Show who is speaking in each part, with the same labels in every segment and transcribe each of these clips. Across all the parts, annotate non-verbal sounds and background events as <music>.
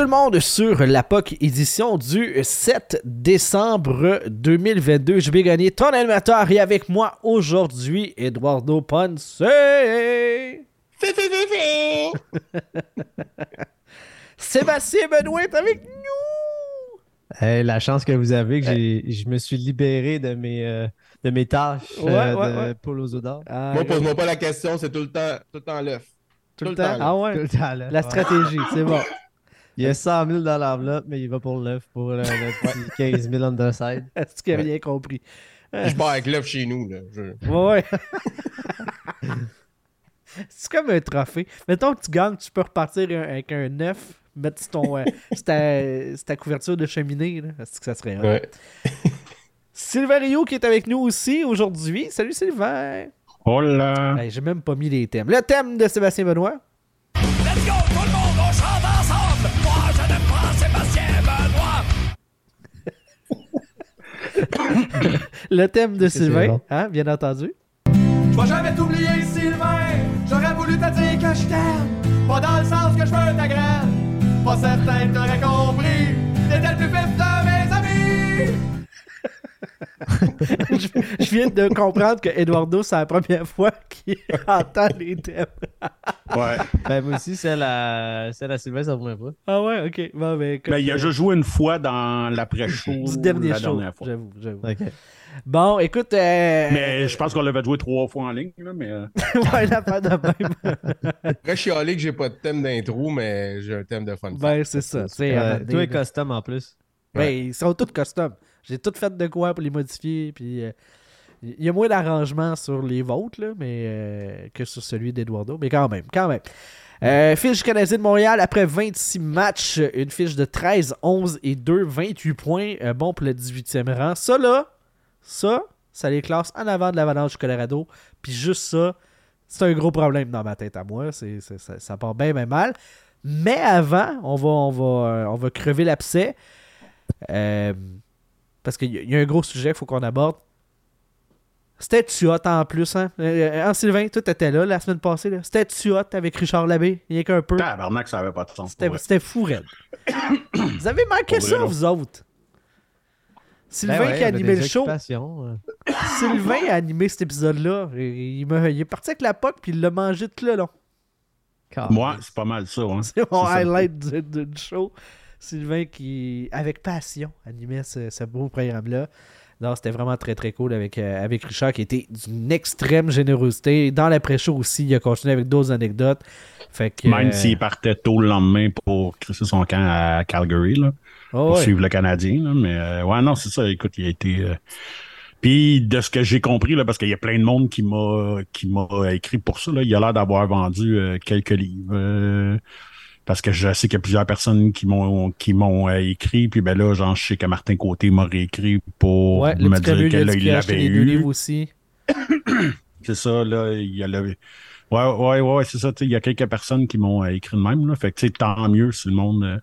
Speaker 1: Tout le monde sur la POC édition du 7 décembre 2022. Je vais gagner ton animateur et avec moi aujourd'hui, Eduardo Ponce. <laughs> Sébastien Benoît est avec nous.
Speaker 2: Hey, la chance que vous avez que j'ai- je me suis libéré de mes, euh, de mes tâches
Speaker 1: Ouais,
Speaker 2: euh,
Speaker 1: ouais,
Speaker 2: de
Speaker 1: ouais.
Speaker 2: Paul Ozodor.
Speaker 1: Ah,
Speaker 3: Moi, pose-moi pas la question, c'est tout le temps, tout le temps l'œuf.
Speaker 1: tout le temps? Ah ouais?
Speaker 2: Tout le temps, là.
Speaker 1: La stratégie, c'est bon. <laughs>
Speaker 2: Il y a 100 000 dans l'enveloppe, mais il va pour l'œuf, pour le, le petit 15 000 on the side. <laughs>
Speaker 1: Est-ce qu'il a rien compris?
Speaker 3: Je pars avec l'œuf chez nous. Là. Je-
Speaker 1: Ouais, ouais. <laughs> c'est comme un trophée. Mettons que tu gagnes, tu peux repartir avec un 9, mettre sur ton, euh, <laughs> ta, couverture de cheminée. là. Est-ce que ça serait?
Speaker 3: Ouais.
Speaker 1: Sylvain Rio qui est avec nous aussi aujourd'hui. Salut Sylvain!
Speaker 4: Oh là!
Speaker 1: Hey, J'ai même pas mis les thèmes. Le thème de Sébastien Benoît.
Speaker 5: Le
Speaker 1: thème de Sylvain,
Speaker 2: bon.
Speaker 1: hein, bien entendu.
Speaker 5: Je vais jamais t'oublier, Sylvain. J'aurais voulu te dire que je t'aime. Pas dans le sens que je veux ta graine. Pas certain que t'aurais compris.
Speaker 1: Je, je viens de comprendre que Eduardo, c'est la première fois qu'il <laughs> entend les thèmes.
Speaker 4: Ouais.
Speaker 2: Ben, moi aussi, celle à, celle à Sylvain, ça ne me pas.
Speaker 1: Ah ouais, ok. Bon, ben, écoute,
Speaker 4: Ben, il a juste joué une fois dans l'après-show.
Speaker 1: du dernier
Speaker 4: la
Speaker 1: show.
Speaker 4: dernière fois.
Speaker 1: J'avoue, j'avoue. Bon, écoute. Euh...
Speaker 4: Mais je pense qu'on l'avait joué trois fois en ligne. Là, mais, euh, <laughs>
Speaker 1: ouais, l'affaire de même. <laughs>
Speaker 3: Après, chialer que j'ai pas de thème d'intro, mais j'ai un thème de fun.
Speaker 1: ben, c'est ça.
Speaker 2: Euh,
Speaker 1: donné,
Speaker 2: est custom en plus.
Speaker 1: Ben, ils sont tous custom. J'ai tout fait de quoi pour les modifier. Puis euh, il y a moins d'arrangements sur les vôtres, là, mais euh, que sur celui d'Eduardo. Mais quand même, quand même. Euh, fiche canadien de Montréal, après 26 matchs, une fiche de 13, 11 et 2, 28 points. euh, bon pour le 18e rang. Ça, là, ça, ça les classe en avant de l'Avalanche du Colorado. Puis juste ça, c'est un gros problème dans ma tête à moi. C'est, c'est- ça, ça part bien, bien mal. Mais avant, on va, on va, on va crever l'abcès. Euh, parce qu'il y, a- il y a un gros sujet qu'il faut qu'on aborde. C'était-tu hot en plus, hein? Euh, hein, Sylvain, toi, t'étais là la semaine passée, là. C'était-tu hot avec Richard Labbé? Il y a qu'un peu.
Speaker 4: tabarnak, ça avait pas de sens.
Speaker 1: C'était c'était fou, Red. <coughs> vous avez manqué ça, vous autres? Sylvain
Speaker 2: Ben ouais,
Speaker 1: qui a animé le show.
Speaker 2: euh. <coughs>
Speaker 1: Sylvain a animé cet épisode-là. Il, il me- il est parti avec la POC puis il l'a mangé tout le long.
Speaker 4: Moi, c'est pas mal ça. Hein. <laughs>
Speaker 1: C'est mon highlight du show. Sylvain qui, avec passion, animait ce, ce beau programme-là. Non, c'était vraiment très très cool avec, euh, avec Richard qui était d'une extrême générosité. Dans l'après-show aussi, il a continué avec d'autres anecdotes. Fait que,
Speaker 4: Même
Speaker 1: euh,
Speaker 4: s'il partait tôt le lendemain pour crisser son camp à Calgary, là,
Speaker 1: oh
Speaker 4: pour
Speaker 1: ouais.
Speaker 4: suivre le Canadien. Là, mais euh, ouais, non, c'est ça. Écoute, il a été. Puis de ce que j'ai compris, là, parce qu'il y a plein de monde qui m'a qui m'a écrit pour ça, là, il a l'air d'avoir vendu euh, quelques livres. euh, parce que je sais qu'il y a plusieurs personnes qui m'ont qui m'ont euh, écrit. Puis ben là, genre, je sais que Martin Côté m'a réécrit pour
Speaker 1: Ouais,
Speaker 4: me dire que
Speaker 1: il
Speaker 4: là, l'avait
Speaker 1: deux livres
Speaker 4: eu.
Speaker 1: aussi. <coughs>
Speaker 4: C'est ça, là, il y a le... Ouais, ouais, ouais, c'est ça, il y a quelques personnes qui m'ont euh, écrit de même, là. Fait que, tu sais, tant mieux si le monde. euh,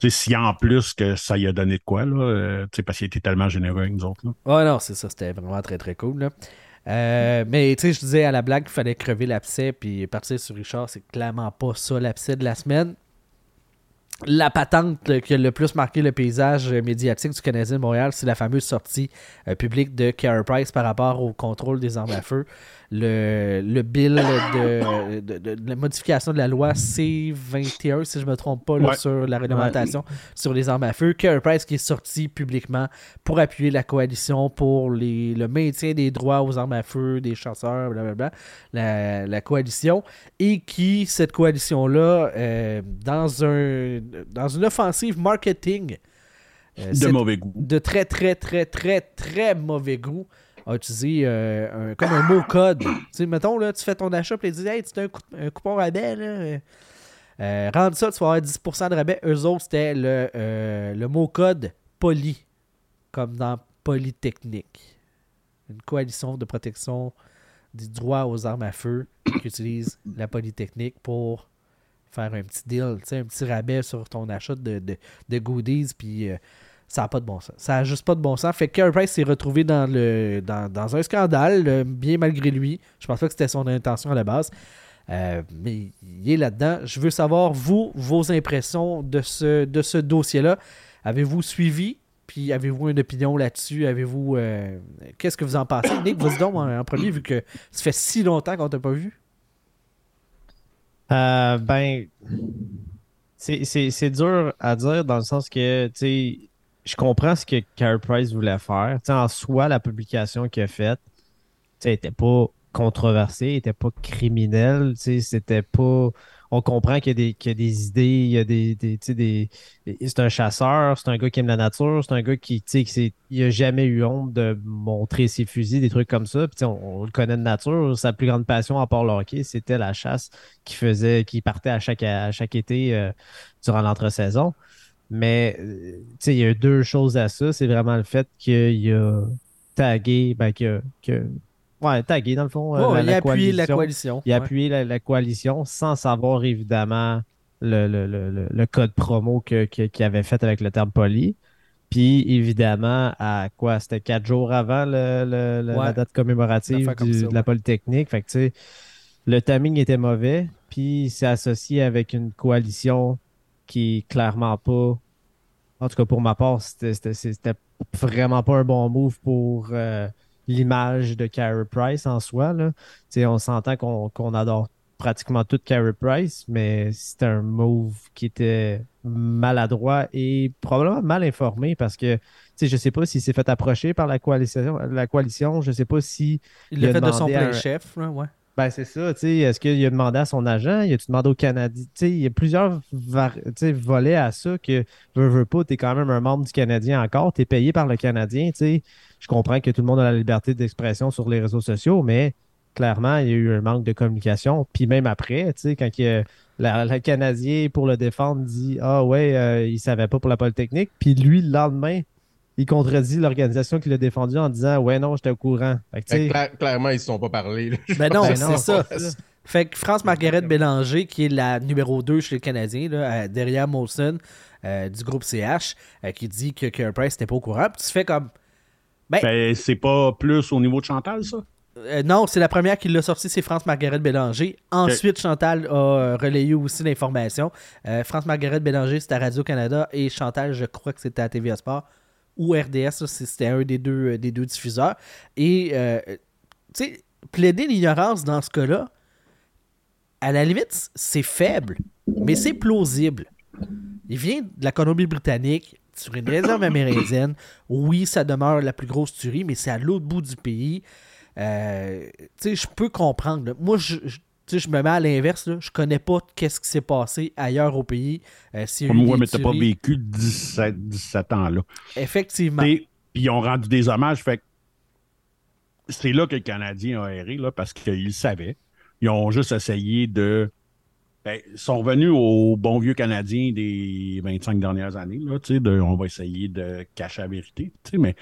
Speaker 4: Tu sais, si en plus que ça y a donné de quoi, là, euh, tu sais, parce qu'il était tellement généreux avec nous autres, là.
Speaker 1: Ouais, non, c'est ça. C'était vraiment très très cool. Là. Euh, mais tu sais, je disais à la blague qu'il fallait crever l'abcès puis partir sur Richard, c'est clairement pas ça l'abcès de la semaine. La patente qui a le plus marqué le paysage médiatique du Canadien de Montréal, c'est la fameuse sortie euh, publique de Carey Price par rapport au contrôle des armes à feu. Le, le bill de, de- de- de la modification de la loi C-21, si je ne me trompe pas, là,
Speaker 4: Ouais.
Speaker 1: sur la réglementation sur les armes à feu. Carey Price qui est sorti publiquement pour appuyer la coalition pour les, le maintien des droits aux armes à feu, des chasseurs, blablabla, la, la coalition, et qui, cette coalition-là, euh, dans, un, dans une offensive marketing euh,
Speaker 4: De mauvais goût.
Speaker 1: de très, très, très, très, très mauvais goût, a utilisé euh, un- comme un mot <coughs> code. tu sais, mettons, là, tu fais ton achat, puis tu dis, hey, tu as un, coup- un coupon rabais, là. euh, rendre ça, tu vas avoir 10% de rabais. Eux autres, c'était le, euh, le mot code poly, comme dans Polytechnique. Une coalition de protection du droit aux armes à feu qui utilise la Polytechnique pour faire un petit deal, un petit rabais sur ton achat de, de, de goodies, puis euh, ça n'a pas de bon sens. Ça n'a juste pas de bon sens. Fait que Carey Price s'est retrouvé dans, le, dans, dans un scandale, euh, bien malgré lui. Je pense pas que c'était son intention à la base. Euh, mais il est là-dedans. Je veux savoir, vous, vos impressions de ce, de ce dossier-là. Avez-vous suivi? Puis avez-vous une opinion là-dessus? Avez-vous. euh, Qu'est-ce que vous en pensez? <coughs> Nick, vas-y donc en, en premier, vu que ça fait si longtemps qu'on t'a pas vu.
Speaker 2: Ben, c'est- dur à dire dans le sens que, tu je comprends ce que Carey Price voulait faire. En soi, la publication qu'il a faite, tu sais, était pas controversée, était pas criminelle, c'était pas... On comprend qu'il y, a des- qu'il y a des idées, il y a des... des, des... C'est un chasseur, c'est un gars qui aime la nature, c'est un gars qui, qui il a jamais eu honte de montrer ses fusils, des trucs comme ça. Puis, on, on le connaît de nature, sa plus grande passion à part le hockey, c'était la chasse qui faisait, qui partait à chaque, à chaque été euh, durant l'entre-saison. Mais euh, tu sais, il y a deux choses à ça. C'est vraiment le fait qu'il a tagué, ben, que, que, ouais, tagué dans le fond. euh,
Speaker 1: Oh,
Speaker 2: la-
Speaker 1: il
Speaker 2: la
Speaker 1: a appuyé la
Speaker 2: coalition. Il a
Speaker 1: Ouais.
Speaker 2: appuyé la, la coalition sans savoir évidemment le, le, le, le- code promo que- que- qu'il avait fait avec le terme poli. Puis évidemment, à quoi? C'était quatre jours avant le-
Speaker 1: Ouais.
Speaker 2: la date commémorative du-
Speaker 1: ça,
Speaker 2: de la. Polytechnique. Fait que tu sais, le timing était mauvais. Puis il s'est associé avec une coalition qui est clairement pas. En tout cas, pour ma part, c'était- vraiment pas un bon move pour euh, l'image de Carey Price en soi. Là. On s'entend qu'on adore pratiquement tout Carey Price, mais c'était un move qui était maladroit et probablement mal informé parce que je sais pas s'il s'est fait approcher par la coalition, la coalition, je sais pas si
Speaker 1: Il l'a fait de son plein
Speaker 2: un-
Speaker 1: chef, ouais.
Speaker 2: Ben, c'est ça, tu sais, est-ce qu'il a demandé à son agent, il a-tu demandé au Canadien, tu sais, il y a plusieurs volets à ça que, veux, veux pas, t'es quand même un membre du Canadien encore, t'es payé par le Canadien, tu sais, je comprends que tout le monde a la liberté d'expression sur les réseaux sociaux, mais clairement, il y a eu un manque de communication, puis même après, tu sais, quand le Canadien, pour le défendre, dit « Ah ouais, euh, il savait pas pour la Polytechnique », puis lui, le lendemain, il contredit l'organisation qui l'a défendu en disant « Ouais, non, j'étais au courant ». Fait que,
Speaker 3: Fait clairement, ils se sont pas parlé. là.
Speaker 1: Ben non, <laughs>
Speaker 2: Ben
Speaker 1: c'est
Speaker 2: non,
Speaker 1: ça.
Speaker 2: c'est ça.
Speaker 1: Fait que France-Margaret Bélanger, qui est la numéro 2 chez les Canadiens, là, euh, derrière Molson euh, du groupe CH, euh, qui dit que Carey Price n'était pas au courant. Puis tu fais comme.
Speaker 4: Ben, c'est pas plus au niveau de Chantal, ça?
Speaker 1: Euh, non, c'est la première qui l'a sorti, c'est France-Margaret Bélanger. Ensuite, Chantal a relayé aussi l'information. Euh, France-Margaret Bélanger, c'était à Radio-Canada et Chantal, je crois que c'était à TVA Sport ou RDS, c'était un des deux, euh, des deux diffuseurs. Et, euh, tu sais, plaider l'ignorance dans ce cas-là, à la limite, c'est faible, mais c'est plausible. Il vient de la Colombie-Britannique, sur une réserve amérindienne. Oui, ça demeure la plus grosse tuerie, mais c'est à l'autre bout du pays. Euh, tu sais, je peux comprendre. Moi, je- tu sais, je me mets à l'inverse. Je connais pas qu'est-ce qui s'est passé ailleurs au pays. Euh, eu
Speaker 4: Moi, mais t'as pas vécu 17, 17 ans, là.
Speaker 1: Effectivement.
Speaker 4: Puis ils ont rendu des hommages, fait c'est là que le Canadien a erré, là, parce qu'ils le savaient. Ils ont juste essayé de. Ben, ils sont revenus au bon vieux Canadien des 25 dernières années, là, de on va essayer de cacher la vérité. Mais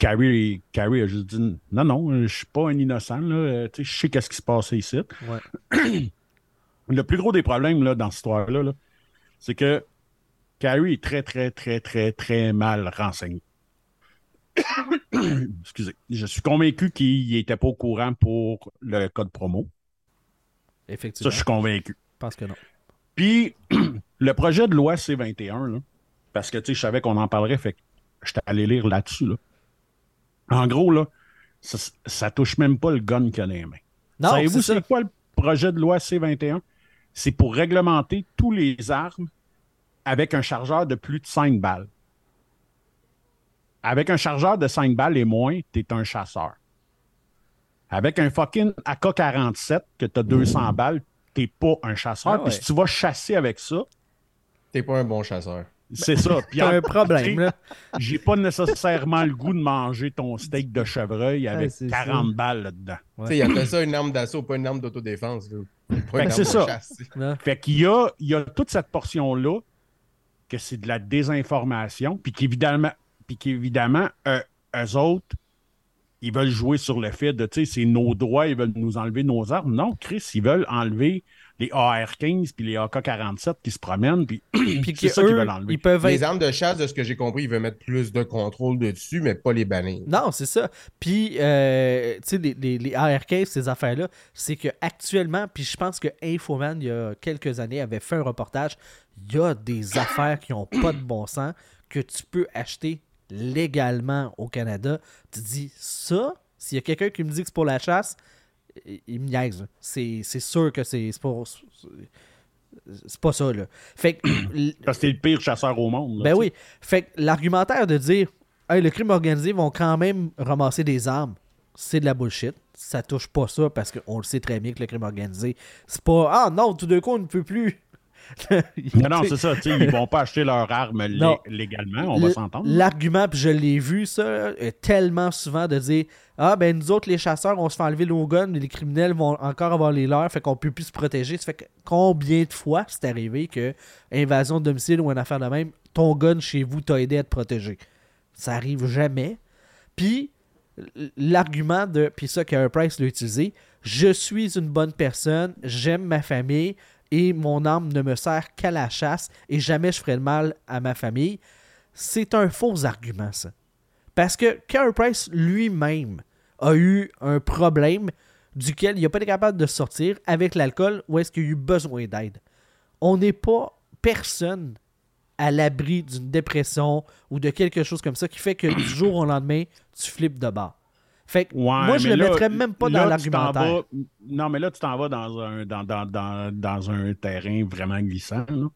Speaker 4: Carrie, Carrie a juste dit non, non, je suis pas un innocent, là, euh, je sais qu'est-ce qui se passait ici.
Speaker 1: Ouais. <clears throat>
Speaker 4: Le plus gros des problèmes là, dans cette histoire-là, là, c'est que Carrie est très, très, très, très, très mal renseigné. <coughs> Excusez. Je suis convaincu qu'il n'était pas au courant pour le code promo. Ça,
Speaker 1: Effectivement.
Speaker 4: je suis convaincu.
Speaker 1: Je pense que non.
Speaker 4: Puis, <clears throat> le projet de loi C-21, là, parce que, je savais qu'on en parlerait, fait que j'étais allé lire là-dessus, là. En gros, là, ça, ça touche même pas le gun qu'il a dans les mains.
Speaker 1: Non,
Speaker 4: Savez-vous
Speaker 1: c'est
Speaker 4: quoi le projet de loi C-21? C'est pour réglementer tous les armes avec un chargeur de plus de 5 balles. Avec un chargeur de 5 balles et moins, t'es un chasseur. Avec un fucking AK-47 que t'as 200 balles, t'es pas un chasseur.
Speaker 1: Ah
Speaker 4: Puis si tu vas chasser avec ça,
Speaker 3: T'es pas un bon chasseur.
Speaker 4: C'est ça. Puis <laughs>
Speaker 1: un problème, là.
Speaker 4: J'ai pas nécessairement le goût de manger ton steak de chevreuil avec
Speaker 2: c'est
Speaker 4: 40 balles là-dedans.
Speaker 1: Ouais.
Speaker 3: Tu sais, il appelle ça une arme d'assaut, pas une arme d'autodéfense. là. Pas
Speaker 4: Fait
Speaker 3: une
Speaker 4: que
Speaker 3: arme
Speaker 4: c'est ça.
Speaker 3: chasse. <laughs>
Speaker 4: Fait qu'il y a, il y a toute cette portion-là que c'est de la désinformation, puis qu'évidemment, puis qu'évidemment, euh, eux autres, ils veulent jouer sur le fait de, tu sais, c'est nos droits, ils veulent nous enlever nos armes. Non, Chris, ils veulent enlever les AR-15 puis les AK-47 qui se promènent, puis <clears throat>
Speaker 1: Puis
Speaker 4: c'est ça qu'ils veulent enlever.
Speaker 1: ils peuvent être
Speaker 3: Les armes de chasse, de ce que j'ai compris, ils veulent mettre plus de contrôle dessus, mais pas les bannir.
Speaker 1: Non, c'est ça. Puis, euh, tu sais, les, les, les AR-15, ces affaires-là, c'est que actuellement, puis je pense que Infoman, il y a quelques années, avait fait un reportage. Il y a des <coughs> affaires qui n'ont pas de bon sens que tu peux acheter légalement au Canada. Tu te dis, ça, s'il y a quelqu'un qui me dit que c'est pour la chasse, il me niaise. C'est c'est sûr que c'est c'est pas, c'est pas ça, là. Fait que. <coughs>
Speaker 4: Parce que t'es le pire chasseur au monde. là,
Speaker 1: Ben oui. Fait que l'argumentaire de dire hey, le crime organisé vont quand même ramasser des armes, c'est de la bullshit. Ça touche pas ça parce qu'on le sait très bien que le crime organisé, c'est pas Ah non, tout d'un coup, on ne peut plus. <laughs>
Speaker 4: Non, non, c'est ça. tu sais, Ils vont pas acheter leurs armes lé- légalement, on va s'entendre.
Speaker 1: L'argument, puis je l'ai vu ça euh, tellement souvent de dire Ah ben nous autres les chasseurs, on se fait enlever nos guns, mais les criminels vont encore avoir les leurs, fait qu'on peut plus se protéger. Ça fait que combien de fois c'est arrivé que invasion de domicile ou une affaire de même, ton gun chez vous t'a aidé à te protéger? Ça arrive jamais. Puis l'argument de puis ça Carey Price l'a utilisé, je suis une bonne personne, j'aime ma famille et mon arme ne me sert qu'à la chasse et jamais je ferai le mal à ma famille. C'est un faux argument, ça. Parce que Carey Price lui-même a eu un problème duquel il n'a pas été capable de sortir avec l'alcool ou est-ce qu'il a eu besoin d'aide. On n'est pas personne à l'abri d'une dépression ou de quelque chose comme ça qui fait que du jour au lendemain, tu flippes de bord. Fait que
Speaker 4: Ouais,
Speaker 1: moi, je le
Speaker 4: là-
Speaker 1: mettrais même pas
Speaker 4: là,
Speaker 1: dans l'argumentaire.
Speaker 4: Non, mais là, tu t'en vas dans un, dans, dans, dans, dans un terrain vraiment glissant. Là.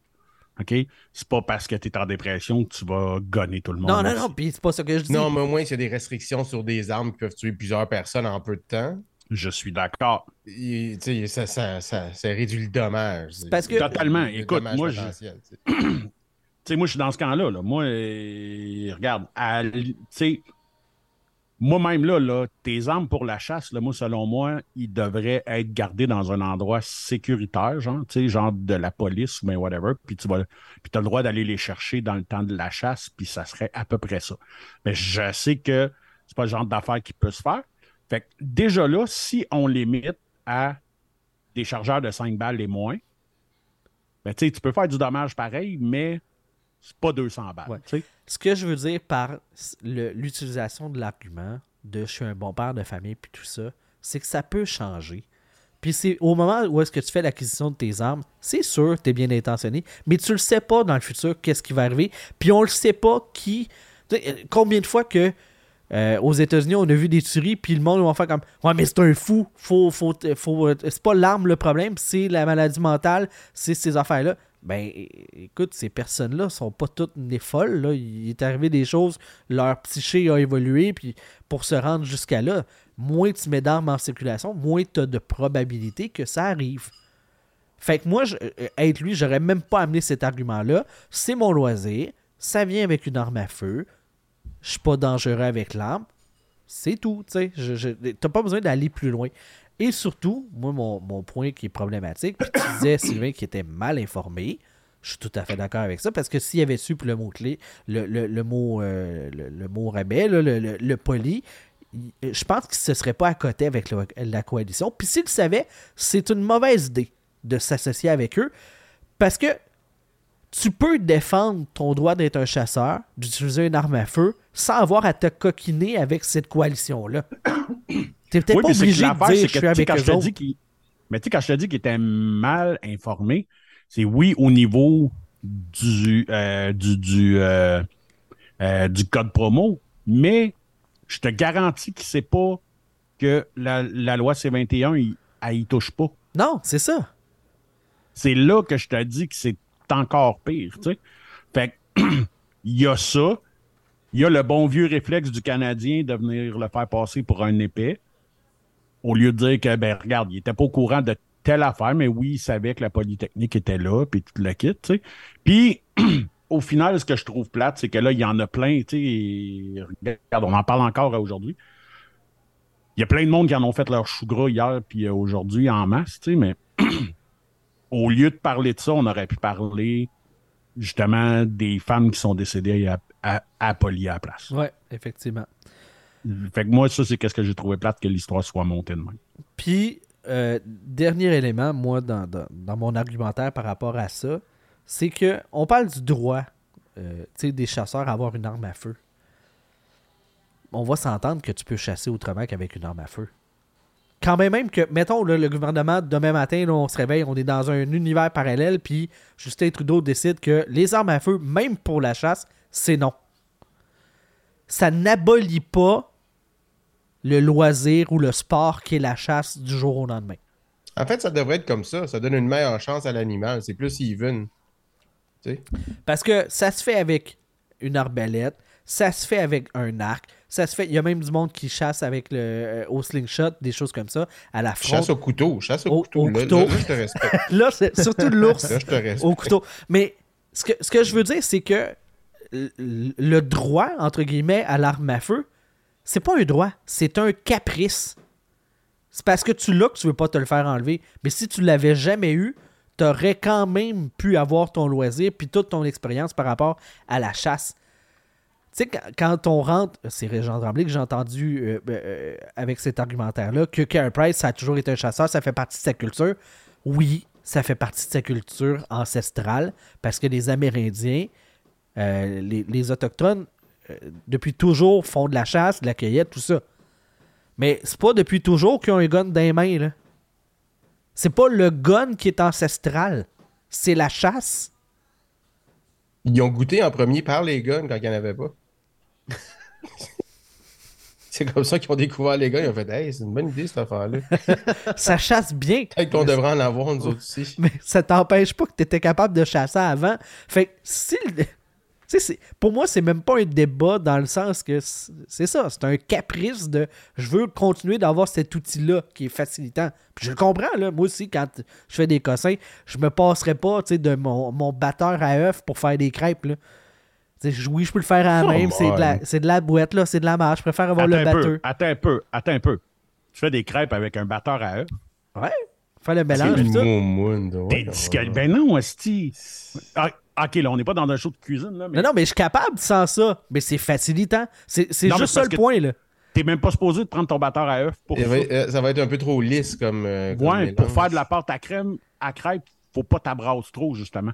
Speaker 4: OK? C'est pas parce que tu es en dépression que tu vas gonner tout le monde.
Speaker 1: Non, non,
Speaker 4: aussi.
Speaker 1: non, puis c'est pas ça que je dis.
Speaker 3: Non, mais au moins, s'il y a des restrictions sur des armes qui peuvent tuer plusieurs personnes en peu de temps,
Speaker 4: Je suis d'accord.
Speaker 3: il- tu sais, ça, ça, ça, ça réduit le dommage.
Speaker 1: parce que-
Speaker 4: Totalement.
Speaker 3: Le
Speaker 4: Écoute,
Speaker 3: dommage
Speaker 4: moi, je-
Speaker 3: potentiel, tu sais. <clears throat>
Speaker 4: Moi, je suis dans ce camp-là. Là. Moi, euh, regarde, tu sais, moi-même, là, là, tes armes pour la chasse, là, moi, selon moi, ils devraient être gardés dans un endroit sécuritaire, genre, genre de la police ou whatever, puis tu vas, as le droit d'aller les chercher dans le temps de la chasse, puis ça serait à peu près ça. Mais je sais que c'est pas le genre d'affaire qui peut se faire. Fait que déjà là, si on limite à des chargeurs de 5 balles et moins, ben, tu peux faire du dommage pareil, mais c'est pas 200 balles.
Speaker 1: Ce que je veux dire par l'utilisation de l'argument de je suis un bon père de famille puis tout ça, c'est que ça peut changer. Puis c'est au moment où est-ce que tu fais l'acquisition de tes armes, c'est sûr tu es bien intentionné, mais tu le sais pas dans le futur qu'est-ce qui va arriver. Puis on le sait pas qui. euh, combien de fois que euh, aux États-Unis on a vu des tueries, puis le monde va faire comme Ouais, mais c'est un fou, faut, faut, faut, euh, c'est pas l'arme le problème, c'est la maladie mentale, c'est ces affaires-là. Ben écoute, ces personnes-là sont pas toutes nées folles. Là. Il est arrivé des choses, leur psyché a évolué, puis pour se rendre jusqu'à là, moins tu mets d'armes en circulation, moins tu as de probabilité que ça arrive. Fait que moi, je- euh, être lui, j'aurais même pas amené cet argument-là. C'est mon loisir, ça vient avec une arme à feu, je suis pas dangereux avec l'arme, c'est tout. tu sais. T'as pas besoin d'aller plus loin. Et surtout, moi, mon, mon point qui est problématique, puis tu disais, Sylvain, qui était mal informé. Je suis tout à fait d'accord avec ça, parce que s'il avait su le mot-clé, le, le, le mot, euh, le, mot rabais, le, le, poli, je pense qu'il ne se serait pas à côté avec la coalition. Puis s'il le savait, c'est une mauvaise idée de s'associer avec eux, parce que tu peux défendre ton droit d'être un chasseur, d'utiliser une arme à feu, sans avoir à te coquiner avec cette coalition-là. <coughs> T'es peut-être
Speaker 4: Oui,
Speaker 1: pas
Speaker 4: que
Speaker 1: obligé de dire
Speaker 4: c'est
Speaker 1: je
Speaker 4: que,
Speaker 1: suis avec
Speaker 4: quand je
Speaker 1: eux
Speaker 4: te
Speaker 1: autres.
Speaker 4: dis qu'il- Mais tu sais, quand je te dis qu'il était mal informé, c'est oui au niveau du, euh, du, du, euh, euh, du code promo, mais je te garantis qu'il ne sait pas que la, la loi C21, il- elle y touche pas.
Speaker 1: Non, c'est ça.
Speaker 4: C'est là que je te dis que c'est encore pire, tu sais. Fait il <clears throat> y a ça. Il y a le bon vieux réflexe du Canadien de venir le faire passer pour un épais. Au lieu de dire que, ben, regarde, il était pas au courant de telle affaire, mais oui, il savait que la Polytechnique était là, puis tout le kit, tu sais. Puis, <clears throat> au final, ce que je trouve plate, c'est que là, il y en a plein, tu sais. Regarde, on en parle encore aujourd'hui. Il y a plein de monde qui en ont fait leur chou gras hier, puis euh, aujourd'hui en masse, tu sais, mais <clears throat> au lieu de parler de ça, on aurait pu parler justement des femmes qui sont décédées à, à, à Poly à la place.
Speaker 1: Ouais, effectivement.
Speaker 4: Fait que moi, ça, c'est qu'est-ce que j'ai trouvé plate que l'histoire soit montée de même.
Speaker 1: Puis, euh, dernier élément, moi, dans, dans- dans mon argumentaire par rapport à ça, c'est que on parle du droit euh, tu sais, des chasseurs à avoir une arme à feu. On va s'entendre que tu peux chasser autrement qu'avec une arme à feu. Quand même, même que, mettons, là, le gouvernement, demain matin, là, on se réveille, on est dans un univers parallèle, puis Justin Trudeau décide que les armes à feu, même pour la chasse, c'est non. Ça n'abolit pas le loisir ou le sport qui est la chasse du jour au lendemain.
Speaker 3: En fait, ça devrait être comme ça. Ça donne une meilleure chance à l'animal. C'est plus even. Tu sais?
Speaker 1: Parce que ça se fait avec une arbalète, ça se fait avec un arc, ça se fait. Il y a même du monde qui chasse avec le euh, au slingshot, des choses comme ça, à la
Speaker 3: Chasse
Speaker 1: fronde.
Speaker 3: au couteau. Chasse au,
Speaker 1: Au-
Speaker 3: couteau.
Speaker 1: au
Speaker 3: Là,
Speaker 1: couteau.
Speaker 3: là, là, je te respecte. <laughs>
Speaker 1: Là, c'est surtout de l'ours
Speaker 3: Là, je te respecte.
Speaker 1: au couteau. Mais ce que, ce que je veux dire, c'est que le droit, entre guillemets, à l'arme à feu, c'est pas un droit, c'est un caprice. C'est parce que tu l'as que tu veux pas te le faire enlever. Mais si tu l'avais jamais eu, t'aurais quand même pu avoir ton loisir puis toute ton expérience par rapport à la chasse. Tu sais, quand- on rentre, c'est Régent Tremblay que j'ai entendu euh, euh, avec cet argumentaire-là, que Carey Price, ça a toujours été un chasseur, ça fait partie de sa culture. Oui, ça fait partie de sa culture ancestrale, parce que les Amérindiens, euh, les, les Autochtones, depuis toujours, font de la chasse, de la cueillette, tout ça. Mais c'est pas depuis toujours qu'ils ont un gun dans les mains, là. C'est pas le gun qui est ancestral. C'est la chasse.
Speaker 3: Ils ont goûté en premier par les guns quand il n'y en avait pas. <laughs> c'est comme ça qu'ils ont découvert les guns. Ils ont fait Hey, c'est une bonne idée cette affaire-là. <laughs>
Speaker 1: Ça chasse bien.
Speaker 3: Peut-être qu'on devrait en avoir nous autres aussi. <laughs>
Speaker 1: Mais ça t'empêche pas que tu étais capable de chasser avant. Fait que si. le- tu sais, c'est- pour moi, c'est même pas un débat dans le sens que c'est ça, c'est un caprice de je veux continuer d'avoir cet outil-là qui est facilitant. Puis je le comprends, là. Moi aussi, quand je fais des cossins, je me passerai pas tu sais, de mon, mon batteur à œuf pour faire des crêpes. Là. Oui, je peux le faire à la même, c'est de, la,
Speaker 3: on.
Speaker 1: c'est de la boîte, là, c'est de la marche. Je préfère avoir
Speaker 4: Attends
Speaker 1: le batteur.
Speaker 4: attends un peu, attends un peu. Tu fais des crêpes avec un batteur à œufs.
Speaker 1: Ouais, faire le
Speaker 3: C'est
Speaker 1: mélange.
Speaker 3: moumoune, ouais, ouais.
Speaker 4: Ben non, Esti. Ah, ok, là, on n'est pas dans un show de cuisine, là, mais
Speaker 1: Non, non, mais je suis capable sans ça. Mais c'est facilitant. C'est c'est juste
Speaker 4: c'est
Speaker 1: ça le point, là.
Speaker 4: t'es même pas supposé de prendre ton batteur à œufs pour
Speaker 3: Ça
Speaker 4: ça.
Speaker 3: va, euh, ça va être un peu trop lisse comme. euh, comme
Speaker 4: Ouais, pour faire de la pâte à crème à crêpes, faut pas t'abrasser trop, justement.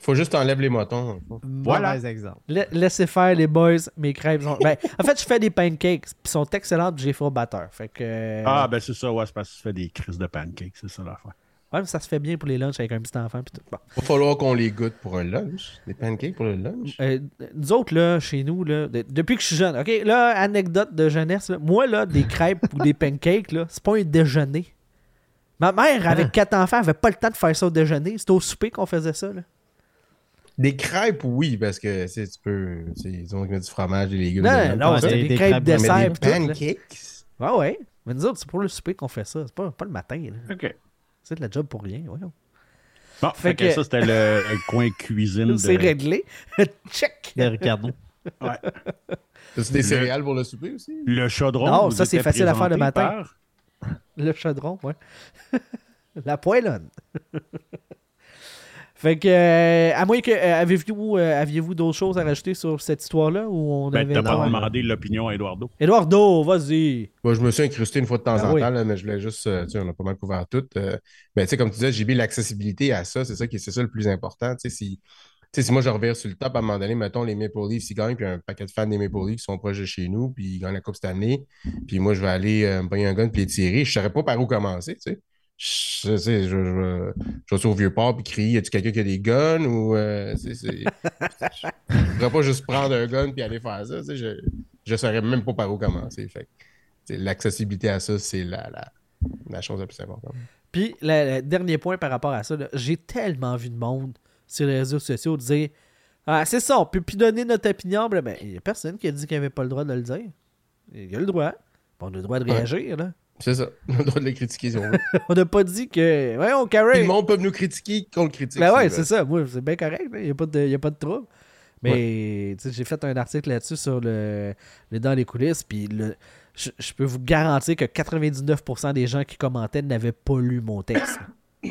Speaker 3: Faut juste enlève les motons.
Speaker 4: Voilà.
Speaker 2: Exemple.
Speaker 1: La- laissez faire les boys, mes crêpes sont. Ben, en fait, je fais des pancakes, puis ils sont excellentes, j'ai fait au batteur. Fait que. euh,
Speaker 4: Ah, ben c'est ça, ouais, c'est parce que tu fais des crises de pancakes, c'est ça l'affaire.
Speaker 1: Ouais, mais ça se fait bien pour les lunchs avec un petit enfant, puis tout. Bon.
Speaker 3: Va falloir qu'on les goûte pour un lunch. Des pancakes pour le lunch.
Speaker 1: Euh, nous autres, là, chez nous, là, de- depuis que je suis jeune, OK, là, anecdote de jeunesse, là, moi, là, des crêpes ou des pancakes, là, c'est pas un déjeuner. Ma mère, avec quatre enfants, avait pas le temps de faire ça au déjeuner. C'était au souper qu'on faisait ça, là.
Speaker 3: Des crêpes, oui, parce que tu peux. Ils ont mis du fromage, des légumes.
Speaker 1: Non, non, c'était
Speaker 2: des-
Speaker 1: crêpes
Speaker 2: crêpes,
Speaker 1: dessert,
Speaker 3: des pancakes.
Speaker 1: Ouais, ouais. Mais nous autres, c'est pour le souper qu'on fait ça. C'est pas, pas le matin, là.
Speaker 4: OK.
Speaker 1: C'est de la job pour rien, voyons.
Speaker 4: Bon,
Speaker 1: Fait
Speaker 4: fait, que,
Speaker 1: que-
Speaker 4: ça, c'était le, le coin cuisine. <laughs>
Speaker 1: C'est
Speaker 4: De...
Speaker 1: réglé. <laughs> Check.
Speaker 2: De Ricardo.
Speaker 4: Ouais.
Speaker 3: As-tu des
Speaker 4: Le-
Speaker 3: céréales pour le souper aussi?
Speaker 4: Le chaudron.
Speaker 1: Non, ça, c'est facile à faire le matin.
Speaker 4: par-
Speaker 1: Le chaudron, ouais. <laughs> la poêlonne. Fait que, euh, à moins que, euh, avez-vous euh, aviez-vous d'autres choses à rajouter sur cette histoire-là ou on
Speaker 4: Ben,
Speaker 1: avait
Speaker 4: t'as pas demandé l'opinion à Eduardo.
Speaker 1: Eduardo, vas-y.
Speaker 3: Moi, je me suis incrusté une fois de temps
Speaker 1: Ah
Speaker 3: en
Speaker 1: oui.
Speaker 3: temps, là, mais je voulais juste. euh, tu sais, on a pas mal couvert tout. Euh, ben, tu sais, comme tu disais, JB, l'accessibilité à ça, c'est ça, qui- c'est ça le plus important. Tu sais, si, tu sais, si moi je revire sur le top à un moment donné, mettons les Maple Leafs, ils gagnent, puis un paquet de fans des Maple Leafs qui sont proches de chez nous, puis ils gagnent la Coupe cette année, puis moi je vais aller euh, me pogner un gun puis les tirer, je ne saurais pas par où commencer, tu sais. Je, sais, je, je, je vais sur Vieux Port puis crier, y a-tu quelqu'un qui a des guns ou. euh, c'est- c'est- je ne pourrais pas juste prendre un gun puis aller faire ça, je ne saurais même pas par où commencer. Fait l'accessibilité à ça, c'est la, la, la chose la plus importante.
Speaker 1: Puis, le, dernier point par rapport à ça, là, j'ai tellement vu de monde sur les réseaux sociaux dire Ah, c'est ça, on peut plus donner notre opinion. Ben, il n'y a personne qui a dit qu'il avait pas le droit de le dire. Il a le droit. On a le droit de
Speaker 3: Ouais.
Speaker 1: réagir, là.
Speaker 3: C'est ça. <laughs> On a le droit de le critiquer si on veut. <laughs>
Speaker 1: On n'a pas dit que. Ouais, on carré.
Speaker 3: le monde peut nous critiquer qu'on le critique.
Speaker 1: Ben ouais, c'est ça. Moi, c'est bien correct. Il n'y a, pas de- y a pas de trouble. Mais tu sais, j'ai fait un article là-dessus sur le, le dans les coulisses. Puis le- je, je peux vous garantir que 99% des gens qui commentaient n'avaient pas lu mon texte. <coughs>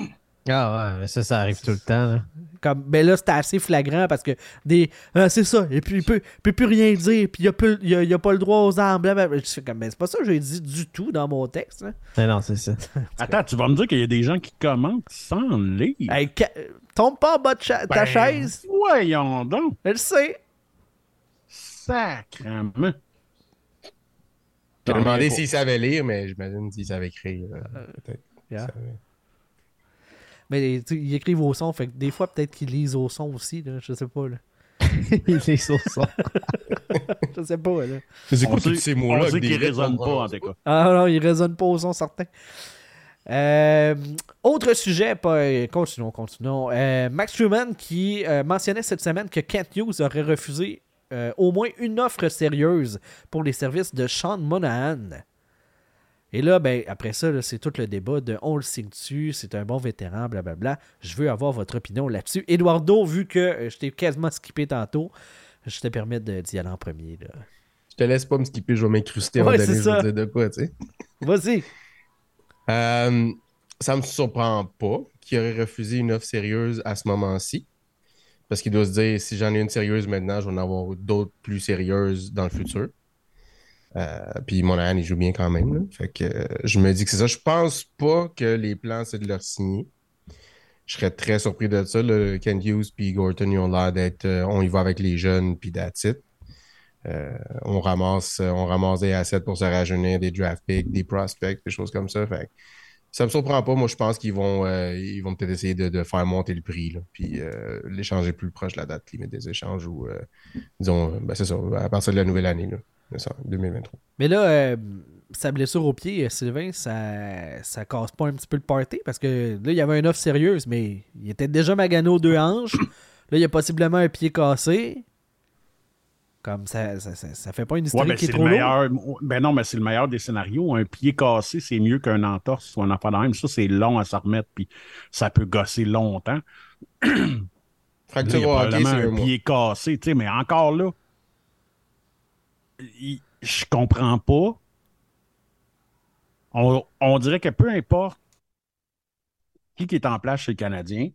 Speaker 2: Ah ouais, mais ça, ça arrive tout le temps. Là.
Speaker 1: Comme, ben là, c'était assez flagrant parce que des. Ah, c'est ça, et puis il peut, il peut plus rien dire, puis il a, plus- il a, il a pas le droit aux armes. blablabla. Je fais comme, ben, c'est pas ça que j'ai dit du tout dans mon texte. hein.
Speaker 2: Non, non, c'est ça. <laughs>
Speaker 4: Attends, tu vas me dire qu'il y a des gens qui commentent sans lire.
Speaker 1: Hey, ca- tombe pas en bas de cha- ta
Speaker 4: Ben,
Speaker 1: chaise.
Speaker 4: Voyons donc.
Speaker 1: Je le sais.
Speaker 4: Sacrement.
Speaker 3: J'ai demandé s'il savait lire, mais j'imagine s'il savait écrire. euh, peut-être.
Speaker 1: Yeah.
Speaker 3: Ça savait.
Speaker 1: Mais ils écrivent au son, fait que des fois, peut-être qu'ils lisent au son aussi, là, je sais pas. Là.
Speaker 2: Il est sur ça.
Speaker 1: Je sais pas. Là.
Speaker 3: Mais C'est quoi tous ces mots-là?
Speaker 4: On sait qu'ils résonnent pas, en tout cas.
Speaker 1: Ah non, ils résonnent pas au son, certain. Euh, autre sujet, pas, euh, continuons, continuons. Euh, Max Truman qui euh, mentionnait cette semaine que Kent Hughes aurait refusé euh, au moins une offre sérieuse pour les services de Sean Monahan. Et là, ben, après ça, c'est tout le débat de on le signe dessus, c'est un bon vétéran, blablabla. Je veux avoir votre opinion là-dessus. Eduardo, vu que euh, je t'ai quasiment skippé tantôt, je te permets de- d'y aller en premier. Là.
Speaker 3: Je te laisse pas me skipper, je vais m'incruster
Speaker 1: Ouais,
Speaker 3: en je dire de quoi, tu sais.
Speaker 1: Vas-y.
Speaker 3: Euh, ça me surprend pas qu'il aurait refusé une offre sérieuse à ce moment-ci. Parce qu'il doit se dire, si j'en ai une sérieuse maintenant, je vais en avoir d'autres plus sérieuses dans le futur. Euh, puis Monahan, il joue bien quand même. Fait que euh, je me dis que c'est ça. Je pense pas que les plans, c'est de leur signer. Je serais très surpris de ça. là. Ken Hughes puis Gorton, ils ont l'air d'être... euh, on y va avec les jeunes, puis that's it. Euh, on ramasse, on ramasse des assets pour se rajeunir, des draft picks, des prospects, des choses comme ça. Fait ça me surprend pas. Moi, je pense qu'ils vont, vont peut-être essayer de, faire monter le prix, puis euh, l'échanger plus proche de la date limite des échanges ou, disons, ben, c'est ça, à partir de la nouvelle année, ça, 2023.
Speaker 1: Mais là, euh, sa blessure au pied, euh, Sylvain, ça, ça casse pas un petit peu le party parce que là, il y avait une offre sérieuse, mais il était déjà magané aux deux hanches. Là, il y a possiblement un pied cassé. Comme ça, ça, ça, ça fait pas une
Speaker 4: Ouais,
Speaker 1: historique
Speaker 4: ben
Speaker 1: qui est
Speaker 4: c'est
Speaker 1: trop
Speaker 4: le meilleur. Ben non, mais c'est le meilleur des scénarios. Un pied cassé, c'est mieux qu'un entorse ou un enfant de même. Ça, c'est long à s'en remettre, puis ça peut gosser longtemps. <clears throat> Là, il y
Speaker 3: Fracture
Speaker 4: a
Speaker 3: au hockey, c'est
Speaker 4: probablement
Speaker 3: un
Speaker 4: pied cassé, tu sais, mais encore là, je comprends pas. On, dirait que peu importe qui est en place chez le Canadien,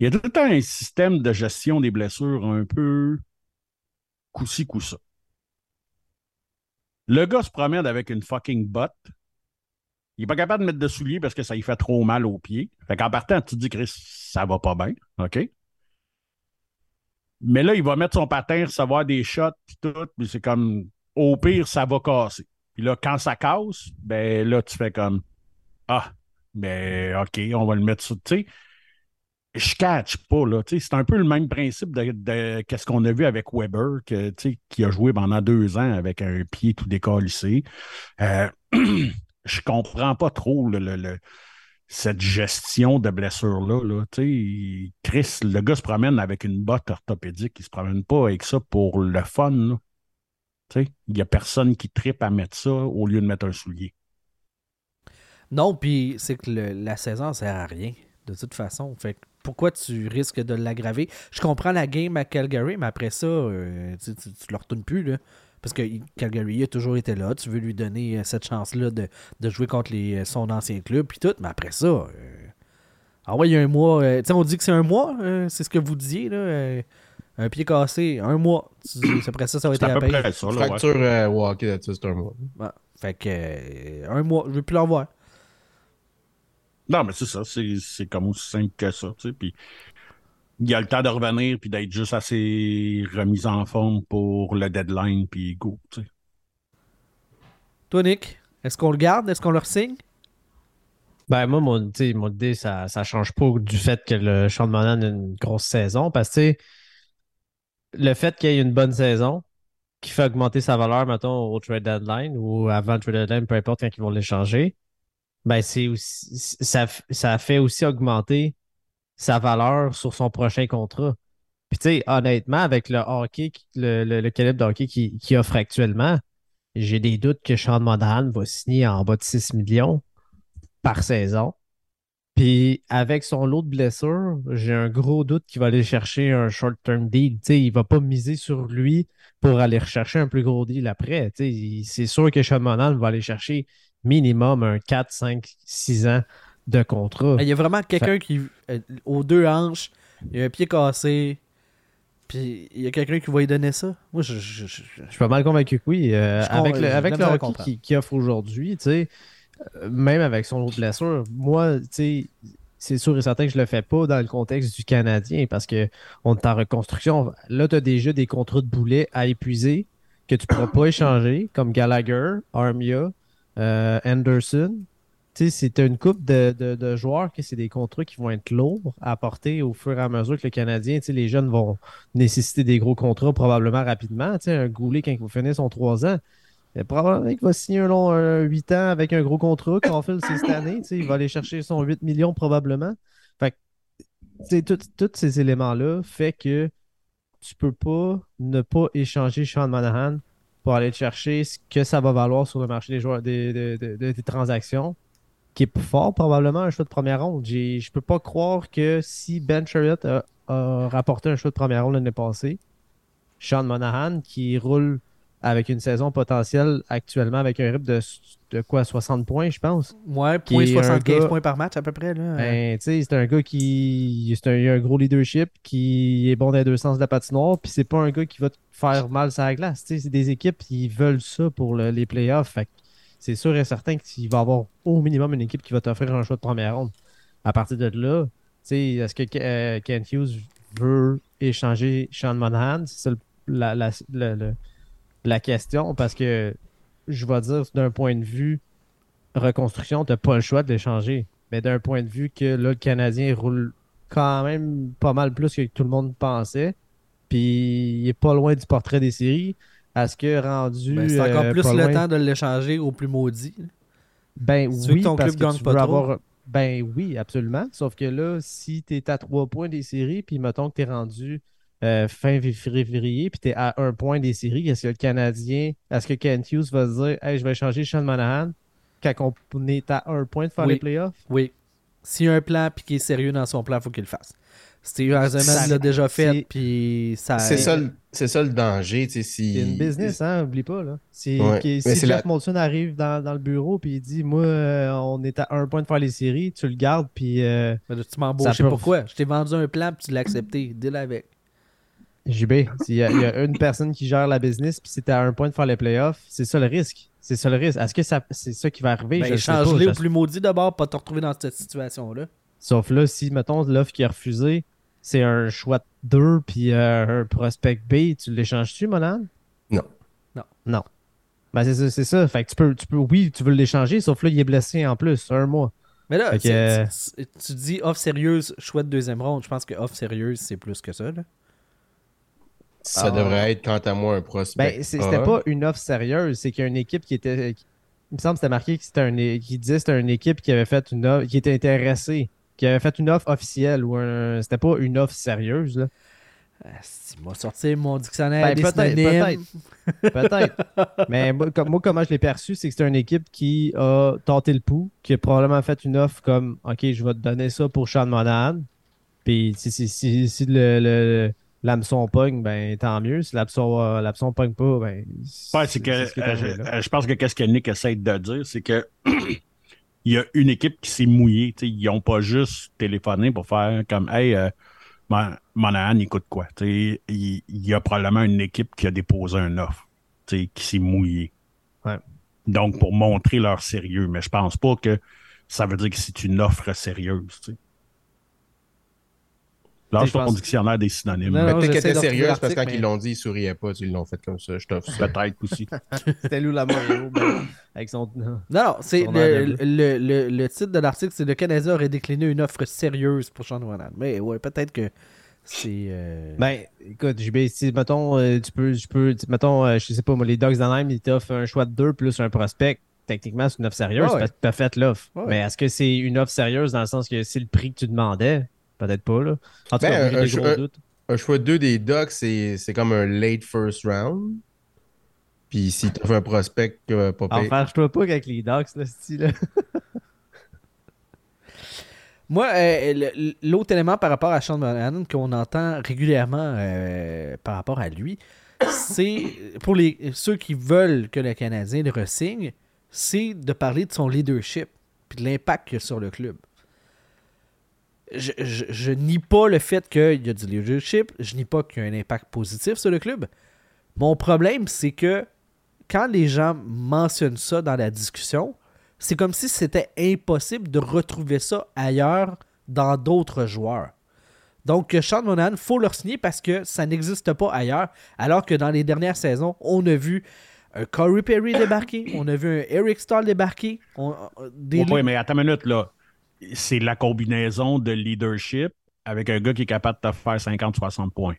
Speaker 4: il y a tout le temps un système de gestion des blessures un peu coup-ci, coup-ça. Le gars se promène avec une fucking botte. Il n'est pas capable de mettre de souliers parce que ça lui fait trop mal aux pieds. Fait qu'en partant, tu te dis, Chris, ça va pas bien. OK? Mais là, il va mettre son patin, recevoir des shots, puis tout, puis c'est comme, au pire, ça va casser. Puis là, quand ça casse, ben là, tu fais comme, ah, ben OK, on va le mettre sur, tu sais, je catch pas, là, tu sais, c'est un peu le même principe de, qu'est-ce qu'on a vu avec Weber, que, tu sais, qui a joué pendant deux ans avec un pied tout décalissé. Euh, <clears throat> je comprends pas trop le- cette gestion de blessure-là. Là. Chris, le gars se promène avec une botte orthopédique. Il se promène pas avec ça pour le fun. Il n'y a personne qui tripe à mettre ça au lieu de mettre un soulier.
Speaker 1: Non, puis c'est que la saison, ça sert à rien, de toute façon. Fait pourquoi tu risques de l'aggraver? Je comprends la game à Calgary, mais après ça, euh, tu, tu le retournes plus, là. Parce que Calgary a toujours été là. Tu veux lui donner euh, cette chance-là de, de jouer contre les, euh, son ancien club, puis tout. Mais après ça, euh, ah ouais, il y a un mois. euh, tu sais, on dit que c'est un mois, euh, c'est ce que vous disiez, là. euh, un pied cassé, un mois. Après ça, ça va être
Speaker 4: à
Speaker 1: la
Speaker 4: peu
Speaker 1: paye.
Speaker 4: près ça. Là, ouais.
Speaker 3: Fracture euh, hockey, là-dessus, c'est un mois.
Speaker 1: Ouais. Fait que euh, un mois, je veux plus l'en voir.
Speaker 4: Non, mais c'est ça. C'est c'est comme aussi simple que ça. Tu sais, puis il a le temps de revenir puis d'être juste assez remis en forme pour le deadline, puis go. Tu sais.
Speaker 1: Toi, Nick, est-ce qu'on le garde? Est-ce qu'on le signe?
Speaker 2: Ben, moi, mon, tu sais, mon idée, ça ne change pas du fait que le Sean Monahan a une grosse saison. Parce que, le fait qu'il ait une bonne saison, qui fait augmenter sa valeur, mettons, au trade deadline ou avant le trade deadline, peu importe quand ils vont l'échanger, ben, c'est aussi, ça, ça fait aussi augmenter sa valeur sur son prochain contrat. Puis, tu sais, honnêtement, avec le hockey, le, calibre de hockey qu'il qui offre actuellement, j'ai des doutes que Sean Monahan va signer en bas de 6 millions par saison. Puis avec son lot de blessures, j'ai un gros doute qu'il va aller chercher un short-term deal. Tu sais, il va pas miser sur lui pour aller rechercher un plus gros deal après. Tu sais, c'est sûr que Sean Monahan va aller chercher minimum un 4, 5, 6 ans de contrat.
Speaker 1: Il y a vraiment quelqu'un qui, euh, aux deux hanches, il a un pied cassé, puis il y a quelqu'un qui va lui donner ça. Moi, je. je- je- je-
Speaker 2: Je suis pas mal convaincu que oui. Euh, avec le, avec le hockey
Speaker 1: comprendre.
Speaker 2: qui, qui offre aujourd'hui, tu sais, euh, même avec son autre blessure, moi, tu sais, c'est sûr et certain que je le fais pas dans le contexte du Canadien parce que on est en reconstruction. Là, tu as déjà des contrats de boulet à épuiser que tu pourras pas échanger, comme Gallagher, Armia, euh, Anderson. C'est une coupe de, de- joueurs que c'est des contrats qui vont être lourds à apporter au fur et à mesure que le Canadien, les jeunes vont nécessiter des gros contrats probablement rapidement. Un Goulet, quand il va finir son 3 ans, il probablement qu'il va signer un long 8 ans avec un gros contrat. Fait c'est cette année, il va aller chercher son 8 millions probablement. Tous ces éléments-là fait que tu peux pas ne pas échanger Sean Monahan pour aller chercher ce que ça va valoir sur le marché des joueurs des- des- des- des transactions, qui est plus fort probablement un choix de première ronde. Je peux pas croire que si Ben Chariot a, a rapporté un choix de première ronde l'année passée, Sean Monahan qui roule avec une saison potentielle actuellement avec un rythme de, de quoi 60 points, je pense?
Speaker 1: Ouais, point
Speaker 2: est un
Speaker 1: 75
Speaker 2: gars-
Speaker 1: points par match à peu près. Là.
Speaker 2: Ben, c'est un gars qui. C'est un, il a un gros leadership, qui est bon dans les deux sens de la patinoire, puis c'est pas un gars qui va te faire mal sur la glace. C'est des équipes qui veulent ça pour le- les playoffs. Fait c'est sûr et certain qu'il va y avoir au minimum une équipe qui va t'offrir un choix de première ronde. À partir de là, est-ce que euh, Kent Hughes veut échanger Sean Monahan? C'est la, la question, parce que je vais dire d'un point de vue reconstruction, tu n'as pas le choix de l'échanger. Mais d'un point de vue que là, le Canadien roule quand même pas mal plus que tout le monde pensait. Puis il est pas loin du portrait des séries. Est-ce que rendu.
Speaker 1: Ben, c'est encore
Speaker 2: euh,
Speaker 1: plus le
Speaker 2: loin-
Speaker 1: temps de l'échanger au plus maudit.
Speaker 2: Ben
Speaker 1: Si
Speaker 2: oui,
Speaker 1: que ton
Speaker 2: parce
Speaker 1: club
Speaker 2: que tu
Speaker 1: pas
Speaker 2: veux avoir. Ben oui, absolument. Sauf que là, si tu es à trois points des séries, puis mettons que tu es rendu euh, fin février, puis tu es à un point des séries, est-ce que le Canadien, est-ce que Kent Hughes va se dire Hey, je vais changer Sean Monahan quand on est à un point de faire
Speaker 1: Oui.
Speaker 2: les playoffs?
Speaker 1: Oui. S'il y a un plan puis qu'il est sérieux dans son plan, il faut qu'il le fasse. Steve Eisenman l'a déjà fait,
Speaker 2: c'est-
Speaker 1: puis ça.
Speaker 3: C'est ça, le- c'est ça le danger. tu sais, Si...
Speaker 2: C'est une business, hein, oublie pas. Là. Si,
Speaker 3: Ouais.
Speaker 2: si
Speaker 3: c'est
Speaker 2: Jeff
Speaker 3: la-
Speaker 2: Molson arrive dans, dans le bureau puis il dit Moi, euh, on est à un point de faire les séries, tu le gardes, puis euh,
Speaker 1: Tu m'embauches, je
Speaker 2: peut-
Speaker 1: pourquoi? Je t'ai vendu un plan puis tu l'as accepté. Deal avec.
Speaker 2: JB, s'il y, y a une personne qui gère la business puis c'est à un point de faire les playoffs, c'est ça le risque. C'est ça le risque. Est-ce que ça, c'est ça qui va arriver?
Speaker 1: Ben, change-les au plus maudit d'abord, pas te retrouver dans cette situation-là.
Speaker 2: Sauf là, si, mettons, l'offre qui est refusée, c'est un choix de 2 puis euh, un prospect B, tu l'échanges-tu, Monan?
Speaker 3: Non.
Speaker 1: Non.
Speaker 2: Non. Ben, c'est ça, c'est ça. Fait que tu peux, tu peux, oui, tu veux l'échanger, sauf là, il est blessé en plus, un mois.
Speaker 1: Mais là,
Speaker 2: Fait que,
Speaker 1: c'est-
Speaker 2: euh,
Speaker 1: tu dis off sérieuse, choix de deuxième ronde. Je pense que off sérieuse, c'est plus que ça. Là.
Speaker 3: Ça
Speaker 2: Ah.
Speaker 3: devrait être, quant à moi, un prospect.
Speaker 2: Ben, c'est- c'était
Speaker 3: A.
Speaker 2: pas une offre sérieuse, c'est qu'il y a une équipe qui était. qui- il me semble que c'était marqué que c'était un, qui disait que c'était une équipe qui avait fait une offre, qui était intéressée, qui avait fait une offre officielle ou un. C'était pas une offre sérieuse, là.
Speaker 1: Ah, si, m'a sorti mon dictionnaire
Speaker 2: Ben,
Speaker 1: des
Speaker 2: peut-être,
Speaker 1: synonymes. <laughs>
Speaker 2: Peut-être. Mais moi, comme, moi, comment je l'ai perçu, c'est que c'était une équipe qui a tenté le pouls, qui a probablement fait une offre comme OK, je vais te donner ça pour Sean Monahan. Puis si, si, si, si le, le- l'hameçon pogne, ben tant mieux. Si l'hameçon, euh, l'hameçon pogne pas, ben.
Speaker 4: Ouais, c'est que
Speaker 2: ce
Speaker 4: euh, je, euh, je pense que qu'est-ce que Nick essaie de dire, c'est que <clears throat> il y a une équipe qui s'est mouillée. Ils n'ont pas juste téléphoné pour faire comme Hey, euh, Mon- Monahan, il coûte quoi? Il il y a probablement une équipe qui a déposé un offre, qui s'est mouillée.
Speaker 2: Ouais.
Speaker 4: Donc, pour montrer leur sérieux. Mais je pense pas que ça veut dire que c'est une offre sérieuse. Lâche
Speaker 2: Tu
Speaker 4: ton
Speaker 2: pense-
Speaker 4: dictionnaire des synonymes.
Speaker 1: Non,
Speaker 3: Mais
Speaker 1: non,
Speaker 3: peut-être qu'elle était sérieuse parce que quand
Speaker 1: mais-
Speaker 3: ils l'ont dit, ils souriaient pas. Ils l'ont fait comme ça. Je t'offre.
Speaker 4: Peut-être aussi. <laughs>
Speaker 2: C'était Lou ben, avec son.
Speaker 1: Non, non, c'est le, le, le, le titre de l'article, c'est le Canadien aurait décliné une offre sérieuse pour Sean. Mais ouais, peut-être que c'est. euh,
Speaker 2: Ben, écoute, JB, si, mettons, euh, tu peux, je peux, tu- mettons, euh, je sais pas, moi, les Dogs d'Anaheim, ils t'offrent un choix de deux plus un prospect. Techniquement, c'est une offre sérieuse
Speaker 1: ouais.
Speaker 2: parce que tu as fait l'offre.
Speaker 1: Ouais.
Speaker 2: Mais est-ce que c'est une offre sérieuse dans le sens que c'est le prix que tu demandais? Peut-être pas, là. En tout
Speaker 3: Ben,
Speaker 2: cas, j'ai
Speaker 3: un-
Speaker 2: des gros
Speaker 3: un-
Speaker 2: doutes.
Speaker 3: Un choix 2 des Ducks, c'est c'est comme un late first round. Puis si tu un prospect, euh, pas pire.
Speaker 2: Enferge-toi pas avec les Dogs, là, style. <laughs>
Speaker 1: Moi, euh, l'autre élément par rapport à Sean Monahan qu'on entend régulièrement euh, par rapport à lui, c'est pour les ceux qui veulent que le Canadien le ressigne, c'est de parler de son leadership puis de l'impact qu'il a sur le club. Je, je, je nie pas le fait qu'il y a du leadership, je nie pas qu'il y a un impact positif sur le club. Mon problème, c'est que quand les gens mentionnent ça dans la discussion, c'est comme si c'était impossible de retrouver ça ailleurs dans d'autres joueurs. Donc, Sean Monahan, il faut le signer parce que ça n'existe pas ailleurs. Alors que dans les dernières saisons, on a vu un Corey Perry débarquer, on a vu un Eric Stahl débarquer. on- des
Speaker 4: Oui, mais attends une minute, là. C'est la combinaison de leadership avec un gars qui est capable de te faire 50-60 points.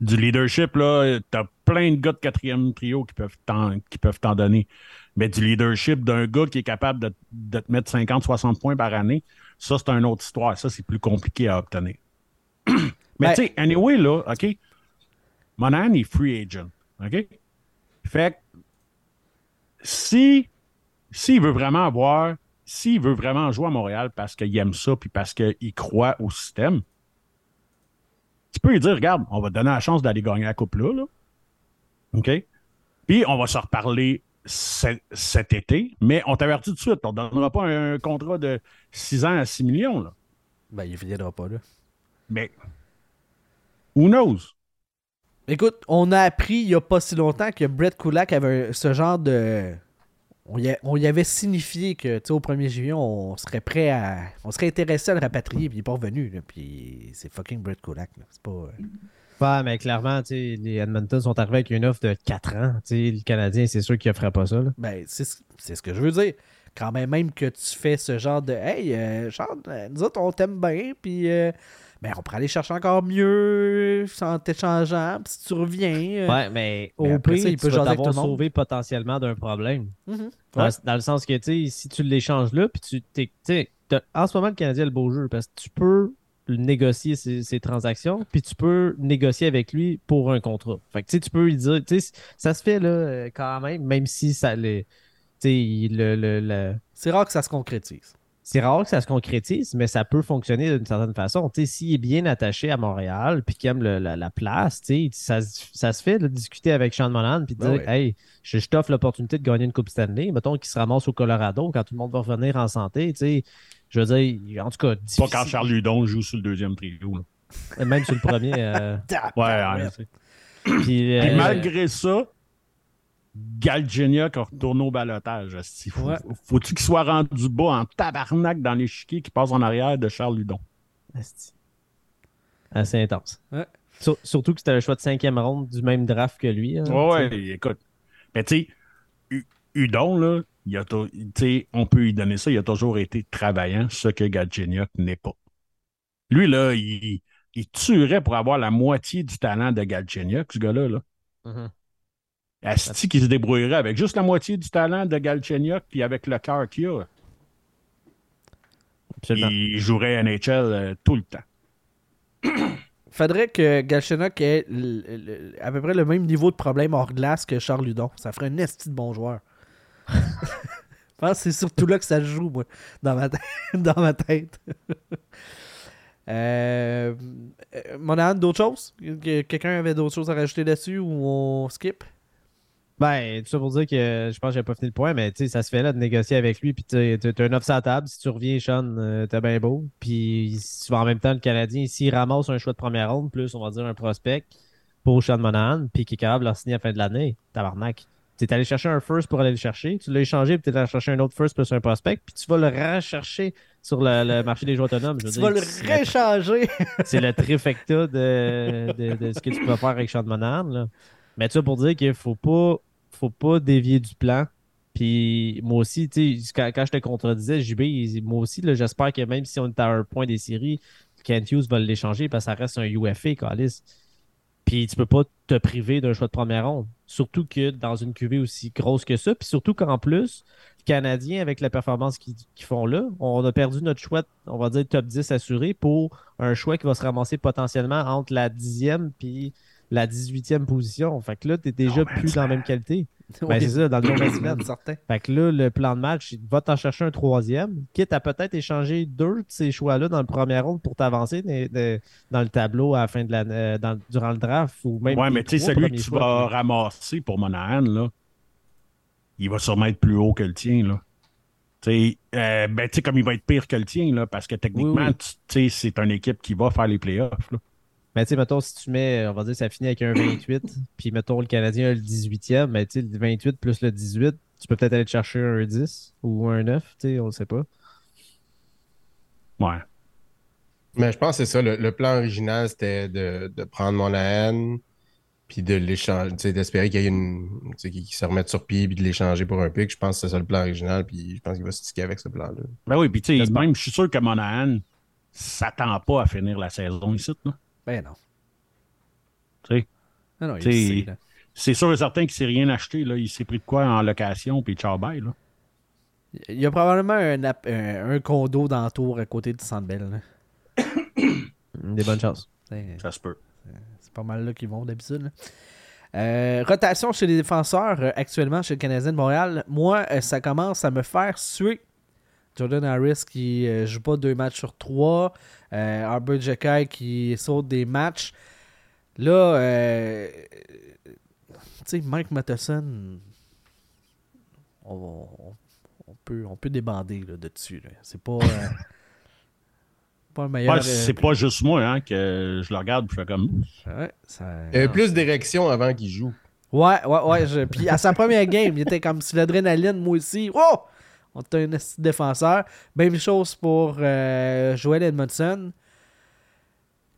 Speaker 4: Du leadership, là, t'as plein de gars de quatrième trio qui peuvent t'en, qui peuvent t'en donner. Mais du leadership d'un gars qui est capable de, de te mettre 50-60 points par année, ça, c'est une autre histoire. Ça, c'est plus compliqué à obtenir. <clears throat> Mais
Speaker 1: Ben-
Speaker 4: tu sais, anyway, là, OK, Monahan est free agent. OK? Fait que si s'il veut vraiment avoir, s'il veut vraiment jouer à Montréal parce qu'il aime ça puis parce qu'il croit au système, tu peux lui dire, regarde, on va te donner la chance d'aller gagner la coupe là. OK? Puis on va se reparler ce- cet été, mais on t'avertit tout de suite, on ne donnera pas un, contrat de 6 ans à 6 millions, là.
Speaker 1: Ben, il viendra pas là.
Speaker 4: Mais who knows?
Speaker 1: Écoute, on a appris il y a pas si longtemps que Brett Kulak avait ce genre de. On y, a- on y avait signifié que, tu sais, au 1er juillet, on serait prêt à. On serait intéressé à le rapatrier, puis il est pas revenu, là, Puis c'est fucking Brett Kulak, là. C'est pas. euh,
Speaker 2: Ouais, mais clairement, tu sais, les Edmonton sont arrivés avec une offre de 4 ans. Tu sais, le Canadien, c'est sûr qu'il ne ferait pas ça. là.
Speaker 1: Ben, c'est ce c'est ce que je veux dire. Quand même, même que tu fais ce genre de Hey, euh, Charles, euh, nous autres, on t'aime bien, puis euh, ben, on pourrait aller chercher encore mieux en t'échangeant, puis si tu reviens. euh,
Speaker 2: Ouais, mais
Speaker 1: Mais
Speaker 2: au
Speaker 1: après
Speaker 2: pire,
Speaker 1: ça, il peut
Speaker 2: t'avoir sauvé potentiellement d'un problème.
Speaker 1: mhm.
Speaker 2: Dans,
Speaker 1: Ouais.
Speaker 2: dans le sens que, tu sais, si tu l'échanges là, puis tu sais, en ce moment, le Canadien a le beau jeu parce que tu peux négocier ses, ses transactions, puis tu peux négocier avec lui pour un contrat. Fait que, tu sais, tu peux lui dire, tu sais, ça se fait, là, euh, quand même, même si ça les. Tu sais, il- le, le, le-
Speaker 1: C'est rare que ça se concrétise.
Speaker 2: C'est rare que ça se concrétise, mais ça peut fonctionner d'une certaine façon. S'il est bien attaché à Montréal, puis qu'il aime le- la, la place, ça, se- ça se fait de discuter avec Sean Monahan, puis de
Speaker 1: Ben
Speaker 2: dire, hey, je, je t'offre l'opportunité de gagner une Coupe Stanley. Mettons qu'il se ramasse au Colorado quand tout le monde va revenir en santé, tu sais. Je veux dire, en tout cas,
Speaker 4: Pas
Speaker 2: difficile-
Speaker 4: quand Charles Ludon joue sur le deuxième trio. là.
Speaker 2: même sur le premier. euh, <laughs>
Speaker 4: Ouais, ouais, c'est-
Speaker 2: puis,
Speaker 4: Puis
Speaker 2: euh,
Speaker 4: malgré ça, Galgenia qui retourne au balotage. Faut,
Speaker 1: Ouais.
Speaker 4: Faut-tu qu'il soit rendu bas en tabarnak dans l'échiquier qui passe en arrière de Charles Ludon?
Speaker 2: asti. assez intense.
Speaker 1: Ouais.
Speaker 2: Sur- surtout que c'était le choix de cinquième ronde du même draft que lui. hein,
Speaker 4: Ouais, écoute. Mais tu sais, Udon, là, il a tou- tu sais, on peut lui donner ça, il a toujours été travaillant, ce que Galchenyuk n'est pas. Lui, là, il, il tuerait pour avoir la moitié du talent de Galchenyuk, ce gars-là. Là.
Speaker 2: Mhm.
Speaker 4: Asti qui se débrouillerait avec juste la moitié du talent de Galchenyuk, puis avec le cœur qu'il a.
Speaker 2: Absolument.
Speaker 4: Il jouerait NHL euh, tout le temps. <clears throat>
Speaker 1: Faudrait que Galchenyuk ait le- le- à peu près le même niveau de problème hors glace que Charles Ludon. Ça ferait un esti de bon joueur. <laughs> Je pense que c'est surtout là que ça joue, moi, dans ma, tête- <laughs> dans ma tête. <laughs> euh, euh, Monahan, d'autres choses? Que- Quelqu'un avait d'autres choses à rajouter là-dessus ou on skip?
Speaker 2: Ben, tout ça pour dire que je pense que j'ai pas fini le point, mais tu sais, ça se fait là de négocier avec lui. Puis tu un offre la table. Si tu reviens, Sean, euh, t'es bien beau. Puis si tu vas en même temps, le Canadien, s'il ramasse un choix de première ronde, plus on va dire un prospect pour Sean Monahan, puis qui est capable de le signer à la fin de l'année, tabarnak. Tu es allé chercher un first pour aller le chercher, tu l'as échangé, puis tu es allé chercher un autre first plus un prospect, puis tu vas le rechercher sur le, le marché des joueurs autonomes. Je veux
Speaker 1: Tu
Speaker 2: dire,
Speaker 1: vas le réchanger.
Speaker 2: c'est le trifecta de, de, de ce que tu peux faire avec Sean Monahan. Là. Mais tu ça pour dire qu'il faut pas, faut pas dévier du plan. Puis moi aussi, tu sais, quand, quand je te contredisais, JB, moi aussi, j'espère que même si on est à un point des séries, Kent Hughes va l'échanger parce que ça reste un UFA, Calis. Puis tu peux pas te priver d'un choix de première ronde. Surtout que dans une QV aussi grosse que ça. Puis surtout qu'en plus, les Canadiens, avec la performance qu'ils font là, on a perdu notre choix, on va dire top 10 assuré pour un choix qui va se ramasser potentiellement entre la 10e puis la 18e position. Fait que là, tu déjà
Speaker 4: Non, man,
Speaker 2: plus
Speaker 4: ça-
Speaker 2: dans la même qualité. <laughs> Ben,
Speaker 1: Oui,
Speaker 2: c'est ça, dans le <clears throat> nom
Speaker 1: man, certain.
Speaker 2: fait que là, le plan de match, il va t'en chercher un troisième, quitte à peut-être échanger deux de ces choix-là dans le premier round pour t'avancer dans, le tableau à la fin de la, euh, dans- durant le draft ou même.
Speaker 4: ouais, mais tu sais, celui que tu
Speaker 2: choix.
Speaker 4: vas ramasser pour Monahan, là, il va sûrement être plus haut que le tien. Là. sais, euh, ben, tu sais, comme il va être pire que le tien, là, parce que techniquement,
Speaker 2: Oui, oui.
Speaker 4: c'est une équipe qui va faire les playoffs. là.
Speaker 2: Mais tu sais, mettons, si tu mets, on va dire, ça finit avec un 28, <coughs> puis mettons, le Canadien a le 18e, mais tu sais, le 28 plus le 18, tu peux peut-être aller te chercher un 10 ou un 9, tu sais, on ne sait pas.
Speaker 4: Ouais.
Speaker 3: Mais je pense que c'est ça. Le, le plan original, c'était de, de prendre Monahan, puis de l'échanger, tu sais, d'espérer qu'il y ait une. tu sais, qu'il se remette sur pied, puis de l'échanger pour un pic. Je pense que c'est ça le plan original, puis je pense qu'il va se sticker avec ce plan-là.
Speaker 4: Ben oui, puis tu sais, même, je suis sûr que Monahan s'attend pas à finir la saison ici. Là.
Speaker 1: Ben non.
Speaker 4: Tu sais. C'est sûr et certain qu'il s'est rien acheté. Là. Il s'est pris de quoi en location, puis ciao bye. Là.
Speaker 1: Il y a probablement un, app- un, un condo dans la tour à côté du Centre Bell. là.
Speaker 2: Des bonnes chances.
Speaker 4: Ça se peut.
Speaker 1: c'est pas mal là qu'ils vont d'habitude. Euh, rotation chez les défenseurs euh, actuellement chez le Canadien de Montréal. Moi, euh, ça commence à me faire suer. Jordan Harris qui euh, joue pas deux matchs sur trois. Euh, Arbor Jekai qui saute des matchs. Là, euh, tu sais, Mike Matheson, on, on- on peut, on peut débander là, de dessus. là. C'est pas, euh, <laughs> pas meilleur.
Speaker 4: Ouais, c'est
Speaker 1: euh,
Speaker 4: pas juste moi hein, que je le regarde et je fais comme.
Speaker 1: ouais, ça-
Speaker 3: Il y avait plus d'érection avant qu'il joue.
Speaker 1: Ouais, ouais, ouais. je- Puis à sa première game, il était comme si l'adrénaline, moi aussi. Oh! On était un défenseur. Même chose pour euh, Joel Edmondson.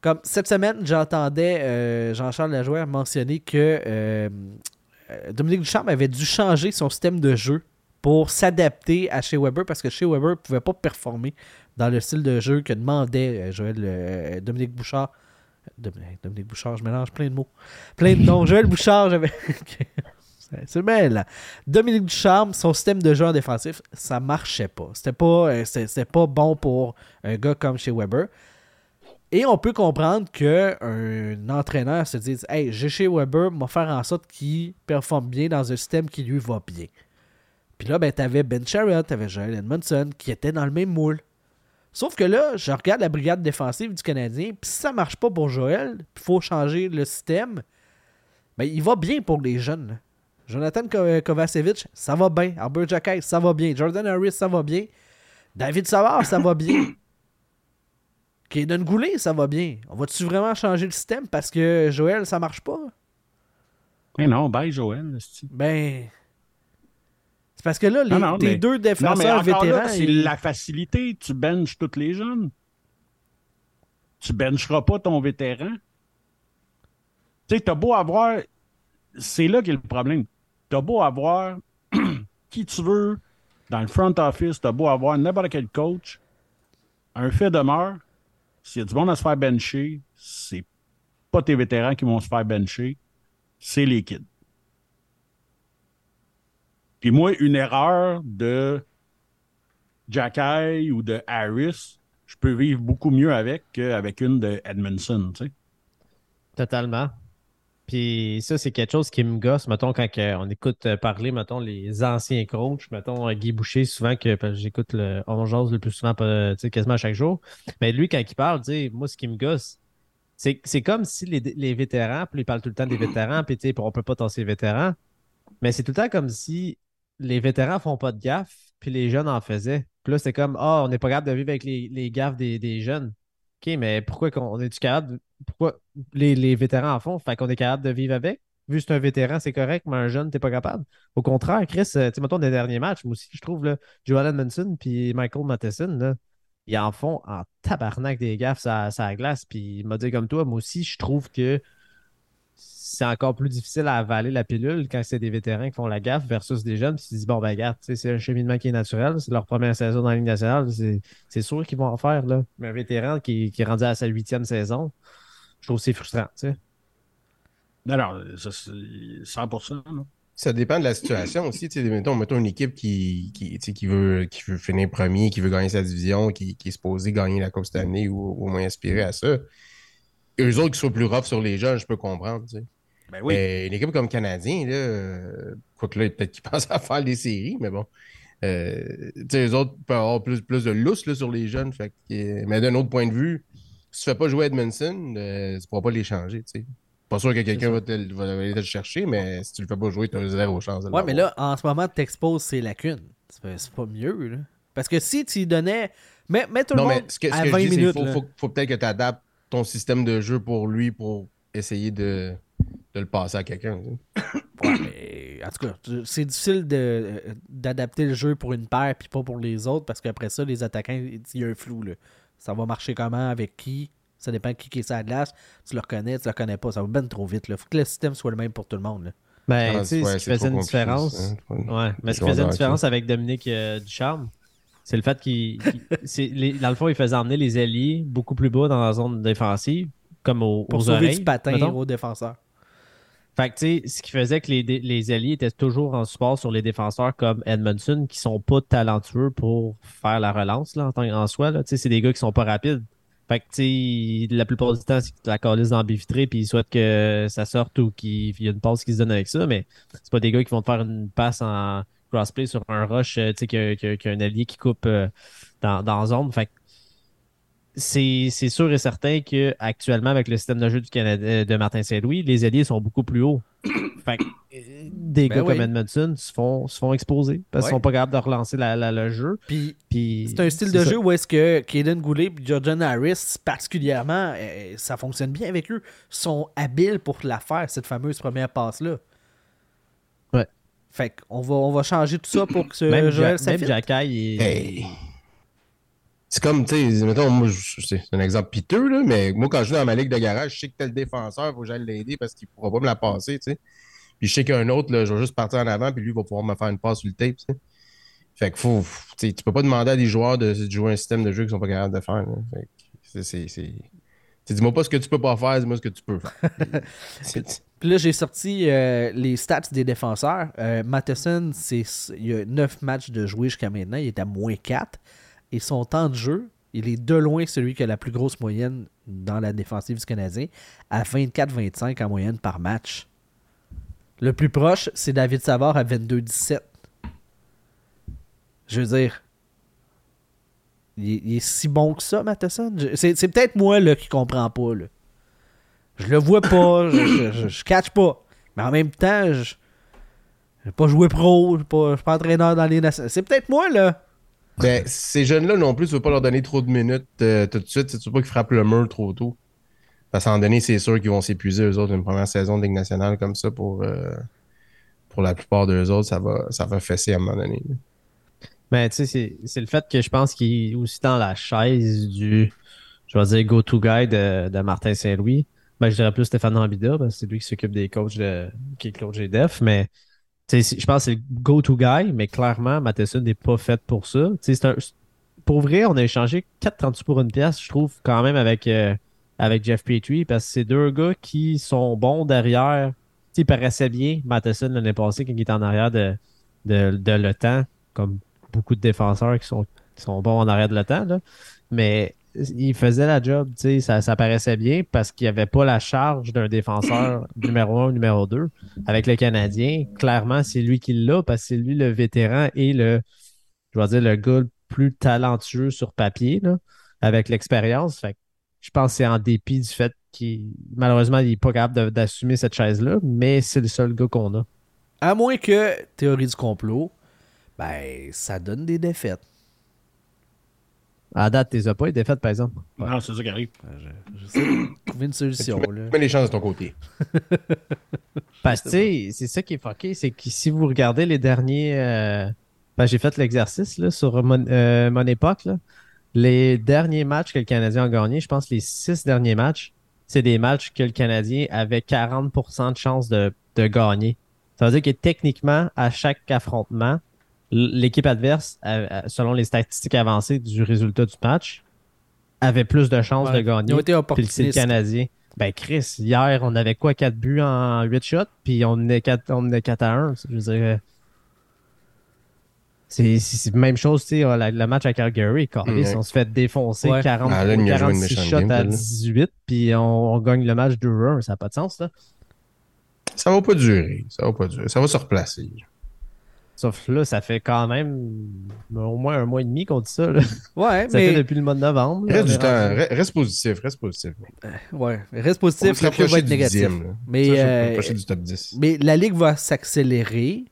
Speaker 1: Comme cette semaine, j'entendais euh, Jean-Charles Lajoie mentionner que euh, euh, Dominique Ducharme avait dû changer son système de jeu pour s'adapter à Shea Weber parce que Shea Weber ne pouvait pas performer dans le style de jeu que demandait Joël Dominique Bouchard. Dominique Bouchard, je mélange plein de mots. Plein de noms. Joël Bouchard, j'avais. <laughs> C'est- là. Dominique Ducharme, son système de jeu en défensif, ça marchait pas. C'était pas, euh, c'était pas bon pour un gars comme chez Weber. Et on peut comprendre qu'un entraîneur se dise Hey, j'ai chez Weber, m'a faire en sorte qu'il performe bien dans un système qui lui va bien. Puis là, ben, t'avais Ben Sherrod, t'avais Joel Edmondson qui étaient dans le même moule. Sauf que là, je regarde la brigade défensive du Canadien, puis si ça marche pas pour Joel, puis faut changer le système, ben, il va bien pour les jeunes. Jonathan Ko- Kovacevic, ça va bien. Albert Jacquet, ça va bien. Jordan Harris, ça va bien. David Savard, ça va bien. <coughs> Kaden Goulet, ça va bien. On va-tu vraiment changer le système parce que Joël, ça marche pas?
Speaker 4: Mais non, bye Joël.
Speaker 1: Ben. C'est parce que là, les,
Speaker 4: Non, non,
Speaker 1: tes
Speaker 4: mais-
Speaker 1: deux
Speaker 4: Non, mais
Speaker 1: défenseurs vétérans.
Speaker 4: c'est la facilité. Tu benches tous les jeunes. Tu bencheras pas ton vétéran. Tu sais, t'as beau avoir. C'est là qu'est le problème. T'as beau avoir <clears throat> qui tu veux dans le front office, t'as beau avoir n'importe quel coach. Un fait demeure, s'il y a du monde à se faire bencher, c'est pas tes vétérans qui vont se faire bencher, c'est les kids. Puis moi, une erreur de Jacky ou de Harris, je peux vivre beaucoup mieux avec qu'avec une de Edmondson, tu sais.
Speaker 2: Totalement. Puis ça, c'est quelque chose qui me gosse, mettons, quand on écoute euh, parler, mettons, les anciens coachs, mettons, euh, Guy Boucher, souvent que j'écoute le On jase le plus souvent, quasiment à chaque jour. Mais lui, quand il parle, moi, ce qui me gosse, c'est comme si les, les vétérans, puis il parle tout le temps des vétérans, puis tu sais, on peut pas tasser les vétérans, mais c'est tout le temps comme si les vétérans font pas de gaffe, puis les jeunes en faisaient. Puis là, c'est comme, ah, on n'est pas capable de vivre avec les, les gaffes des, des jeunes. OK, mais pourquoi on est-tu capable Pourquoi les, vétérans en font? Fait qu'on est capable de vivre avec? Vu que c'est un vétéran, c'est correct, mais un jeune, t'es pas capable. Au contraire, Chris, euh, tu sais, mettons, des derniers matchs, moi aussi, je trouve, là, Joel Edmondson puis Michael Matheson, là, ils en font en tabarnak des gaffes ça la glace. Puis il m'a dit comme toi, moi aussi, je trouve que c'est encore plus difficile à avaler la pilule quand c'est des vétérans qui font la gaffe versus des jeunes qui se disent bon ben regarde, tu c'est un cheminement qui est naturel, c'est leur première saison dans la Ligue nationale, c'est, sûr qu'ils vont en faire là. Mais un vétéran qui, qui est rendu à sa huitième saison, je trouve que c'est frustrant, tu sais.
Speaker 4: Non, non, ça, c'est 100%. là.
Speaker 3: Ça dépend de la situation aussi. tu sais, Mettons, mettons une équipe qui, qui, tu sais, qui, veut, qui veut finir premier, qui veut gagner sa division, qui, qui est supposée gagner la Coupe cette année ou au moins aspirer à ça. Eux autres qui soient plus rough sur les jeunes, je peux comprendre. tu sais.
Speaker 4: Ben oui.
Speaker 3: Mais une équipe comme Canadien, là, euh, quoique là, peut-être qu'ils <laughs> pensent à faire des séries, mais bon. Euh, tu sais, eux autres peuvent avoir plus, plus de lousse là, sur les jeunes. Fait que, euh, mais d'un autre point de vue, si tu fais pas jouer Edmondson, euh, tu ne pourras pas les changer. tu sais. Pas sûr que quelqu'un va, te- va aller te le chercher, mais si tu le fais pas jouer, tu as zéro chance de
Speaker 1: Ouais, mais là, en ce moment, t'exposes ses lacunes. C'est pas, mieux, là. Parce que si tu donnais. Mets, mets tout le
Speaker 3: Non, mais
Speaker 1: monde
Speaker 3: ce que, ce
Speaker 1: à
Speaker 3: que
Speaker 1: 20
Speaker 3: je dis, c'est qu'il
Speaker 1: minutes.
Speaker 3: faut,
Speaker 1: là.
Speaker 3: faut, faut peut-être que tu adaptes ton système de jeu pour lui pour essayer de, de le passer à quelqu'un. <coughs>
Speaker 1: Ouais, mais en tout cas, c'est difficile de- euh, d'adapter le jeu pour une paire puis pas pour les autres parce qu'après ça, les attaquants, il y a un flou. Là. Ça va marcher comment, avec qui? Ça dépend de qui qui est sur la glace. Tu le reconnais, tu le reconnais pas. Ça va bien trop vite. Il faut que le système soit le même pour tout le monde. là.
Speaker 2: Ben,
Speaker 3: Ah,
Speaker 2: tu sais,
Speaker 3: ouais,
Speaker 2: ce qui faisait une différence.
Speaker 3: hein.
Speaker 2: Ouais, mais ce qui faisait une différence avec Dominique euh, Ducharme, c'est le fait qu'il. qu'il- <laughs> c'est les- dans le fond, il faisait emmener les alliés beaucoup plus bas dans la zone défensive, comme au,
Speaker 1: Pour
Speaker 2: aux
Speaker 1: sauver
Speaker 2: oreilles,
Speaker 1: du patin
Speaker 2: mettons.
Speaker 1: aux défenseurs.
Speaker 2: Fait que, tu sais, ce qui faisait que les, les alliés étaient toujours en support sur les défenseurs comme Edmondson, qui sont pas talentueux pour faire la relance, là, en, en soi. Tu sais, c'est des gars qui sont pas rapides. Fait que, tu sais, la plupart du temps, c'est la calice dans le bivitré, puis ils souhaitent que ça sorte ou qu'il y ait une passe qui se donne avec ça, mais c'est pas des gars qui vont te faire une passe en crossplay sur un rush, euh, tu sais, a- a- a allié qui coupe euh, dans, dans zone. Fait que c'est sûr et certain que actuellement avec le système de jeu du Canada de Martin Saint-Louis, les alliés sont beaucoup plus hauts. <coughs> Fait que, euh, des
Speaker 1: Ben
Speaker 2: gars
Speaker 1: oui.
Speaker 2: comme Edmondson se font, se font exposer parce qu'ils
Speaker 1: Ouais.
Speaker 2: sont pas capables de relancer la- la- le jeu.
Speaker 1: Puis
Speaker 2: Puis
Speaker 1: c'est un style de
Speaker 2: ça.
Speaker 1: jeu où est-ce que Kaden Goulet et Jordan Harris, particulièrement, euh, ça fonctionne bien avec eux, sont habiles pour la faire, cette fameuse première passe-là.
Speaker 2: Ouais.
Speaker 1: Fait qu'on va, on va changer tout ça pour que ce
Speaker 2: Même,
Speaker 1: Joël
Speaker 2: Ja- même
Speaker 1: s'affine.
Speaker 2: Jacky, il est-
Speaker 3: Hey. C'est comme, tu sais, moi, c'est un exemple piteux, mais moi, quand je joue dans ma ligue de garage, je sais que tel défenseur, il faut que j'aille l'aider parce qu'il ne pourra pas me la passer, tu sais. Puis je sais qu'un autre, je vais juste partir en avant, puis lui, va pouvoir me faire une passe sur le tape. Fait que faut, tu peux pas demander à des joueurs de, jouer un système de jeu qu'ils sont pas capables de faire. c'est- Dis-moi pas ce que tu peux pas faire, dis-moi ce que tu peux faire. <laughs>
Speaker 1: Puis là, j'ai sorti euh, les stats des défenseurs. Euh, Matheson, il y a 9 matchs de jouer jusqu'à maintenant. Il est à moins 4. Et son temps de jeu, il est de loin celui qui a la plus grosse moyenne dans la défensive du Canadien, à 24-25 en moyenne par match. Le plus proche, c'est David Savard à 22-17. Je veux dire, il est, si bon que ça, Matheson? C'est, peut-être moi là, qui comprends pas. Là. Je le vois pas, je, je, je- catch pas. Mais en même temps, je j'ai pas joué pro, je je suis pas entraîneur dans les nationales. C'est peut-être moi, là.
Speaker 3: Ben, ces jeunes-là non plus, tu veux pas leur donner trop de minutes euh, tout de suite. Tu veux pas qu'ils frappent le mur trop tôt? Parce qu'à un moment donné, c'est sûr qu'ils vont s'épuiser, eux autres, une première saison de Ligue nationale comme ça pour, euh, pour la plupart d'eux autres, ça va, ça va fesser à un moment donné.
Speaker 2: Mais tu sais, c'est- le fait que je pense qu'il est aussi dans la chaise du, je vais dire, go-to guy de, de Martin Saint-Louis. Ben, je dirais plus Stéphane Ambida, parce que c'est lui qui s'occupe des coachs de, qui est coach GDF, mais je pense que c'est le go-to guy, mais clairement, Matheson n'est pas fait pour ça. Un- pour vrai, on a échangé 4,38 pour une pièce, je trouve, quand même, avec, euh, avec Jeff Petrie, parce que c'est deux gars qui sont bons derrière. Tu sais, il paraissait bien, Matheson, l'année passée, quand il était en arrière de, de, de le temps, comme beaucoup de défenseurs qui sont, qui sont bons en arrière de le temps, là. mais il faisait la job, tu sais, ça, ça paraissait bien parce qu'il n'y avait pas la charge d'un défenseur <clears throat> numéro un ou numéro deux. Avec le Canadien, clairement, c'est lui qui l'a parce que c'est lui le vétéran et le, je vais dire, le gars le plus talentueux sur papier, là, avec l'expérience. Je pense que c'est en dépit du fait qu'il, malheureusement, il n'est pas capable d'assumer cette chaise-là, mais c'est le seul gars qu'on a.
Speaker 1: À moins que, théorie du complot, ben, ça donne des défaites.
Speaker 2: À date, t'es as pas, les défaites, par exemple.
Speaker 4: Non, c'est ça qui arrive.
Speaker 1: Je- J'essaie de <coughs> trouver une solution, là.
Speaker 3: Mets les chances de ton côté. <laughs>
Speaker 2: Parce que, tu sais, c'est ça qui est fucké, c'est que si vous regardez les derniers. euh, ben, j'ai fait l'exercice là, sur mon, euh, mon époque. là. Les derniers matchs que le Canadien a gagné, je pense les six derniers matchs, c'est des matchs que le Canadien avait 40% de chance de, de gagner. Ça veut dire que techniquement, à chaque affrontement, l'équipe adverse, selon les statistiques avancées du résultat du match, avait plus de chances
Speaker 1: Ouais.
Speaker 2: de gagner.
Speaker 1: Ils ont été
Speaker 2: c'est le. Canadien. Ben, Chris, hier, on avait quoi, 4 buts en 8 shots, puis on est 4, on est 4 à 1. Je veux dire, euh, c'est la même chose, tu sais, euh, le match à Calgary, Carlis, on se fait défoncer
Speaker 1: Ouais.
Speaker 2: 40,
Speaker 3: Ah, là, il a joué une
Speaker 2: 46
Speaker 3: méchante
Speaker 2: shots
Speaker 3: game,
Speaker 2: à
Speaker 3: là.
Speaker 2: 18, puis on, on gagne le match 2-1. Ça n'a pas de sens, là.
Speaker 3: Ça va pas durer. Ça va pas durer. Ça va se replacer.
Speaker 2: Sauf là, ça fait quand même au moins un mois et demi qu'on dit ça. Là.
Speaker 1: Ouais,
Speaker 2: Ça fait
Speaker 1: mais
Speaker 2: depuis le mois de novembre. là,
Speaker 3: Reste du temps. Reste positif. Reste positif.
Speaker 1: ouais, reste positif, le va être
Speaker 3: du
Speaker 1: négatif.
Speaker 3: dixième.
Speaker 1: Mais, euh,
Speaker 3: du top 10.
Speaker 1: Mais la ligue va s'accélérer.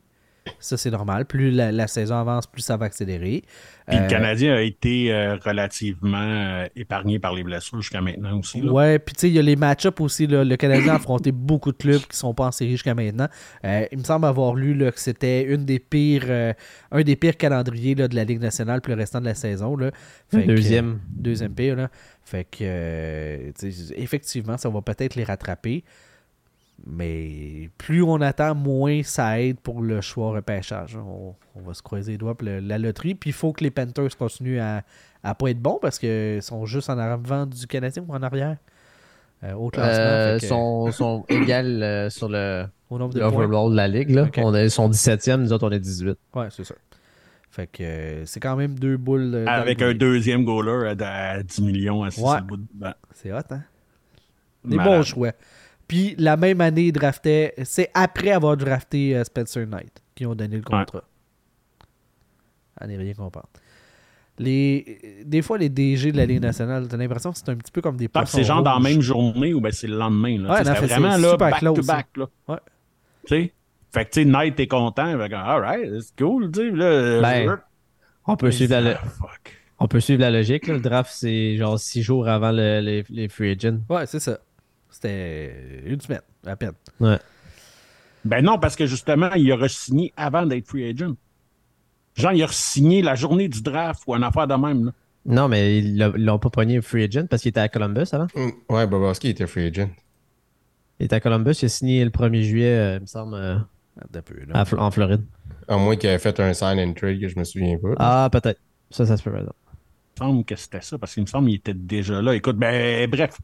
Speaker 1: Ça, c'est normal. Plus la, la saison avance, plus ça va accélérer.
Speaker 4: Puis
Speaker 1: Euh,
Speaker 4: le Canadien a été euh, relativement euh, épargné par les blessures jusqu'à maintenant aussi. là.
Speaker 1: Ouais, puis tu sais, il y a les match-ups aussi. là. Le Canadien a affronté <laughs> beaucoup de clubs qui sont pas en série jusqu'à maintenant. Euh, il me semble avoir lu là, que c'était une des pires, euh, un des pires calendriers là, de la Ligue nationale pour le restant de la saison. Là. Fait que,
Speaker 2: Deuxième.
Speaker 1: euh, deuxième pire. Là. Fait que, euh, effectivement, ça va peut-être les rattraper. Mais plus on attend, moins ça aide pour le choix repêchage. On, on va se croiser les doigts pour le- la loterie. Puis il faut que les Panthers continuent à, à pas être bons parce qu'ils sont juste en avant du Canadien ou en arrière euh, au classement.
Speaker 2: Euh,
Speaker 1: que,
Speaker 2: sont, sont <coughs> égales euh, sur le
Speaker 1: au nombre de points.
Speaker 2: de la ligue. Là. On est, ils sont 17e, nous autres, on est 18.
Speaker 1: Ouais, c'est ça. Fait que euh, c'est quand même deux boules. euh,
Speaker 4: Avec un deuxième goaler à, à 10 millions assis
Speaker 1: Ouais. C'est hot, hein? Des
Speaker 4: Malade.
Speaker 1: bons choix. Puis la même année, ils draftaient. C'est après avoir drafté euh, Spencer Knight qui ont donné le contrat. À n'est rien comprendre. Les... Des fois, les DG de la Ligue nationale, t'as l'impression que c'est un petit peu comme des
Speaker 4: Tant que
Speaker 1: poissons
Speaker 4: c'est genre dans la même journée ou ben c'est le lendemain. Là.
Speaker 1: Ouais,
Speaker 4: Tu sais,
Speaker 1: non, fait,
Speaker 4: vraiment
Speaker 1: c'est
Speaker 4: là, back
Speaker 1: close,
Speaker 4: to back. Là.
Speaker 1: Ouais.
Speaker 4: Tu sais? Fait que tu sais, Knight est content. Fait que, all right, c'est cool. Tu sais, là,
Speaker 2: Ben, On peut, suivre la,
Speaker 4: ah, fuck.
Speaker 2: on peut suivre la logique. là. Le draft, c'est genre 6 jours avant le- les, les free agents.
Speaker 1: Ouais, c'est ça. C'était une semaine, à peine.
Speaker 4: Ben non, parce que justement, il a re-signé avant d'être free agent. Genre, il a re-signé la journée du draft ou une affaire de même. Là.
Speaker 2: Non, mais ils l'ont pas pogné free agent parce qu'il était à Columbus avant.
Speaker 3: Mm, Ouais, Bobrovski était free agent.
Speaker 2: Il était à Columbus, il a signé le 1er juillet, euh, il me semble, euh,
Speaker 1: peu, là.
Speaker 2: à Fl- en Floride.
Speaker 3: À moins qu'il ait fait un sign and trade que je me souviens pas.
Speaker 2: Ah, peut-être. Ça, ça se peut, par exemple.
Speaker 4: Il me semble que c'était ça, parce qu'il me semble qu'il était déjà là. Écoute, ben bref.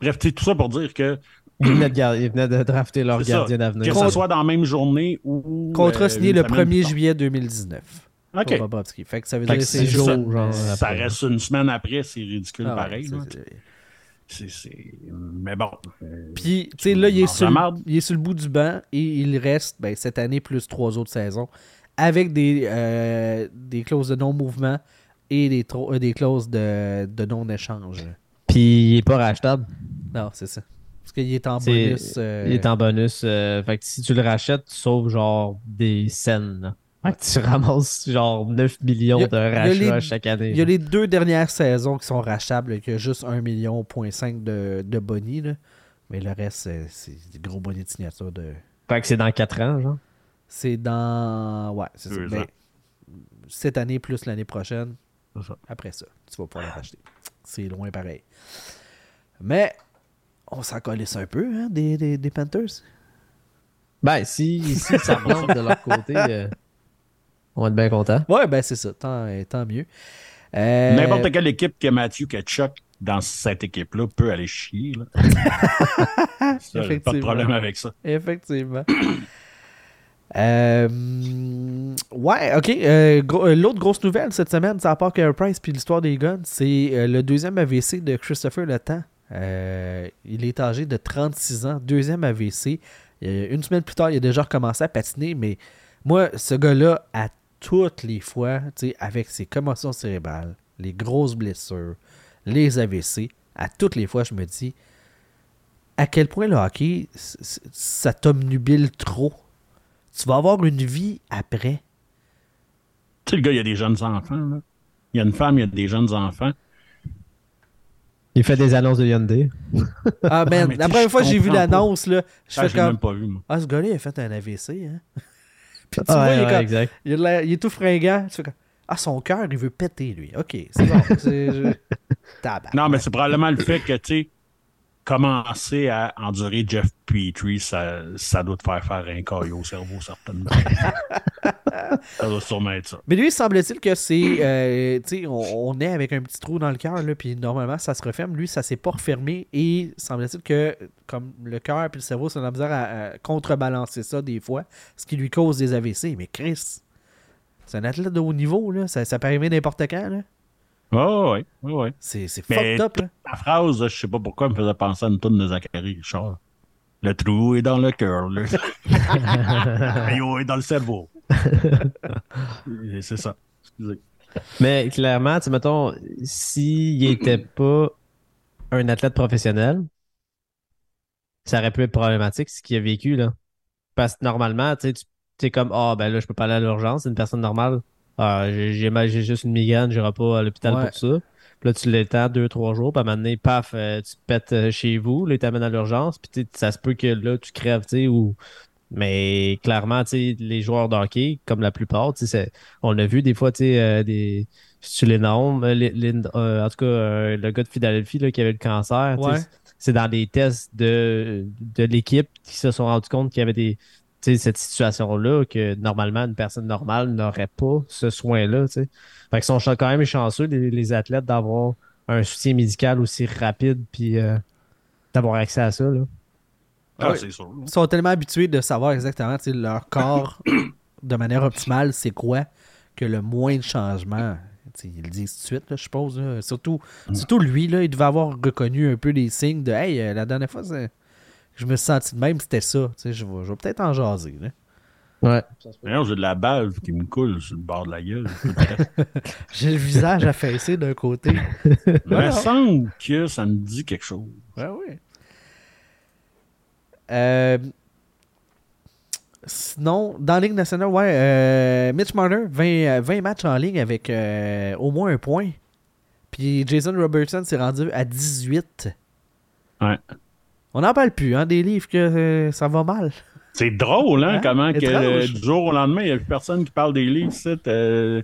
Speaker 4: Bref, tu sais, tout ça pour dire que,
Speaker 2: Ils venaient de, gar- ils venaient de drafter leur gardien
Speaker 4: que
Speaker 2: d'avenir.
Speaker 4: ce soit dans la même journée ou.
Speaker 1: Contrat
Speaker 4: euh,
Speaker 1: signé
Speaker 4: une
Speaker 1: le
Speaker 4: semaine
Speaker 1: 1er
Speaker 4: plus tard.
Speaker 1: juillet 2019. pour
Speaker 4: OK.
Speaker 1: Bobrovski. Fait que ça veut
Speaker 2: Fait
Speaker 1: dire
Speaker 2: que
Speaker 1: que c'est
Speaker 2: six
Speaker 1: jours.
Speaker 2: genre,
Speaker 4: Ça
Speaker 2: après.
Speaker 4: reste une semaine après, c'est ridicule
Speaker 1: Ah ouais,
Speaker 4: pareil.
Speaker 1: c'est- c'est-
Speaker 4: Mais bon. euh,
Speaker 1: Puis, tu sais, là, il est, sur, il est sur le bout du banc et il reste ben, cette année plus trois autres saisons avec des, euh, des clauses de non-mouvement et des, euh, des clauses de, de non-échange.
Speaker 2: Puis il est pas rachetable.
Speaker 1: Non, c'est ça. Parce qu'il est en bonus. euh,
Speaker 2: Il est en bonus. euh, fait que si tu le rachètes, tu sauves genre des scènes. Fait que tu ramasses genre 9 millions
Speaker 1: a-
Speaker 2: de rachats
Speaker 1: les-
Speaker 2: chaque année.
Speaker 1: Il y a les deux dernières saisons qui sont rachables, y a juste 1,5 million point cinq de, de bonus. là. Mais le reste, c'est- des gros bonus de signature. De...
Speaker 2: Fait que c'est dans 4 ans, genre.
Speaker 1: C'est dans. Ouais, c'est ça.
Speaker 4: Deux
Speaker 1: Ben,
Speaker 4: ans.
Speaker 1: cette année plus l'année prochaine.
Speaker 4: Ça.
Speaker 1: Après ça, tu vas pouvoir le racheter. C'est loin pareil. Mais on s'en colisse un peu, hein, des, des, des Panthers?
Speaker 2: Ben, si, si ça <laughs> remonte de leur côté, euh, on va être bien content.
Speaker 1: Ouais, ben c'est ça. Tant, tant mieux. Euh,
Speaker 4: N'importe quelle équipe que Matthew Ketchuk dans cette équipe-là peut aller chier. Là. <laughs> Ça, j'ai pas de problème avec ça.
Speaker 1: Effectivement. Euh, ouais, ok. euh, euh, L'autre grosse nouvelle cette semaine, à part Carey Price puis l'histoire des guns, c'est euh, le deuxième AVC de Christopher Le Temps. Euh, il est âgé de 36 ans, deuxième AVC. Une semaine plus tard, il a déjà recommencé à patiner, mais moi, ce gars-là, à toutes les fois, avec ses commotions cérébrales, les grosses blessures, les AVC, à toutes les fois, je me dis, à quel point le hockey, ça t'omnubile trop. Tu vas avoir une vie après.
Speaker 4: Tu sais, le gars, il y a des jeunes enfants. Là. Il y a une femme, il y a des jeunes enfants.
Speaker 2: Il fait des annonces de Hyundai.
Speaker 1: Ah,
Speaker 4: tu
Speaker 1: la première fois que j'ai vu l'annonce, là, je
Speaker 4: Ah,
Speaker 1: fais
Speaker 4: je l'ai même
Speaker 1: comme.
Speaker 4: pas vu, moi.
Speaker 1: Ah, ce gars-là, il a fait un AVC, hein? <laughs> Puis tu
Speaker 2: Ah,
Speaker 1: vois,
Speaker 2: ouais,
Speaker 1: il, est
Speaker 2: ouais,
Speaker 1: comme-
Speaker 2: exact.
Speaker 1: il, est tout fringant. Tu fais comme. Ah, son cœur, il veut péter, lui. Ok, c'est bon. je- <laughs> Tabarnak.
Speaker 4: Non, mais c'est probablement le fait que, tu sais, commencer à endurer Jeff Petrie, ça, ça doit te faire faire un caillot au cerveau, certainement. <laughs> ça doit sûrement être ça.
Speaker 1: Mais lui, semble-t-il que c'est. euh, tu sais, on, on est avec un petit trou dans le cœur, puis normalement, ça se referme. Lui, ça s'est pas refermé. Et semble-t-il que, comme le cœur et le cerveau, c'est la misère à, à contrebalancer ça des fois, ce qui lui cause des AVC. Mais Chris, c'est un athlète de haut niveau, là. Ça, ça peut arriver n'importe quand, là.
Speaker 4: Oh, ouais, ouais, ouais.
Speaker 1: C'est c'est fucked up, là.
Speaker 4: La phrase, je sais pas pourquoi, me faisait penser à une tourne de Zachary Richard. Le trou est dans le cœur, là. <laughs> Le yo est dans le cerveau. C'est ça. Excusez.
Speaker 2: Mais clairement, tu sais, mettons, s'il était pas un athlète professionnel, ça aurait pu être problématique ce qu'il a vécu, là. Parce que normalement, tu sais, tu tu es comme, ah, ben là, je peux pas aller à l'urgence, c'est une personne normale. Ah, j'ai j'ai juste une migraine, j'irai pas à l'hôpital
Speaker 1: Ouais.
Speaker 2: pour ça. Puis là, tu l'étends deux, trois jours, puis à un moment donné, paf, euh, tu te pètes euh, chez vous, là, ils t'amènent à l'urgence, puis ça se peut que là, tu crèves, tu sais, ou. Mais clairement, tu sais, les joueurs de hockey, comme la plupart, tu sais, c'est- on l'a vu des fois, tu sais, euh, des. Si tu les nommes, les- les- euh, en tout cas, euh, le gars de Philadelphie là, qui avait le cancer,
Speaker 1: Ouais.
Speaker 2: c'est- dans des tests de, de l'équipe qui se sont rendus compte qu'il y avait des, cette situation-là que normalement une personne normale n'aurait pas ce soin-là. tu sais. Fait qu'ils sont quand même chanceux, les, les athlètes, d'avoir un soutien médical aussi rapide puis euh, d'avoir accès à ça. Là.
Speaker 4: Ah, sûr.
Speaker 1: Ils sont tellement habitués de savoir exactement tu sais, leur corps <coughs> de manière optimale, c'est quoi, que le moins de changements. tu sais, Ils le disent tout de suite, là, je suppose. là. Surtout, surtout lui, là, il devait avoir reconnu un peu les signes de Hey, euh, la dernière fois, c'est- je me suis senti de même, c'était ça. Tu sais, Je vais, je vais peut-être en jaser. là.
Speaker 2: Ouais.
Speaker 4: D'ailleurs, j'ai de la bave qui me coule sur le bord de la gueule. <laughs>
Speaker 1: J'ai le visage affaissé d'un côté.
Speaker 4: Il me semble que ça me dit quelque chose.
Speaker 1: Ouais, oui. Euh, sinon, dans la Ligue nationale, ouais, euh, Mitch Marner, 20, euh, 20 matchs en ligne avec euh, au moins un point. Puis Jason Robertson s'est rendu à 18.
Speaker 4: Ouais.
Speaker 1: On n'en parle plus, hein, des livres que euh, ça va mal.
Speaker 4: C'est drôle, hein,
Speaker 1: Hein?
Speaker 4: comment que, euh, du jour au lendemain, il n'y a plus personne qui parle des livres. euh,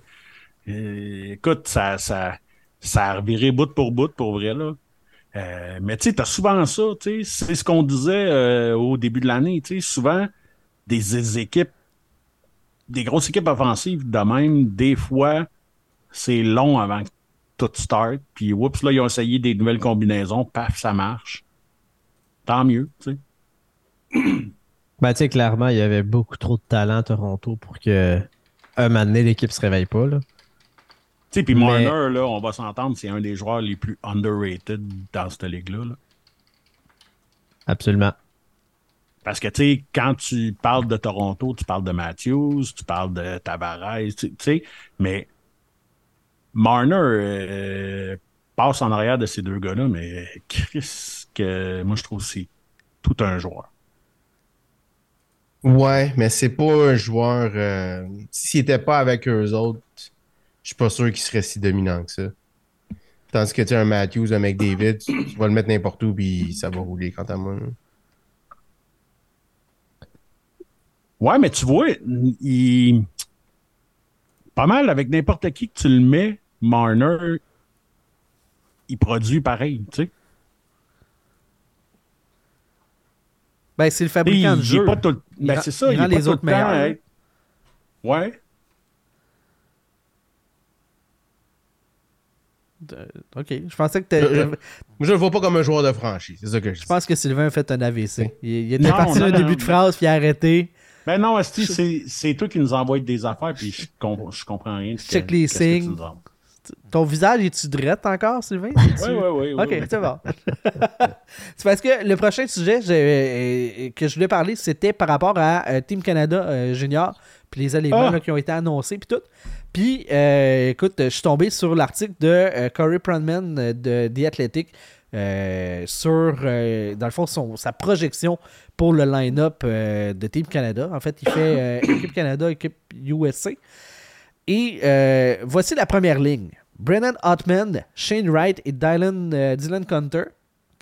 Speaker 4: euh, écoute, ça, ça, ça a reviré bout pour bout, pour vrai, là. Euh, mais tu sais, t'as souvent ça, tu c'est ce qu'on disait au début de l'année, tu sais, souvent, des, des équipes, des grosses équipes offensives de même, des fois, c'est long avant que tout start, puis oups, là, ils ont essayé des nouvelles combinaisons, paf, ça marche. Tant mieux, tu sais.
Speaker 2: Ben, tu sais, clairement, il y avait beaucoup trop de talent à Toronto pour que un moment donné, l'équipe se réveille pas. Là.
Speaker 4: Tu sais, puis
Speaker 2: Mais-
Speaker 4: Marner, là, on va s'entendre, c'est un des joueurs les plus underrated dans cette ligue-là. là.
Speaker 2: Absolument.
Speaker 4: Parce que, tu sais, quand tu parles de Toronto, tu parles de Matthews, tu parles de Tavares, tu tu sais, mais Marner euh, passe en arrière de ces deux gars-là, mais Chris, que moi, je trouve que c'est tout un joueur.
Speaker 3: Ouais, mais c'est pas un joueur. euh, S'il était pas avec eux autres, je suis pas sûr qu'il serait si dominant que ça. Tandis que tu sais, un Matthews, un McDavid, tu, tu vas le mettre n'importe où, puis ça va rouler quant à moi.
Speaker 4: Ouais, mais tu vois, il... pas mal avec n'importe qui que tu le mets, Marner, il produit pareil, tu sais.
Speaker 1: Ben, c'est le fabricant
Speaker 4: Il-
Speaker 1: de jeu.
Speaker 4: pas tout ben, c'est ça,
Speaker 1: il
Speaker 4: il,
Speaker 1: rend
Speaker 4: est pas
Speaker 1: les
Speaker 4: tout le
Speaker 1: autres meilleurs, hein.
Speaker 4: être- Ouais.
Speaker 1: Euh, ok, je pensais que t'as-
Speaker 3: Je- je- je le vois pas comme un joueur de franchise, c'est ça que je
Speaker 1: Je pense que Sylvain a fait un AVC. Il, il était
Speaker 4: Non,
Speaker 1: parti
Speaker 4: non,
Speaker 1: un
Speaker 4: non,
Speaker 1: début de phrase, puis il a arrêté.
Speaker 4: Ben non, c'est c'est toi qui nous envoies des affaires, puis je, com- je comprends rien. que-
Speaker 1: Check les
Speaker 4: que tu
Speaker 1: signes. Ton visage, est-tu drette encore, Sylvain?
Speaker 4: Oui, oui, oui.
Speaker 1: Ok,
Speaker 4: oui.
Speaker 1: c'est bon. <laughs> c'est parce que le prochain sujet j'ai- euh, que je voulais parler, c'était par rapport à euh, Team Canada euh, Junior, puis les éléments
Speaker 4: Ah!
Speaker 1: là, qui ont été annoncés, puis tout. Puis, euh, écoute, je suis tombé sur l'article de euh, Corey Pronman euh, de The Athletic euh, sur, euh, dans le fond, son- sa projection pour le line-up euh, de Team Canada. En fait, il fait euh, équipe Canada, équipe USA. Et euh, voici la première ligne. Brennan Hotman, Shane Wright et Dylan, euh, Dylan Gunter,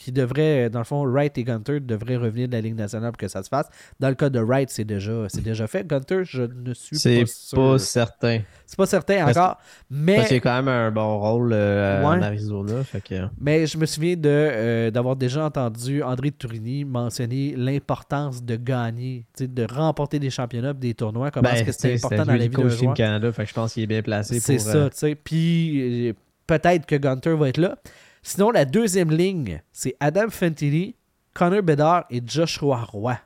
Speaker 1: qui devraient, euh, dans le fond, Wright et Gunter devraient revenir de la Ligue nationale pour que ça se fasse. Dans le cas de Wright, c'est déjà, c'est déjà fait. Gunter, je ne suis
Speaker 2: C'est
Speaker 1: pas sûr.
Speaker 2: pas certain.
Speaker 1: C'est pas certain
Speaker 2: Parce-
Speaker 1: encore. Mais
Speaker 2: Parce qu'il y a quand même un bon rôle euh, en
Speaker 1: Ouais.
Speaker 2: Arizona. Fait que...
Speaker 1: Mais je me souviens euh, d'avoir déjà entendu André Tourini mentionner l'importance de gagner, de remporter des championnats, des tournois, comment est-ce que
Speaker 2: Ben, sais,
Speaker 1: important dans la vie d'un joueur?
Speaker 2: Canada, fait que je pense qu'il est bien placé
Speaker 1: C'est
Speaker 2: pour...
Speaker 1: ça,
Speaker 2: euh,
Speaker 1: tu sais. Puis peut-être que Gunter va être là. Sinon, la deuxième ligne, c'est Adam Fantilli, Connor Bedard et Joshua Roy.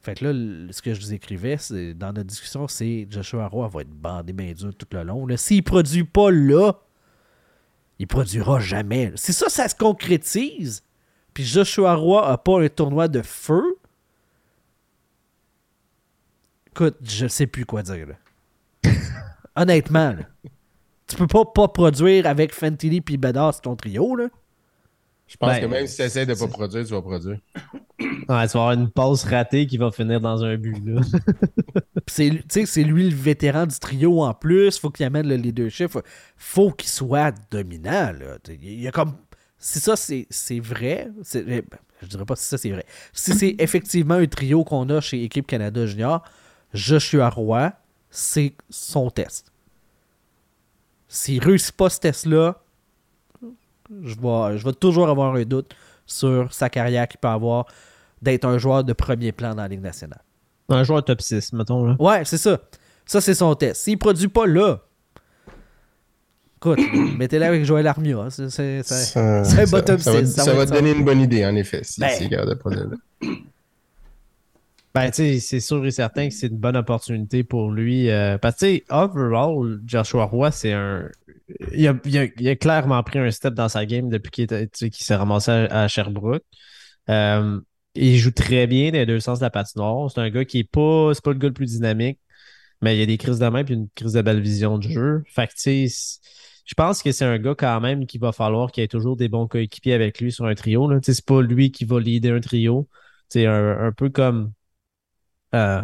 Speaker 1: Fait que là, ce que je vous écrivais c'est, dans notre discussion, c'est Joshua Roy va être bandé bien dur tout le long. S'il produit pas là, il produira jamais. Si ça, ça se concrétise, puis Joshua Roy a pas un tournoi de feu, écoute, je sais plus quoi dire. Là. <laughs> Honnêtement, là. Tu peux pas pas produire avec Fantilli puis Bedard, c'est ton trio, là.
Speaker 3: Je pense
Speaker 2: Ben,
Speaker 3: que même si tu essaies de pas produire, tu vas produire. <coughs>
Speaker 2: Ouais, tu vas avoir une passe ratée qui va finir dans un but. Là. <laughs>
Speaker 1: C'est tu sais, c'est lui le vétéran du trio en plus. Faut qu'il amène le leadership. Faut, faut qu'il soit dominant. Là. Il y a comme. Si ça, c'est c'est vrai. eh, ben, Je dirais pas si ça, c'est vrai. Si c'est <coughs> effectivement un trio qu'on a chez Équipe Canada Junior, Joshua Roy, c'est son test. S'il réussit pas ce test-là, je vais, je vais toujours avoir un doute sur sa carrière qu'il peut avoir d'être un joueur de premier plan dans la Ligue nationale.
Speaker 2: Un joueur top 6, mettons. Là.
Speaker 1: Ouais, c'est ça. Ça, c'est son test. S'il produit pas là, écoute, <clears throat> mettez-le avec Joël Armia. C'est, c'est- un bottom
Speaker 3: ça va,
Speaker 1: six, ça
Speaker 3: ça
Speaker 1: va
Speaker 3: te donner une bonne idée, en effet, si
Speaker 1: Ben.
Speaker 3: c'est garde de produire là. <clears throat>
Speaker 2: Ben, tu c'est sûr et certain que c'est une bonne opportunité pour lui. euh, parce que, overall, Joshua Roy, c'est un. Il a, clairement pris un step dans sa game depuis qu'il s'est ramassé à, Sherbrooke. Euh, il joue très bien dans les deux sens de la patinoire. C'est un gars qui est pas. C'est pas le gars le plus dynamique, mais il y a des crises de main et une crise de belle vision du jeu. Fait tu sais, je pense que c'est un gars quand même qu'il va falloir qu'il ait toujours des bons coéquipiers avec lui sur un trio. c'est pas lui qui va leader un trio. C'est un peu comme. Euh,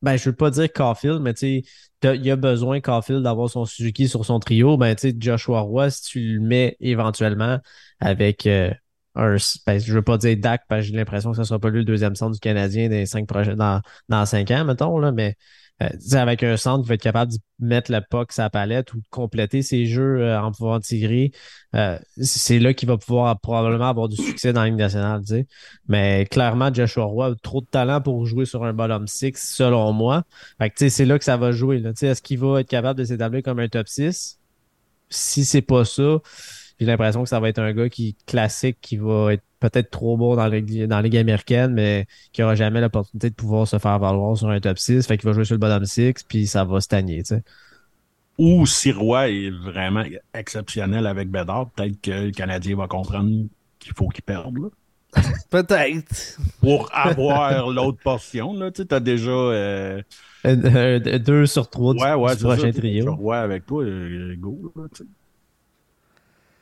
Speaker 2: ben, je veux pas dire Caulfield, mais tu sais, il y a besoin, Caulfield, d'avoir son Suzuki sur son trio. Ben, tu sais, Joshua Roy, si tu le mets éventuellement avec euh, un. Ben, je veux pas dire Dak, parce que j'ai l'impression que ce sera pas lui le deuxième centre du Canadien cinq dans, dans cinq ans, mettons, là, mais avec un centre qui va être capable de mettre le puck sa palette ou de compléter ses jeux euh, en pouvant tirer, euh, c'est là qu'il va pouvoir probablement avoir du succès dans la Ligue nationale, tu sais. Mais clairement, Joshua Roy a trop de talent pour jouer sur un bottom six, selon moi. C'est là que ça va jouer. Est-ce qu'il va être capable de s'établir comme un top 6? Si c'est pas ça, j'ai l'impression que ça va être un gars qui classique, qui va être peut-être trop bon dans la, ligue- dans la Ligue américaine, mais qui aura jamais l'opportunité de pouvoir se faire valoir sur un top 6. Fait qu'il va jouer sur le bottom 6, puis ça va stagner. tu sais.
Speaker 4: Ou si Roy est vraiment exceptionnel avec Bédard, peut-être que le Canadien va comprendre qu'il faut qu'il perde. là. <laughs>
Speaker 1: Peut-être.
Speaker 4: Pour avoir <laughs> l'autre portion, là, tu sais, t'as déjà. euh,
Speaker 2: Un- un- un- deux sur trois du,
Speaker 4: ouais, ça,
Speaker 2: prochain
Speaker 4: sais,
Speaker 2: trio.
Speaker 4: Roy avec toi, euh, go. Là, tu sais.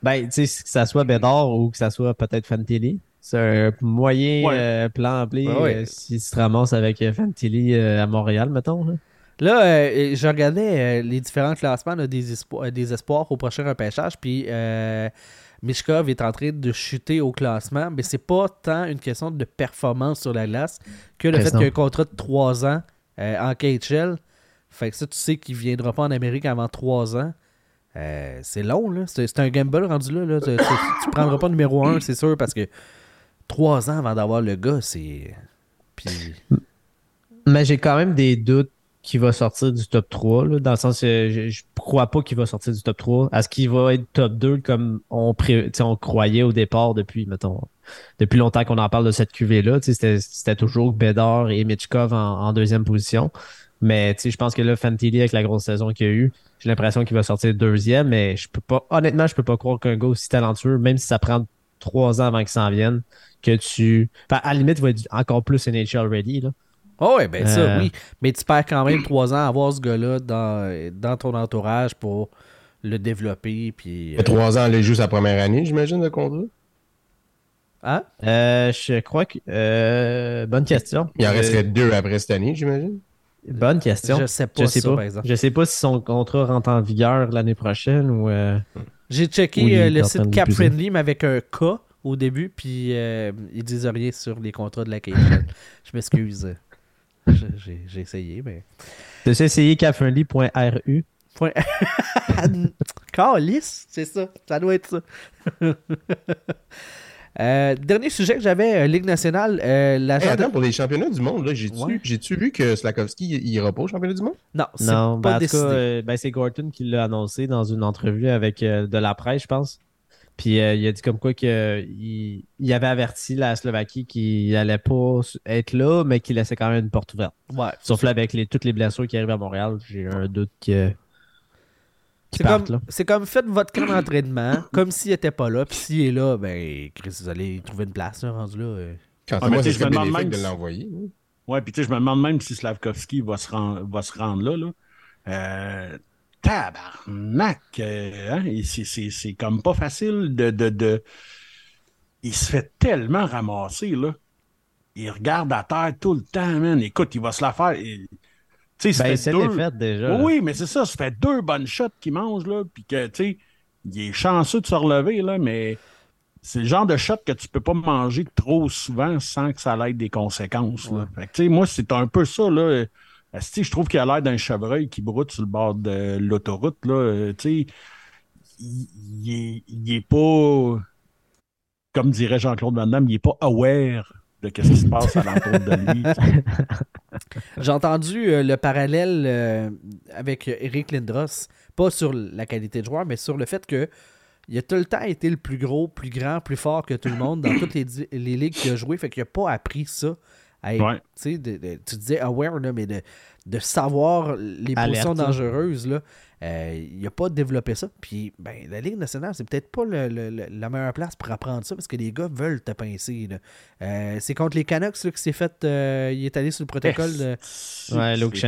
Speaker 2: Ben, tu sais, que ça soit Bédard ou que ça soit peut-être Fantilli. C'est un moyen
Speaker 4: Ouais.
Speaker 2: euh, plan B
Speaker 1: Ouais, ouais.
Speaker 2: euh, si tu te ramasses avec euh, Fantilli euh, à Montréal, mettons. Là.
Speaker 1: Là, je regardais les différents classements là, des, des espoirs au prochain repêchage, puis Mishkov est en train de chuter au classement, mais c'est pas tant une question de performance sur la glace que le fait qu'il y a un contrat de 3 ans en KHL. Fait que ça, tu sais qu'il viendra pas en Amérique avant 3 ans. Euh, c'est long, là. C'est un gamble rendu là. Tu, tu- prendras pas numéro 1, c'est sûr, parce que 3 ans avant d'avoir le gars, c'est.
Speaker 2: Mais j'ai quand même des doutes qu'il va sortir du top 3, là, dans le sens que je, je crois pas qu'il va sortir du top 3. Est-ce qu'il va être top 2 comme on, pré- on croyait au départ depuis, mettons, depuis longtemps qu'on en parle de cette QV-là? C'était toujours Bédard et Mitchkov en deuxième position. Mais je pense que là, Fantilli, avec la grosse saison qu'il y a eu, j'ai l'impression qu'il va sortir deuxième, mais je peux pas, honnêtement, je peux pas croire qu'un gars aussi talentueux, même si ça prend trois ans avant qu'il s'en vienne, que tu. Enfin, à la limite, il va être encore plus NHL ready, là.
Speaker 1: Oh ouais, ben ça,
Speaker 2: Euh.
Speaker 1: oui. Mais tu perds quand même trois ans à avoir ce gars-là dans, dans ton entourage pour le développer. Puis,
Speaker 3: Il y a trois ans, il joue sa première année, j'imagine, de contrat?
Speaker 1: Hein?
Speaker 2: Euh, je crois que. euh, bonne question.
Speaker 3: Il en
Speaker 2: Euh,
Speaker 3: resterait deux après cette année, j'imagine.
Speaker 2: Bonne question.
Speaker 1: Je sais pas
Speaker 2: Je sais
Speaker 1: ça,
Speaker 2: pas.
Speaker 1: par exemple.
Speaker 2: Je sais pas si son contrat rentre en vigueur l'année prochaine ou. euh,
Speaker 1: J'ai checké euh, le site Cap. Friendly, mais avec un K au début, puis euh, ils disent rien sur les contrats de la KHL. Je m'excuse. <laughs> J'ai essayé, mais.
Speaker 2: Tu sais, essayer capfriendly.ru. <laughs>
Speaker 1: Calice, c'est ça. Ça doit être ça. <laughs> Euh, dernier sujet que j'avais, euh, Ligue nationale, euh, l'agent
Speaker 3: Hey,
Speaker 1: de-
Speaker 3: attends, pour les championnats du monde, là, j'ai-tu
Speaker 1: Ouais.
Speaker 3: vu que Slakowski il ira pas au championnat du monde?
Speaker 1: Non,
Speaker 2: ben,
Speaker 1: pas
Speaker 2: en tout
Speaker 1: décidé.
Speaker 2: cas, euh, ben, c'est Gorton qui l'a annoncé dans une entrevue avec euh, de la presse, je pense. Puis euh, il a dit comme quoi qu'il il avait averti la Slovaquie qu'il allait pas être là, mais qu'il laissait quand même une porte ouverte.
Speaker 1: Ouais.
Speaker 2: Sauf là, avec les, toutes les blessures qui arrivent à Montréal, j'ai un doute que.
Speaker 1: C'est comme,
Speaker 2: là.
Speaker 1: c'est comme faites votre camp d'entraînement, comme s'il était pas là, puis s'il est là, ben, Chris, vous allez trouver une place, là, rendu là. euh.
Speaker 3: Quand
Speaker 4: Ah,
Speaker 3: moi,
Speaker 4: je me demande même
Speaker 3: de
Speaker 4: si-
Speaker 3: l'envoyer. hein.
Speaker 4: Ouais, puis tu sais, je me demande même si Slavkovski va se, va se rendre là. là. Euh, tabarnak! euh, hein, c'est- c'est c'est comme pas facile de, de, de, il se fait tellement ramasser, là. Il regarde à terre tout le temps, man. Écoute, il va se la faire. il- Tu sais, ça
Speaker 2: Ben, c'est
Speaker 4: deux-
Speaker 2: déjà.
Speaker 4: Oui, mais c'est ça, ça fait deux bonnes shots qu'il mange, là, puis que, tu sais, il est chanceux de se relever, là, mais c'est le genre de shot que tu peux pas manger trop souvent sans que ça ait des conséquences, là. Fait que, tu sais, moi, c'est un peu ça, là. Asti, je trouve qu'il a l'air d'un chevreuil qui broute sur le bord de l'autoroute, là. Euh, Tu sais, il, il est, il est pas, comme dirait Jean-Claude Van Damme, il est pas aware de ce qui se passe alentour de lui. <laughs>
Speaker 1: J'ai entendu euh, le parallèle euh, avec Eric Lindros, pas sur la qualité de joueur, mais sur le fait que il a tout le temps été le plus gros, plus grand, plus fort que tout le monde dans toutes les, les ligues qu'il a joué, fait qu'il n'a pas appris ça. à être,
Speaker 4: Ouais.
Speaker 1: tu sais, de- de- tu disais aware, là, mais de, de savoir les
Speaker 2: Alerte,
Speaker 1: positions dangereuses, là, euh, il n'a pas développé ça. Puis ben, la Ligue nationale, c'est peut-être pas le- la meilleure place pour apprendre ça parce que les gars veulent te pincer. là. Euh, c'est contre les Canucks là, que s'est fait. euh, il est allé sur le protocole de
Speaker 2: Ouais, Luke
Speaker 4: ouais.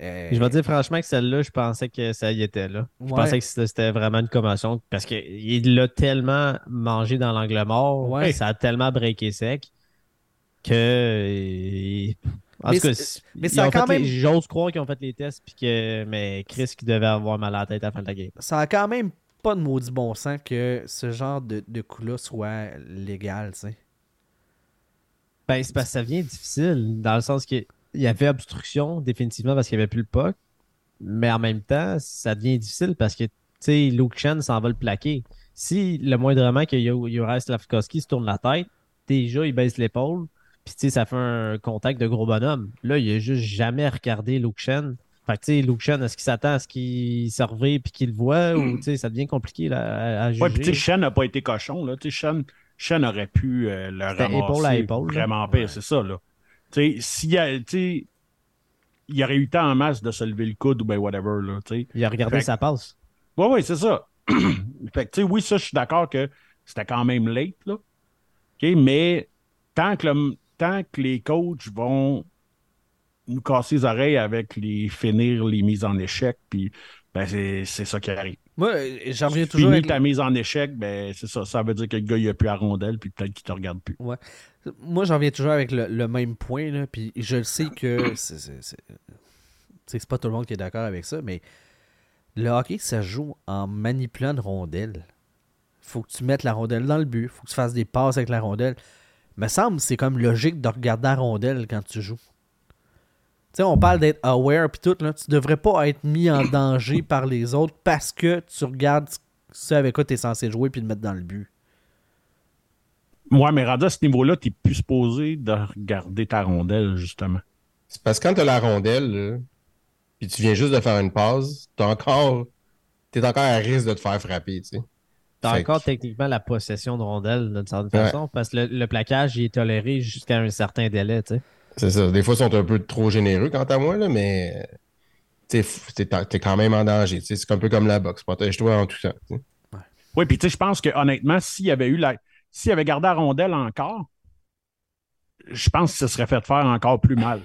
Speaker 1: euh,
Speaker 2: Je vais dire franchement que celle-là, je pensais que ça y était là. Je
Speaker 1: Ouais.
Speaker 2: pensais que c'était c'était vraiment une commotion parce qu'il l'a tellement mangé dans l'angle mort,
Speaker 1: Ouais.
Speaker 2: ça a tellement breaké sec que. En
Speaker 1: Mais
Speaker 2: tout cas,
Speaker 1: mais ça a quand
Speaker 2: les- J'ose croire qu'ils ont fait les tests, puis que. Mais Chris qui devait avoir mal à la tête à la fin de la game.
Speaker 1: ça a quand même pas de maudit bon sens que ce genre de, de coup-là soit légal, tu sais.
Speaker 2: Ben, c'est parce que ça devient difficile, dans le sens qu'il y avait obstruction, définitivement, parce qu'il n'y avait plus le puck. Mais en même temps, ça devient difficile parce que, tu sais, Luke Chen s'en va le plaquer. Si le moindrement que Juraj Slavkovski se tourne la tête, déjà, il baisse l'épaule, puis, tu sais, ça fait un contact de gros bonhomme. Là, il a juste jamais regardé Luke Chen. Fait que, tu sais, Luke Chen, est-ce qu'il s'attend à ce qu'il se puis qu'il le voit, ou, tu sais, ça devient compliqué là, à, à juger.
Speaker 4: Ouais, puis tu sais, Shen n'a pas été cochon, là. Tu sais, Shen, Shen aurait pu euh, le ramasser
Speaker 2: épaule à épaule,
Speaker 4: vraiment pire,
Speaker 2: Ouais.
Speaker 4: c'est ça, là. Tu sais, s'il y a, tu sais, il y aurait eu temps en masse de se lever le coude ou ben whatever, là, tu sais.
Speaker 2: Il a regardé
Speaker 4: Fait que-
Speaker 2: sa passe.
Speaker 4: Ouais, ouais, c'est ça. <clears throat> fait que, tu sais, oui, ça, je suis d'accord que c'était quand même late, là. OK, mais tant que, le- tant que les coachs vont nous casser les oreilles avec les finir les mises en échec, puis ben, c'est c'est ça qui arrive.
Speaker 1: Moi, j'en reviens toujours avec
Speaker 4: ta mise en échec, ben, c'est ça. Ça veut dire que le gars, il a plus à rondelle, puis peut-être qu'il te regarde plus.
Speaker 1: Moi, j'en viens toujours avec le, le même point, là, puis je le sais que c'est- c'est c'est- tu sais, c'est pas tout le monde qui est d'accord avec ça, mais le hockey, ça joue en manipulant une rondelle. Faut que tu mettes la rondelle dans le but, faut que tu fasses des passes avec la rondelle. Me semble que c'est comme logique de regarder la rondelle quand tu joues. Tu sais, on parle d'être aware puis tout, là. Tu devrais pas être mis en <coughs> danger par les autres parce que tu regardes ce avec quoi tu es censé jouer puis le mettre dans le but.
Speaker 4: Ouais, mais rendu à ce niveau-là, t'es plus supposé de regarder ta rondelle, justement.
Speaker 3: C'est parce que quand t'as la rondelle, puis tu viens juste de faire une passe, t'es encore, t'es encore à risque de te faire frapper, tu sais.
Speaker 2: T'as encore
Speaker 3: que-
Speaker 2: techniquement la possession de rondelle d'une certaine
Speaker 3: Ouais.
Speaker 2: façon, parce que le, le plaquage il est toléré jusqu'à un certain délai, tu sais.
Speaker 3: C'est ça. Des fois, ils sont un peu trop généreux quant à moi, là, mais tu sais, f- t'es t'es quand même en danger. C'est un peu comme la boxe. Protège-toi en tout temps.
Speaker 4: Oui, puis tu sais, je pense que honnêtement, s'il y avait eu la. S'il avait gardé la rondelle encore, je pense que ce serait fait faire encore plus mal.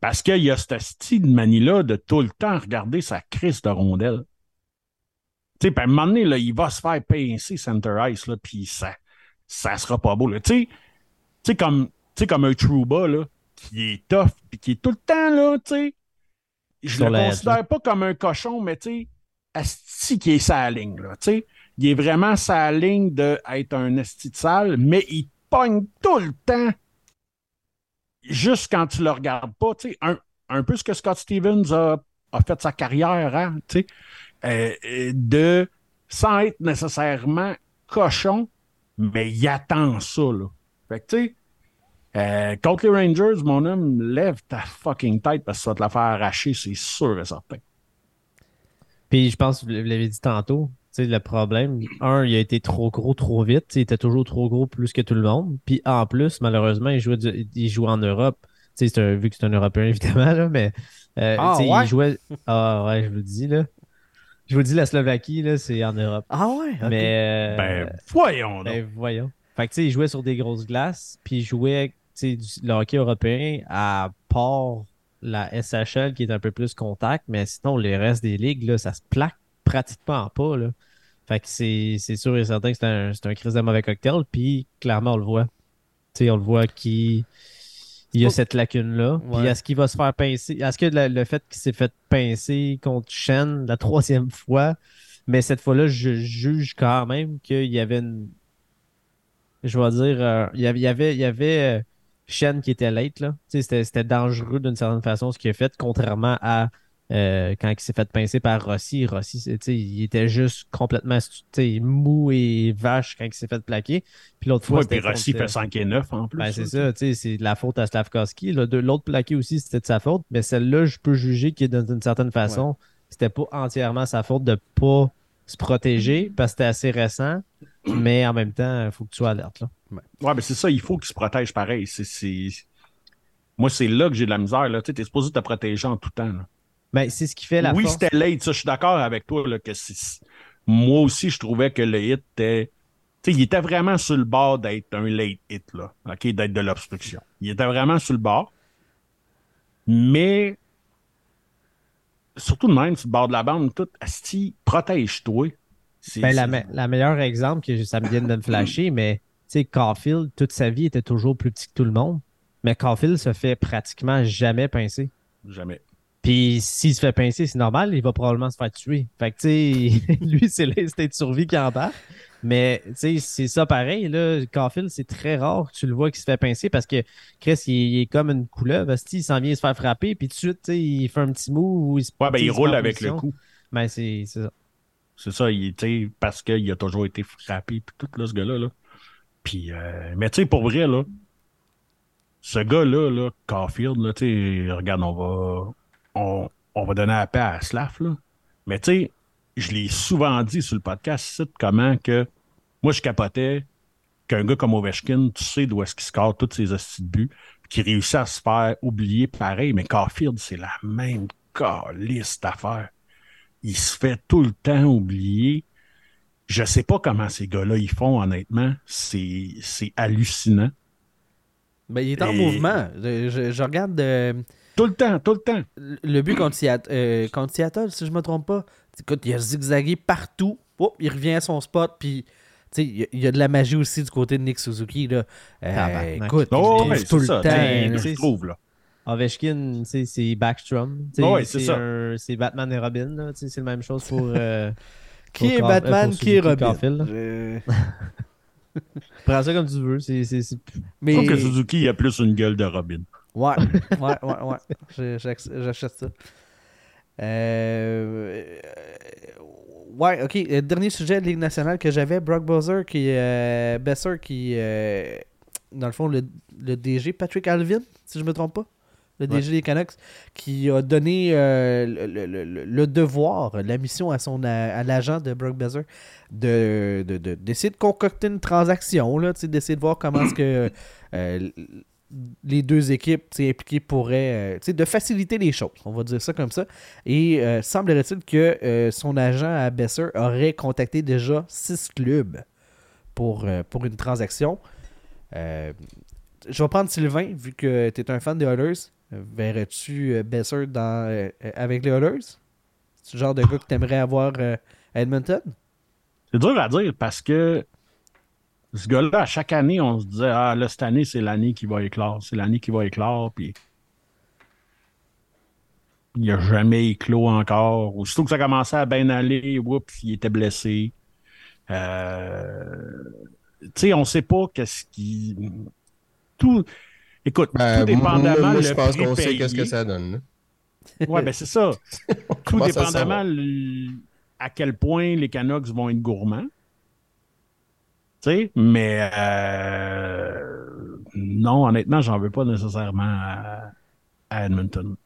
Speaker 4: Parce qu'il y a ce style de manie-là de tout le temps regarder sa crise de rondelle. Tu sais, à un moment donné, là, il va se faire pincer center ice, là, puis ça, ça sera pas beau. Tu sais, comme, comme un Trouba, là, qui est tough, puis qui est tout le temps, là, tu sais. Je
Speaker 2: Sur
Speaker 4: le
Speaker 2: la-
Speaker 4: considère pas comme un cochon, mais tu sais, asti qui est sa ligne, là, tu sais. Il est vraiment sa ligne d'être un esti de sale, mais il pogne tout le temps. Juste quand tu le regardes pas, tu sais, un, un peu ce que Scott Stevens a, a fait sa carrière, hein, tu sais, euh, euh, de, sans être nécessairement cochon, mais il attend ça, là. Fait que, tu sais, euh, contre les Rangers, mon homme, lève ta fucking tête parce que ça va te la faire arracher, c'est sûr et certain.
Speaker 2: Puis je pense que vous l'avez dit tantôt, tu sais, le problème, un, il a été trop gros trop vite, tu sais, il était toujours trop gros plus que tout le monde. Puis en plus, malheureusement, il jouait, du- il jouait en Europe. Tu sais, c'est un- vu que c'est un Européen, <laughs> évidemment, là, mais euh,
Speaker 1: Ah,
Speaker 2: tu sais,
Speaker 1: ouais?
Speaker 2: il jouait. Ah ouais, je vous le dis, là. Je vous dis, la Slovaquie, là, c'est en Europe.
Speaker 1: Ah ouais?
Speaker 2: Mais euh,
Speaker 4: Ben, voyons donc.
Speaker 2: ben, voyons. Fait que tu sais, il jouait sur des grosses glaces, puis il jouait tu sais, du- le hockey européen à part la SHL qui est un peu plus contact, mais sinon, les restes des ligues, là, ça se plaque pratiquement pas. Là. Fait que c'est c'est sûr et certain que c'est un, c'est un crise de mauvais cocktail. Puis clairement, on le voit. Tu sais, on le voit qu'il il y a cette lacune-là. Puis est-ce qu'il va se faire pincer? Est-ce que le, le fait qu'il s'est fait pincer contre Shen la troisième <laughs> fois, mais cette fois-là, je juge quand même qu'il y avait une. Je vais dire, euh, il y avait, il y avait, il y avait euh, Shen qui était late, là. C'était dangereux d'une certaine façon ce qu'il a fait, contrairement à euh, quand il s'est fait pincer par Rossi. Rossi, c'est- tu sais, il était juste complètement mou et vache quand il s'est fait plaquer. Puis l'autre fois,
Speaker 4: Ouais, puis Rossi
Speaker 2: contre,
Speaker 4: fait 5 et 9 en plus.
Speaker 2: ben, c'est ça, tu sais, c'est de la faute à Slavkovski. L'autre plaqué aussi, c'était de sa faute, mais celle-là, je peux juger qu'il d'une certaine façon, c'était pas entièrement sa faute de pas se protéger parce que c'était assez récent, mais en même temps, il faut que tu sois alerte. Là.
Speaker 4: Ouais, mais c'est ça, il faut qu'il se protège pareil. C'est. Moi, c'est là que j'ai de la misère. Tu t'es supposé te protéger en tout temps. là.
Speaker 2: Mais c'est ce qui fait la
Speaker 4: oui,
Speaker 2: force.
Speaker 4: c'était late, ça, je suis d'accord avec toi. Là, que c'est... Moi aussi, je trouvais que le hit était. Il était vraiment sur le bord d'être un late hit, là, OK, d'être de l'obstruction. Il était vraiment sur le bord. Mais surtout de même, sur le bord de la bande, tout, Asti, protège-toi. C'est-
Speaker 2: Ben, la,
Speaker 4: c'est-
Speaker 2: me- la meilleure exemple que ça me vient de me flasher, mais tu sais, Caulfield, toute sa vie, était toujours plus petit que tout le monde. Mais Caulfield se fait pratiquement jamais pincer.
Speaker 4: Jamais.
Speaker 2: Puis s'il se fait pincer, c'est normal, il va probablement se faire tuer. Fait que tu sais, <laughs> lui, c'est l'instinct de survie qui embarque. Mais tu sais, c'est ça pareil. Là, Caulfield, c'est très rare que tu le vois qui se fait pincer parce que Chris, il, il est comme une couleuvre. Il s'en vient se faire frapper, puis tout de suite, tu sais, il fait un petit move ou il se
Speaker 4: Ouais, ben, il roule avec le coup.
Speaker 2: Ben, c'est c'est ça.
Speaker 4: C'est ça, il, tu sais, parce qu'il a toujours été frappé, puis tout, là, ce gars-là. Là. Puis, euh, mais tu sais, pour vrai, là, ce gars-là, là, Caulfield, là, tu sais, regarde, on va, on, on va donner la paix à Slav, là. Mais tu sais, je l'ai souvent dit sur le podcast, ici, comment que moi, je capotais qu'un gars comme Ovechkin, tu sais d'où est-ce qu'il score tous ses hosties de buts, puis qu'il réussit à se faire oublier pareil, mais Caulfield, c'est la même calice d'affaires il se fait tout le temps oublier. Je sais pas comment ces gars-là ils font, honnêtement. C'est c'est hallucinant.
Speaker 1: Ben, il est en
Speaker 4: Et-
Speaker 1: mouvement. Je, je- je regarde euh,
Speaker 4: Tout le temps, tout le temps.
Speaker 1: le but contre Seattle, euh, contre Seattle, si je me trompe pas. Écoute, il a zigzagué partout. Oh, il revient à son spot, puis tu sais, il y a- il y, a de la magie aussi du côté de Nick Suzuki. Là. Euh,
Speaker 2: Tabarnak.
Speaker 1: écoute, il
Speaker 4: Oh,
Speaker 1: trouve
Speaker 4: ouais,
Speaker 1: tout le
Speaker 4: ça.
Speaker 1: temps.
Speaker 4: sais, je trouve, là.
Speaker 2: Ovechkin, c'est Backstrom.
Speaker 4: Ouais, c'est ça.
Speaker 2: un- C'est Batman et Robin. C'est la même chose pour. euh, <laughs>
Speaker 1: Qui est
Speaker 2: pour
Speaker 1: Batman,
Speaker 2: euh, pour
Speaker 1: qui est Robin? <laughs>
Speaker 2: Prends ça comme tu veux. c'est c'est- c'est-
Speaker 4: Je
Speaker 1: Mais...
Speaker 4: trouve que Suzuki il a plus une gueule de Robin. <laughs>
Speaker 1: Ouais, ouais, ouais, ouais. J'achète ça. Euh, ouais, ok. Euh, Dernier sujet de Ligue nationale que j'avais, Brock Bowser qui, euh, Besser qui, euh, dans le fond, le, le DG Patrick Alvin, si je me trompe pas, le DG des Canucks, qui a donné euh, le, le- le- le devoir, la mission à son à, à l'agent de Brock Besser de, de, de- d'essayer de concocter une transaction, d'essayer de voir comment est-ce que les deux équipes impliquées pourraient, euh, de faciliter les choses, on va dire ça comme ça. Et euh, semblerait-il que euh, son agent à Besser aurait contacté déjà six clubs pour, pour une transaction. Je vais prendre Sylvain, vu que tu es un fan des Oilers. Verrais-tu Besser dans, avec les Oilers? C'est le genre de gars que tu aimerais avoir à Edmonton?
Speaker 4: C'est dur à dire parce que ce gars-là, à chaque année, on se disait Ah, là, cette année, c'est l'année qui va éclore. C'est l'année qui va éclore. Puis il n'a jamais éclos encore. Aussitôt que ça commençait à bien aller, oups, il était blessé. Euh, Tu sais, on ne sait pas qu'est-ce qui. Tout. Écoute,
Speaker 3: Ben,
Speaker 4: tout dépendamment
Speaker 3: moi, je pense qu'on sait qu'est-ce que ça donne.
Speaker 4: Ouais, ben c'est ça. <laughs> Tout
Speaker 3: à
Speaker 4: dépendamment le- à quel point les Canucks vont être gourmands. Tu sais, mais euh, non, honnêtement, j'en veux pas nécessairement à, à Edmonton.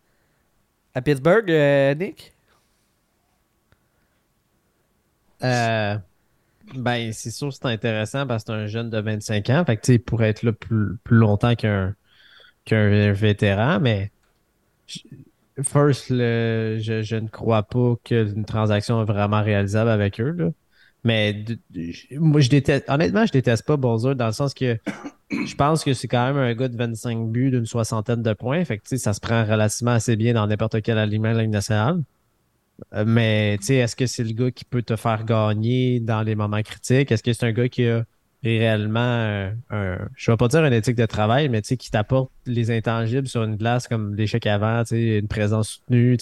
Speaker 1: À Pittsburgh, euh, Nick?
Speaker 2: Euh, ben, c'est sûr que c'est intéressant parce que c'est un jeune de 25 ans. Fait que, tu sais, il pourrait être là plus, plus longtemps qu'un qu'un vétéran, mais je- first, le- je, je ne crois pas qu'une transaction est vraiment réalisable avec eux. Là. Mais moi, je déteste, honnêtement, je déteste pas Bowser dans le sens que je pense que c'est quand même un gars de 25 buts d'une soixantaine de points. Fait que, ça se prend relativement assez bien dans n'importe quel aliment de la nationale. Euh, Mais est-ce que c'est le gars qui peut te faire gagner dans les moments critiques? Est-ce que c'est un gars qui a réellement un, un- je vais pas dire une éthique de travail, mais qui t'apporte les intangibles sur une glace comme l'échec avant, une présence soutenue,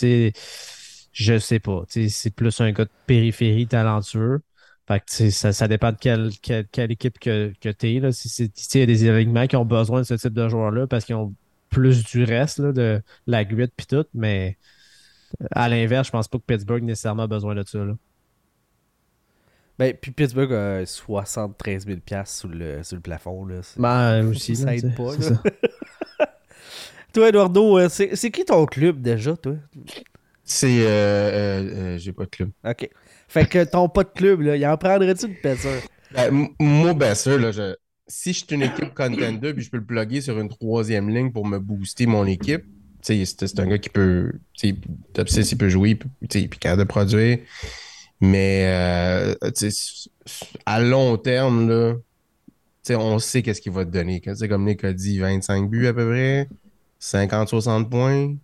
Speaker 2: je sais pas. C'est plus un gars de périphérie talentueux. Fait que tu ça, ça dépend de quelle, quelle, quelle équipe que, que t'es, là. Si tu il y a des alignements qui ont besoin de ce type de joueurs-là parce qu'ils ont plus du reste, là, de la grit puis tout, mais à l'inverse, je pense pas que Pittsburgh nécessairement a besoin de ça, là.
Speaker 1: Ben, puis Pittsburgh a 73 000 sous le, sous le plafond. Là.
Speaker 2: Ben, aussi.
Speaker 1: Ça aide
Speaker 2: tu
Speaker 1: pas,
Speaker 2: c'est
Speaker 1: là.
Speaker 2: ça. <laughs>
Speaker 1: Toi, Eduardo, euh, c'est c'est qui ton club déjà, toi?
Speaker 3: C'est. Euh, euh, euh, J'ai pas de club.
Speaker 1: Ok. Fait que ton pas de club, là, il en prendrait-tu de Besser?
Speaker 3: Ben, moi, ben sûr, là, je- si je suis une équipe contender puis je peux le plugger sur une troisième ligne pour me booster mon équipe, c'est un gars qui peut. Top 6, il peut jouer, puis capable de produire. Mais euh, à long terme, là, on sait qu'est-ce qu'il va te donner. Comme Nick a dit, 25 buts à peu près, 50-60 points.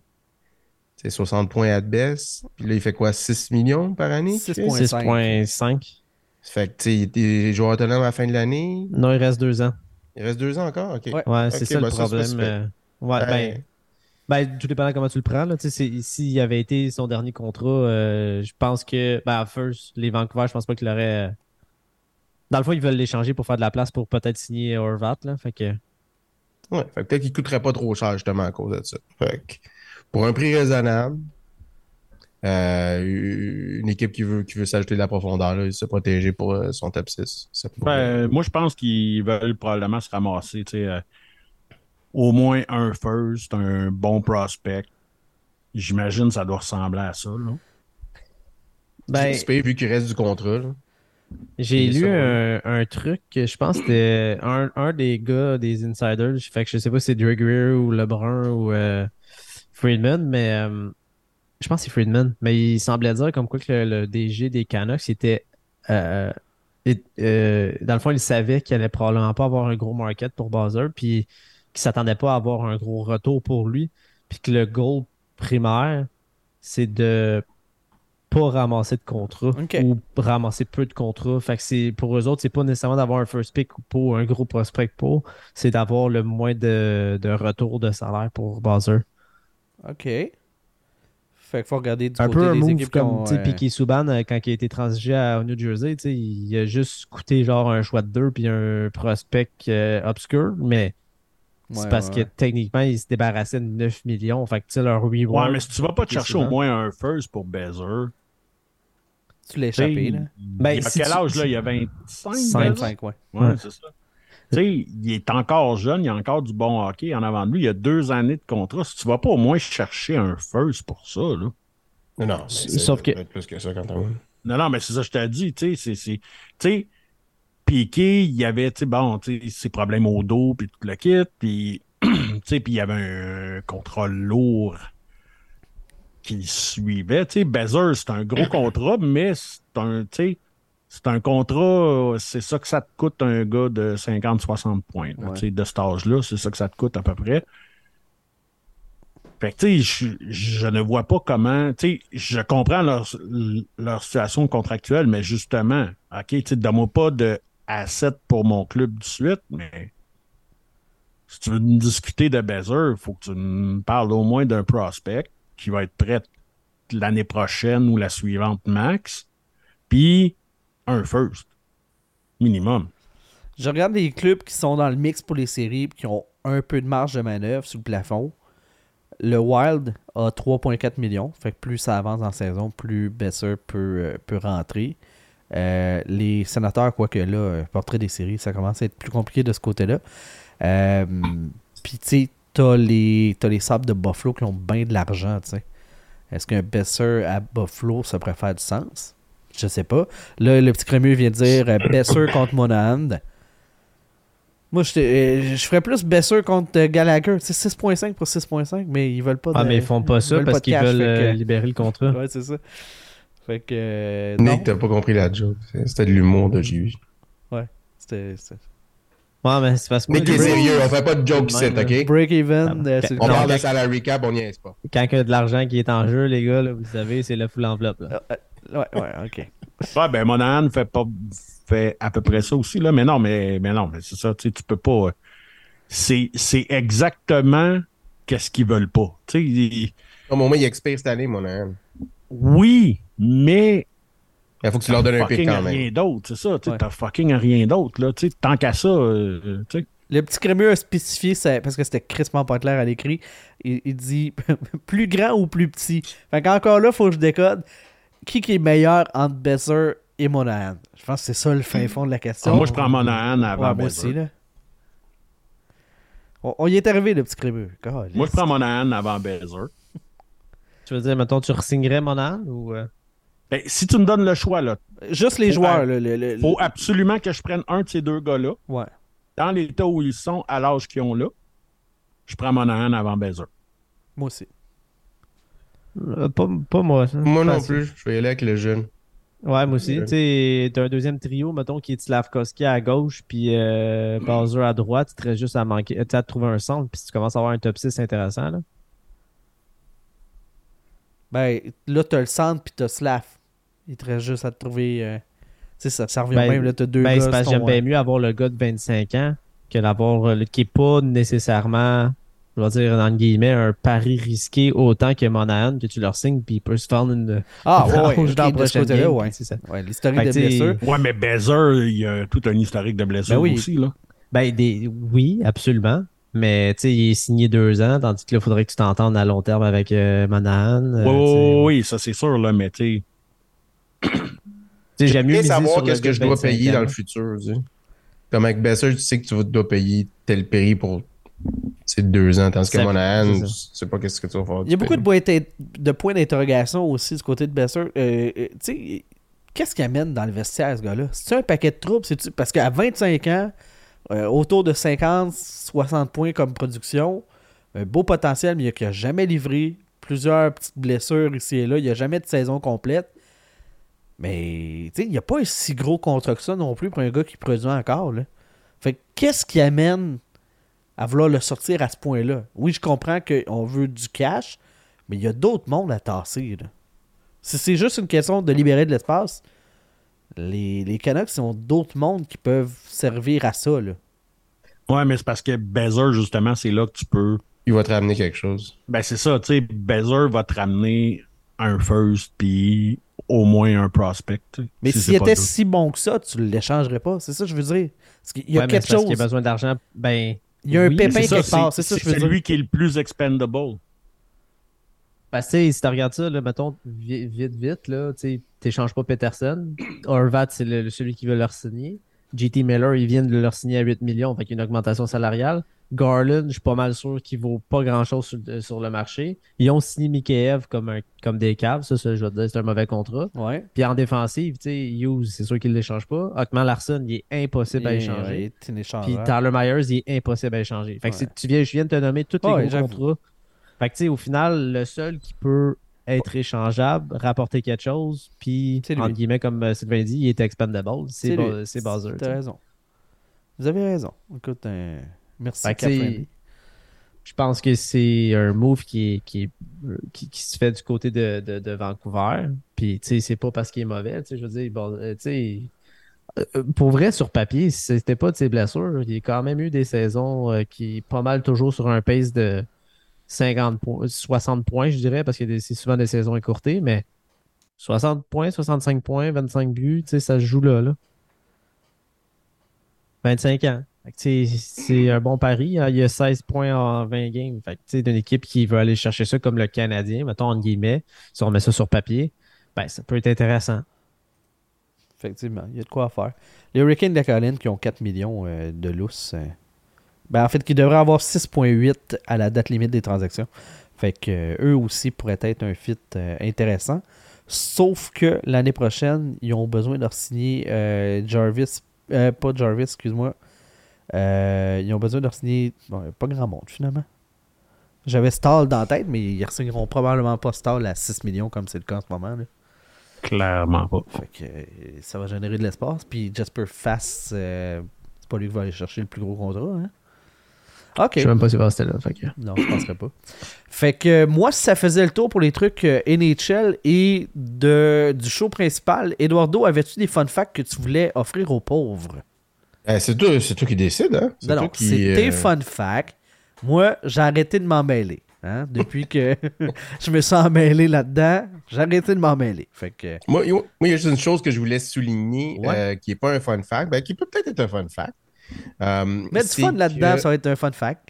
Speaker 3: C'est 60 points à baisse. Puis là, il fait quoi? 6 millions par année? qu'il fait?
Speaker 1: 6,5.
Speaker 2: 6.5.
Speaker 3: Fait que, tu sais, il était joueur autonome à la fin de l'année.
Speaker 2: Non, il reste deux ans.
Speaker 3: Il reste deux ans encore? OK.
Speaker 1: Ouais.
Speaker 2: Ouais, c'est ça le
Speaker 3: pas
Speaker 2: problème. euh, Ouais, ben, ben, tout dépendant comment tu le prends. Là. Tu sais, c'est- S'il avait été son dernier contrat, euh, je pense que, ben, à first, les Vancouver, je pense pas qu'il aurait. euh, Dans le fond, ils veulent l'échanger pour faire de la place pour peut-être signer Horvat. Là. Fait que,
Speaker 3: Ouais, fait que peut-être qu'il coûterait pas trop cher justement à cause de ça. Fait que pour un prix raisonnable, euh, une équipe qui veut, qui veut s'ajouter de la profondeur, là, se protéger pour euh, son top 6. ça pourrait-
Speaker 4: Ben, moi, je pense qu'ils veulent probablement se ramasser, tu sais, euh, au moins un first, un bon prospect. J'imagine que ça doit ressembler à ça, là.
Speaker 2: ben,
Speaker 3: vu qu'il reste du contrat.
Speaker 2: J'ai
Speaker 3: Et
Speaker 2: lu
Speaker 3: ça,
Speaker 2: un, un truc que je pense que c'était un, un des gars des insiders. Fait que je sais pas si c'est Drew Greer ou LeBrun ou euh, Friedman, mais euh, je pense que c'est Friedman. Mais il semblait dire comme quoi que le, le DG des Canucks était. euh, et- euh, dans le fond, il savait qu'il allait probablement pas avoir un gros market pour Buzzer, puis qu'il s'attendait pas à avoir un gros retour pour lui, puis que le goal primaire, c'est de pas ramasser de contrats ou ramasser peu de contrats. Fait que c'est pour eux autres, c'est pas nécessairement d'avoir un first pick ou pas, un gros prospect pour, c'est d'avoir le moins de, de retour de salaire pour Buzzer.
Speaker 1: Ok. Fait qu'il faut regarder du
Speaker 2: Un
Speaker 1: côté
Speaker 2: peu un
Speaker 1: des
Speaker 2: move
Speaker 1: équipes qui
Speaker 2: comme
Speaker 1: ont,
Speaker 2: sais,
Speaker 1: euh,
Speaker 2: Piquet Souban euh, quand il a été transigé à au New Jersey, il a juste coûté genre un choix de deux puis un prospect euh, obscur, mais c'est
Speaker 1: ouais,
Speaker 2: parce
Speaker 1: ouais,
Speaker 2: que techniquement, il se débarrassait de 9 millions. Fait que tu sais, leur reward.
Speaker 4: Ouais, mais si tu vas pas te chercher au moins un first pour Bezer,
Speaker 1: Tu l'as échappé, là.
Speaker 2: Ben,
Speaker 4: il a
Speaker 2: si
Speaker 4: quel
Speaker 2: tu-
Speaker 4: âge, là? Il a 25,
Speaker 2: Cinq.
Speaker 4: Bezer?
Speaker 1: 25, ouais.
Speaker 4: Ouais,
Speaker 2: Ouais.
Speaker 4: c'est ça. Tu sais, il est encore jeune, il a encore du bon hockey en avant de lui. Il a deux années de contrat. Si tu vas pas au moins chercher un first pour ça, là.
Speaker 3: Non, non.
Speaker 2: Sauf que-
Speaker 3: plus que ça quand même.
Speaker 4: Non, non, mais c'est ça, que je t'ai dit, tu sais, c'est- c'est. Tu sais, Piqué, il y avait, tu sais, bon, tu sais, ses problèmes au dos, puis tout le kit, puis, <clears throat> tu sais, puis il y avait un contrat lourd qui suivait. Tu sais, Bezer, c'est un gros contrat, mais c'est un, tu sais, c'est un contrat, c'est ça que ça te coûte un gars de 50-60 points, là,
Speaker 1: Ouais.
Speaker 4: de cet âge-là, c'est ça que ça te coûte à peu près. Fait que, tu sais, je, je ne vois pas comment, tu sais, je comprends leur, leur situation contractuelle, mais justement, OK, tu sais, donne-moi pas de asset pour mon club de suite, mais si tu veux discuter de Bezer, il faut que tu me parles au moins d'un prospect qui va être prêt l'année prochaine ou la suivante max, puis un first, minimum.
Speaker 1: Je regarde les clubs qui sont dans le mix pour les séries et qui ont un peu de marge de manœuvre sous le plafond. Le Wild a 3,4 millions. Fait que plus ça avance en saison, plus Besser peut, euh, peut rentrer. Euh, les sénateurs, quoique là, euh, portrait des séries, ça commence à être plus compliqué de ce côté-là. Puis, tu sais, t'as les, t'as les sables de Buffalo qui ont bien de l'argent. Est-ce qu'un Besser à Buffalo, ça pourrait faire du sens? Je sais pas. Là, le petit crémeux vient de dire euh, Besser contre Monahan. Moi, je, euh, je ferais plus Besser contre euh, Gallagher. C'est 6.5 pour 6.5, mais ils veulent pas de,
Speaker 2: Ah, mais ils font pas ça parce qu'ils
Speaker 1: cash,
Speaker 2: veulent
Speaker 1: que-
Speaker 2: euh, libérer le contrat. <laughs>
Speaker 1: Ouais, c'est ça. Fait que. euh, non,
Speaker 3: Nick, t'as pas compris la joke. C'était de l'humour de JV.
Speaker 1: c'était- c'était-
Speaker 2: Ouais, mais c'est parce que
Speaker 3: Nick est sérieux, on fait pas de joke ici,
Speaker 2: Même,
Speaker 3: ok?
Speaker 1: Break-even.
Speaker 2: Ah,
Speaker 1: euh,
Speaker 2: ben,
Speaker 1: c'est le
Speaker 3: On parle de salary cap, on n'y est pas.
Speaker 2: quand il y a de l'argent qui est en jeu, les gars, là, vous savez, c'est le full enveloppe. là.
Speaker 1: Ouais, ouais, ok. <laughs>
Speaker 4: Ouais, ben Monahan fait pas fait à peu près ça aussi, là. Mais non, mais, mais non, mais c'est ça, tu sais, tu peux pas. euh, C'est, c'est exactement qu'est-ce qu'ils veulent pas. Tu sais, ils-
Speaker 3: Au moment, il expire cette année, mon âme.
Speaker 4: oui, mais
Speaker 3: Il faut que tu leur donnes un pic quand
Speaker 4: rien
Speaker 3: même.
Speaker 4: d'autre, c'est ça. Tu sais,
Speaker 1: Ouais.
Speaker 4: t'as fucking rien d'autre, là. Tu sais, tant qu'à ça, euh, euh, tu sais.
Speaker 1: Le petit crémeux a spécifié, ça- parce que c'était crispement pas clair à l'écrit, il, il dit <laughs> plus grand ou plus petit. Fait qu'encore là, faut que je décode qui qui est meilleur entre Besser et Monahan? Je pense que c'est ça le fin fond de la question.
Speaker 4: Moi, je prends Monahan
Speaker 1: Ouais,
Speaker 4: avant
Speaker 1: moi
Speaker 4: Bezer.
Speaker 1: aussi, là. On, on y est arrivé, le petit crémeux.
Speaker 4: Moi, je prends Monahan avant Bezer.
Speaker 2: Tu veux dire, mettons, tu re-signerais mon âne ou. euh,
Speaker 4: Ben, si tu me donnes le choix, là,
Speaker 1: Juste les joueurs, là. Le, le-
Speaker 4: faut
Speaker 1: le-
Speaker 4: absolument que je prenne un de ces deux gars-là,
Speaker 1: Ouais.
Speaker 4: dans l'état où ils sont, à l'âge qu'ils ont là. Je prends Monahan avant Bezer.
Speaker 1: Moi aussi.
Speaker 2: Euh, pas, pas moi. ça.
Speaker 3: Moi non
Speaker 2: Facile.
Speaker 3: plus, je vais y aller avec le jeune.
Speaker 2: Ouais, moi aussi. Tu t'as un deuxième trio, mettons, qui est Slavkovski à gauche, puis euh, Bowser à droite. Tu juste à manquer, tu à trouver un centre, puis tu commences à avoir un top 6 intéressant, là.
Speaker 1: Ben, là, t'as le centre puis t'as Slav. Il te reste juste à te trouver. euh, Tu sais, ça, ça revient
Speaker 2: Ben,
Speaker 1: même, là, t'as deux
Speaker 2: Ben,
Speaker 1: gars.
Speaker 2: j'aime bien mieux avoir le gars de 25 ans que d'avoir euh, le qui est pas nécessairement, je vais dire, dans guillemets, un pari risqué autant que Monahan, que tu leur signes, puis il peut se faire une.
Speaker 1: Ah, <laughs>
Speaker 2: une
Speaker 1: ouais, ouais, dans
Speaker 2: prochain
Speaker 1: côté-là,
Speaker 2: game,
Speaker 1: ouais.
Speaker 2: c'est ça.
Speaker 1: Ouais, l'historique
Speaker 2: Fait
Speaker 1: de
Speaker 2: que, tu sais,
Speaker 1: blessure.
Speaker 4: Ouais, mais Bezer, il y a tout un historique de blessure
Speaker 1: Ben oui.
Speaker 4: aussi, là.
Speaker 2: Ben, des, oui, absolument. Mais, tu sais, il est signé deux ans, tandis que là, il faudrait que tu t'entendes à long terme avec euh, Monahan. euh,
Speaker 4: Oui, ça c'est sûr, là, mais tu sais.
Speaker 2: Tu sais, j'aime mieux
Speaker 3: savoir qu'est-ce que je dois
Speaker 2: 25
Speaker 3: payer
Speaker 2: ans.
Speaker 3: dans le futur. tu sais. Comme avec Besser, tu sais que tu vas- dois payer tel prix pour ces deux ans. Tandis que Monahan, tu sais pas qu'est-ce que tu vas faire.
Speaker 1: Il y a beaucoup de de points d'interrogation aussi du côté de Besser. Euh, euh, tu sais, qu'est-ce qu'il amène dans le vestiaire, ce gars-là? C'est-tu un paquet de troubles? Parce qu'à 25 ans, euh, autour de 50, 60 points comme production, un beau potentiel, mais il n'a jamais livré. Plusieurs petites blessures ici et là. Il n'y a jamais de saison complète. Mais tu sais, il n'y a pas un si gros contrat que ça non plus pour un gars qui produit encore. Là. Fait que qu'est-ce qui amène à vouloir le sortir à ce point-là? Oui, je comprends qu'on veut du cash, mais il y a d'autres mondes à tasser. là. Si c'est juste une question de libérer de l'espace, les, les Canucks ont d'autres mondes qui peuvent servir à ça. Là.
Speaker 4: Ouais, mais c'est parce que Bezer, justement, c'est là que tu peux.
Speaker 3: Il va te ramener quelque chose.
Speaker 4: Ben, c'est ça, tu sais, Bezer va te ramener un first, puis au moins un prospect.
Speaker 1: Mais
Speaker 4: Si
Speaker 1: s'il
Speaker 4: pas
Speaker 1: était si bon que ça, tu ne l'échangerais pas. C'est ça que je veux dire. Parce qu'il y a
Speaker 2: Ouais,
Speaker 1: quelque
Speaker 2: c'est parce
Speaker 1: chose.
Speaker 2: qu'il a besoin d'argent. Ben,
Speaker 1: Il y a un
Speaker 2: oui,
Speaker 1: pépin
Speaker 4: C'est
Speaker 1: quelque part. C'est ça que je veux
Speaker 4: c'est
Speaker 1: dire.
Speaker 4: lui qui est le plus expendable.
Speaker 2: Parce que tu sais, si tu regardes ça, là, mettons, vi- vite, vite, là, tu n'échanges pas Peterson. <clears throat> Horvat, c'est le- celui qui veut leur signer. JT Miller, ils viennent de leur signer à 8 millions, fait qu'il y a une augmentation salariale. Garland, je suis pas mal sûr qu'il vaut pas grand-chose sur, le- sur le marché. Ils ont signé Mikheyev comme, un, comme des caves, ça, ça, je vais te dire, c'est un mauvais contrat.
Speaker 1: Ouais.
Speaker 2: Puis en défensive, tu sais, Hughes, c'est sûr qu'il ne l'échange pas. Hockman Larson, il est impossible à échanger.
Speaker 1: ouais, il est
Speaker 2: Puis. Tyler Myers, il est impossible à échanger. Fait que
Speaker 1: Ouais.
Speaker 2: tu viens, je viens de te nommer tous les gros contrats. Fait que tu sais, au final, le seul qui peut être échangeable, rapporter quelque chose, puis entre guillemets, comme euh, Sylvain dit, il est expendable, c'est
Speaker 1: C'est
Speaker 2: Ba-
Speaker 1: T'as raison. Vous avez raison. Écoute, euh, merci. Cap.
Speaker 2: Je pense que c'est un move qui, est, qui, est- qui, qui se fait du côté de, de, de Vancouver. Puis, tu sais, c'est pas parce qu'il est mauvais. Tu sais, je veux dire, bon, euh, tu sais, euh, pour vrai, sur papier, si c'était pas de ses blessures, il a quand même eu des saisons euh, qui pas mal toujours sur un pace de 50 points, 60 points, je dirais, parce que c'est souvent des saisons écourtées, mais 60 points, 65 points, 25 buts, tu sais, ça se joue là, là. 25 ans. C'est un bon pari. hein. Il y a 16 points en 20 games. Fait d'une équipe qui veut aller chercher ça comme le Canadien, mettons en guillemets, si on met ça sur papier, ben, ça peut être intéressant.
Speaker 1: Effectivement, il y a de quoi faire. Les Hurricanes de Caroline qui ont 4 millions euh, de lousses. euh, ben, en fait, qui devraient avoir 6,8 à la date limite des transactions. Fait que euh, eux aussi pourraient être un fit intéressant. Sauf que l'année prochaine, ils ont besoin de signer Jarvis. pas Jarvis, excuse-moi. Euh, ils ont besoin de signer. bon, pas grand monde finalement. J'avais Stall dans la tête, mais ils ne signeront probablement pas Stall à 6 millions comme c'est le cas en ce moment. là.
Speaker 4: Clairement pas.
Speaker 1: Fait que euh, ça va générer de l'espace. Puis Jasper Fass, euh, c'est pas lui qui va aller chercher le plus gros contrat. Hein? Ok.
Speaker 2: Je sais même pas si c'était là. Fait que...
Speaker 1: Non, je penserais pas. Fait que moi, si ça faisait le tour pour les trucs NHL et de, du show principal, Eduardo, avais-tu des fun facts que tu voulais offrir aux pauvres?
Speaker 3: Euh, c'est toi, c'est toi qui décide, hein? C'est
Speaker 1: tes
Speaker 3: euh,
Speaker 1: fun facts. Moi, j'ai arrêté de m'en mêler. hein. Depuis que <laughs> je me suis emmêlé là-dedans, j'ai arrêté de m'en mêler. Fait que,
Speaker 3: Moi, il y a juste une chose que je voulais souligner
Speaker 1: Ouais.
Speaker 3: euh, qui n'est pas un fun fact, ben, qui peut peut-être être un fun fact. Euh,
Speaker 1: mets du fun là-dedans,
Speaker 3: que-
Speaker 1: ça va être un fun fact.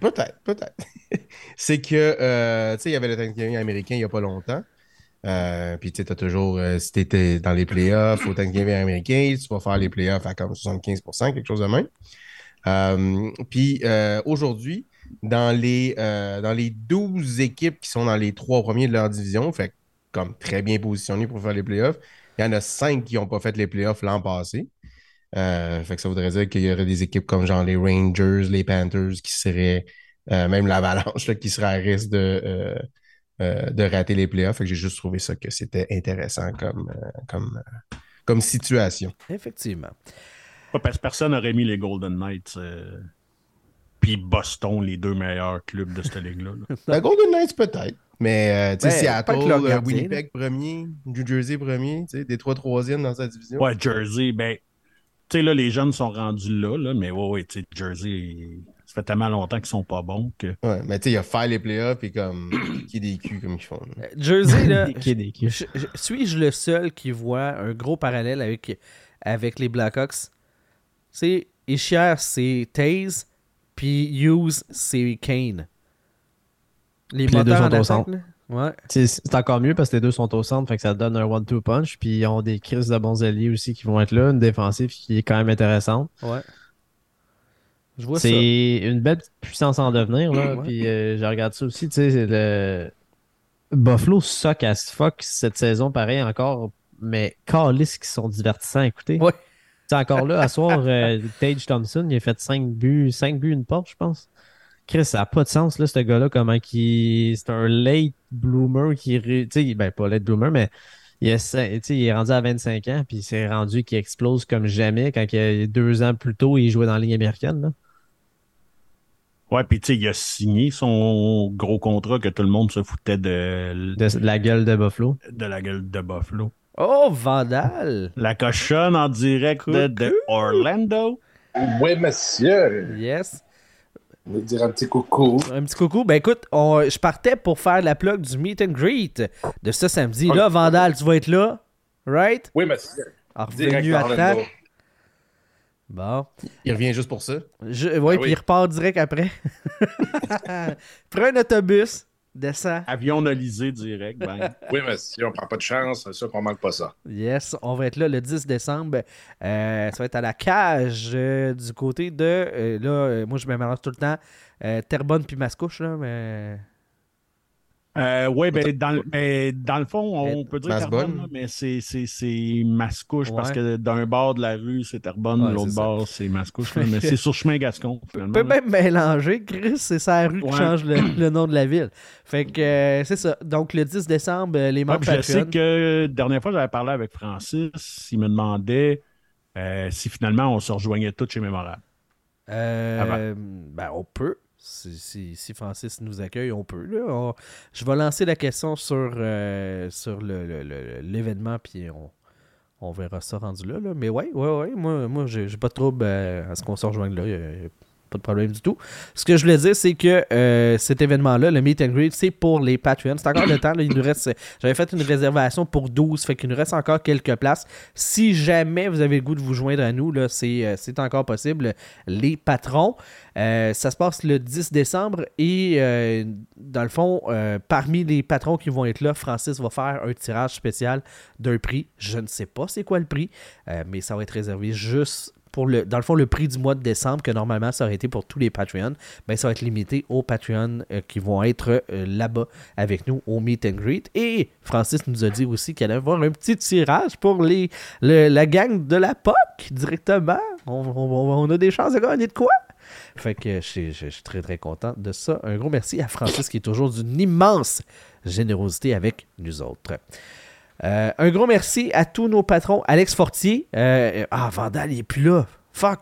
Speaker 3: Peut-être, peut-être. <laughs> c'est que, euh, tu sais, il y avait le Thanksgiving américain il n'y a pas longtemps. Euh, puis, tu t'as toujours, euh, si t'étais dans les playoffs au Thanksgiving américain, tu vas faire les playoffs à comme 75%, quelque chose de même. Euh, puis, euh, aujourd'hui, dans les, euh, dans les 12 équipes qui sont dans les trois premiers de leur division, fait comme très bien positionnées pour faire les playoffs, il y en a cinq qui n'ont pas fait les playoffs l'an passé. Euh, fait que ça voudrait dire qu'il y aurait des équipes comme genre les Rangers, les Panthers qui seraient, même l'Avalanche, qui serait à risque de, euh, de rater les playoffs. Fait que j'ai juste trouvé ça que c'était intéressant comme, euh, comme, euh, comme situation.
Speaker 1: Effectivement.
Speaker 4: Pas parce que personne n'aurait mis les Golden Knights euh, puis Boston, les deux meilleurs clubs de cette ligue-là. là.
Speaker 3: La <laughs> Golden Knights peut-être, mais tu sais,
Speaker 1: Ben,
Speaker 3: Seattle, Winnipeg premier, New Jersey premier, tu sais, des trois troisièmes dans sa division.
Speaker 4: Ouais, Jersey, ben, tu sais, là, les jeunes sont rendus là, là mais ouais, ouais, tu sais, Jersey, ça fait tellement longtemps qu'ils sont pas bons que.
Speaker 3: Ouais, mais tu sais, il y a faire les playoffs et comme qui est des culs comme ils font. là.
Speaker 1: Euh, Jersey, là,
Speaker 2: Qui est des culs.
Speaker 1: je- je- suis-je le seul qui voit un gros parallèle avec, avec les Blackhawks? C'est Ishier, c'est Taze, puis Hughes, c'est Kane. Les
Speaker 2: Puis les deux
Speaker 1: moteurs
Speaker 2: sont
Speaker 1: en
Speaker 2: au
Speaker 1: attaque,
Speaker 2: centre.
Speaker 1: Ouais.
Speaker 2: C'est c'est encore mieux parce que les deux sont au centre, fait que ça donne un one-two punch. Puis ils ont des crises de bons alliés aussi qui vont être là, une défensive qui est quand même intéressante.
Speaker 1: Ouais. Je vois ça.
Speaker 2: C'est une belle puissance en devenir. Là.
Speaker 1: Ouais.
Speaker 2: Puis euh, je regarde ça aussi. Tu sais, le Buffalo suck as fuck cette saison, pareil encore. Mais Carlis qui sont divertissants à écouter.
Speaker 1: Ouais.
Speaker 2: C'est encore là, à soir, euh, Tage Thompson, il a fait 5 buts, 5 buts, une porte, je pense. Chris, ça n'a pas de sens, là, ce gars-là, comment qui. C'est un late bloomer qui. Tu sais, ben, pas late bloomer, mais il, a il est rendu à 25 ans, puis il s'est rendu qu'il explose comme jamais quand il y a deux ans plus tôt, il jouait dans la Ligue américaine, là.
Speaker 4: Ouais, puis tu sais, il a signé son gros contrat que tout le monde se foutait de,
Speaker 2: De, de la gueule de Buffalo.
Speaker 4: de la gueule de Buffalo.
Speaker 1: Oh, Vandal!
Speaker 4: La cochonne en direct de, de Orlando.
Speaker 6: Oui, monsieur.
Speaker 1: Yes.
Speaker 6: On va dire un petit coucou.
Speaker 1: Un petit coucou. Ben écoute, on- je partais pour faire la plug du meet and greet de ce samedi. Là, Vandal, tu vas être là, right?
Speaker 6: Oui, monsieur.
Speaker 1: Ah,
Speaker 6: Direct
Speaker 1: Revenu à temps. Bon.
Speaker 3: Il revient juste pour ça?
Speaker 1: Je, ouais,
Speaker 6: Ah
Speaker 1: puis
Speaker 6: oui.
Speaker 1: il repart direct après. <laughs> Prends un autobus, descends.
Speaker 4: Avion analysé direct. Ben. <laughs>
Speaker 6: Oui, monsieur. On prend pas de chance. C'est sûr qu'on manque pas ça.
Speaker 1: Yes, on va être là le 10 décembre. Euh, ça va être à la cage euh, du côté de. euh, là, euh, moi, je me mélange tout le temps. Euh, Terrebonne puis Mascouche, là, mais.
Speaker 4: Euh, ouais, ben, dans, le- ben, dans le fond, on peut dire. Terrebonne, là, mais c'est, c'est, c'est Mascouche parce que d'un bord de la rue, c'est Terrebonne,
Speaker 1: Ouais,
Speaker 4: l'autre bord, c'est Mascouche. mais <laughs> c'est sur chemin Gascon,
Speaker 1: On peut même mélanger, Chris, c'est sa rue qui change le, <clears throat> le nom de la ville. Fait que euh, c'est ça. Donc le 10 décembre, euh, les membres
Speaker 4: je sais que la dernière fois, j'avais parlé avec Francis, il me demandait euh, si finalement on se rejoignait tous chez Mémorable.
Speaker 1: Euh, ben, on peut. Si, si- Francis nous accueille, on peut. Là. Je vais lancer la question sur, euh, l'événement, puis on, on verra ça rendu là. Mais ouais, ouais, ouais. Moi, moi j'ai pas de trouble euh, à ce qu'on se rejoigne là. Pas de problème du tout. Ce que je voulais dire, c'est que euh, cet événement-là, le Meet and Greet, c'est pour les Patreons. C'est encore le temps. il nous reste. J'avais fait une réservation pour 12, fait qu'il nous reste encore quelques places. Si jamais vous avez le goût de vous joindre à nous, là, c'est, euh, c'est encore possible. Les patrons. Euh, ça se passe le 10 décembre et dans le fond, parmi les patrons qui vont être là, Francis va faire un tirage spécial d'un prix. Je ne sais pas c'est quoi le prix, mais ça va être réservé juste dans le fond, le prix du mois de décembre, que normalement ça aurait été pour tous les Patreons, ben, ça va être limité aux Patreons euh, qui vont être euh, là-bas avec nous au Meet and Greet. Et Francis nous a dit aussi qu'il allait avoir un petit tirage pour les, le- la gang de la POC directement. On, a des chances de gagner de quoi? Fait que je suis très très content de ça. Un gros merci à Francis qui est toujours d'une immense générosité avec nous autres. Euh, un gros merci à tous nos patrons. Alex Fortier. euh, ah, Vandal, il est plus là. Fuck.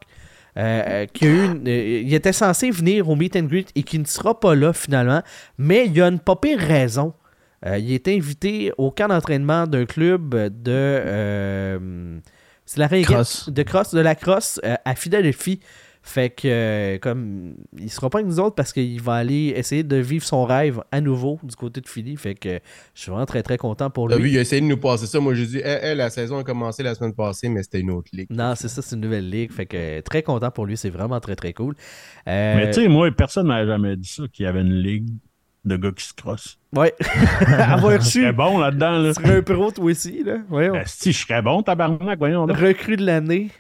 Speaker 1: euh, qui a eu une- il était censé venir au meet and greet et qui ne sera pas là finalement. Mais il y a une pas pire raison. Il est invité au camp d'entraînement d'un club de. c'est la
Speaker 2: Cross.
Speaker 1: de cross, de la crosse à Philadelphie. Fait que, euh, comme, il sera pas avec nous autres parce qu'il va aller essayer de vivre son rêve à nouveau du côté de Philly. Fait que je suis vraiment très très content pour lui.
Speaker 3: vu, il a essayé de nous passer ça. Moi, j'ai dit, Eh, eh, la saison a commencé la semaine passée, mais c'était une autre ligue.
Speaker 1: Non, c'est ça, c'est une nouvelle ligue. Fait que très content pour lui, c'est vraiment très très cool. Euh,
Speaker 4: Mais tu sais, moi, personne m'a jamais dit ça, qu'il y avait une ligue de gars qui se crossent.
Speaker 1: ouais. <laughs> Avoir
Speaker 4: Je
Speaker 1: reçu.
Speaker 4: serais bon là-dedans, là.
Speaker 1: Tu serais un pro toi aussi, là. Voyons.
Speaker 4: Si, je serais bon, tabarnak, voyons. donc.
Speaker 1: Recrue de l'année.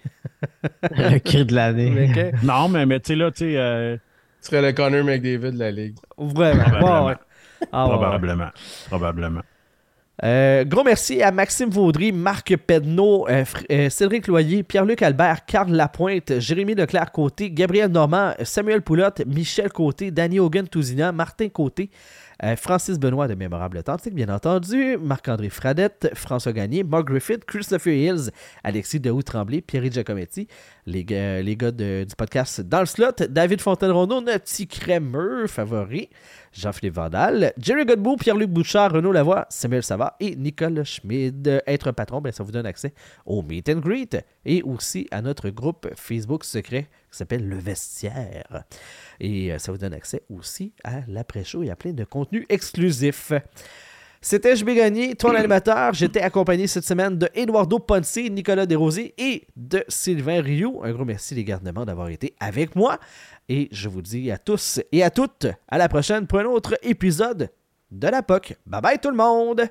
Speaker 1: <laughs>
Speaker 2: Le cri de l'année.
Speaker 4: Non, mais, mais tu sais, là, tu sais, euh,
Speaker 3: Tu serais le Connor McDavid de la ligue.
Speaker 1: Vraiment.
Speaker 4: Probablement.
Speaker 1: Ouais, ouais. Ah, ouais.
Speaker 4: probablement. Probablement.
Speaker 1: Euh, gros merci à Maxime Vaudry, Marc Pedneau, euh, euh, Cédric Loyer, Pierre-Luc Albert, Carl Lapointe, Jérémy Leclerc-Côté, Gabriel Normand, Samuel Poulotte, Michel Côté, Danny Hogan-Touzina, Martin Côté, euh, Francis Benoît de Mémorable Authentique, bien entendu, Marc-André Fradette, François Gagné, Mark Griffith, Christopher Hills, Alexis Dehout-Tremblay, Pierre Giacometti, les gars, les gars du podcast Dans le Slot, David Fontaine-Rondeau, notre petit crémeux favori, Jean-Philippe Vandal, Jerry Godbout, Pierre-Luc Bouchard, Renaud Lavoie, Samuel Savard et Nicole Schmid. Être patron, ben, ça vous donne accès au Meet and Greet et aussi à notre groupe Facebook secret qui s'appelle Le Vestiaire. Et euh, ça vous donne accès aussi à l'après-show et à plein de contenus exclusifs. C'était Je Gagné, ton animateur. <clears throat> J'étais accompagné cette semaine de Eduardo Ponce, Nicolas Desrosiers et de Sylvain Rioux. Un gros merci les garnements d'avoir été avec moi. Et je vous dis à tous et à toutes à la prochaine pour un autre épisode de la POC. Bye bye tout le monde!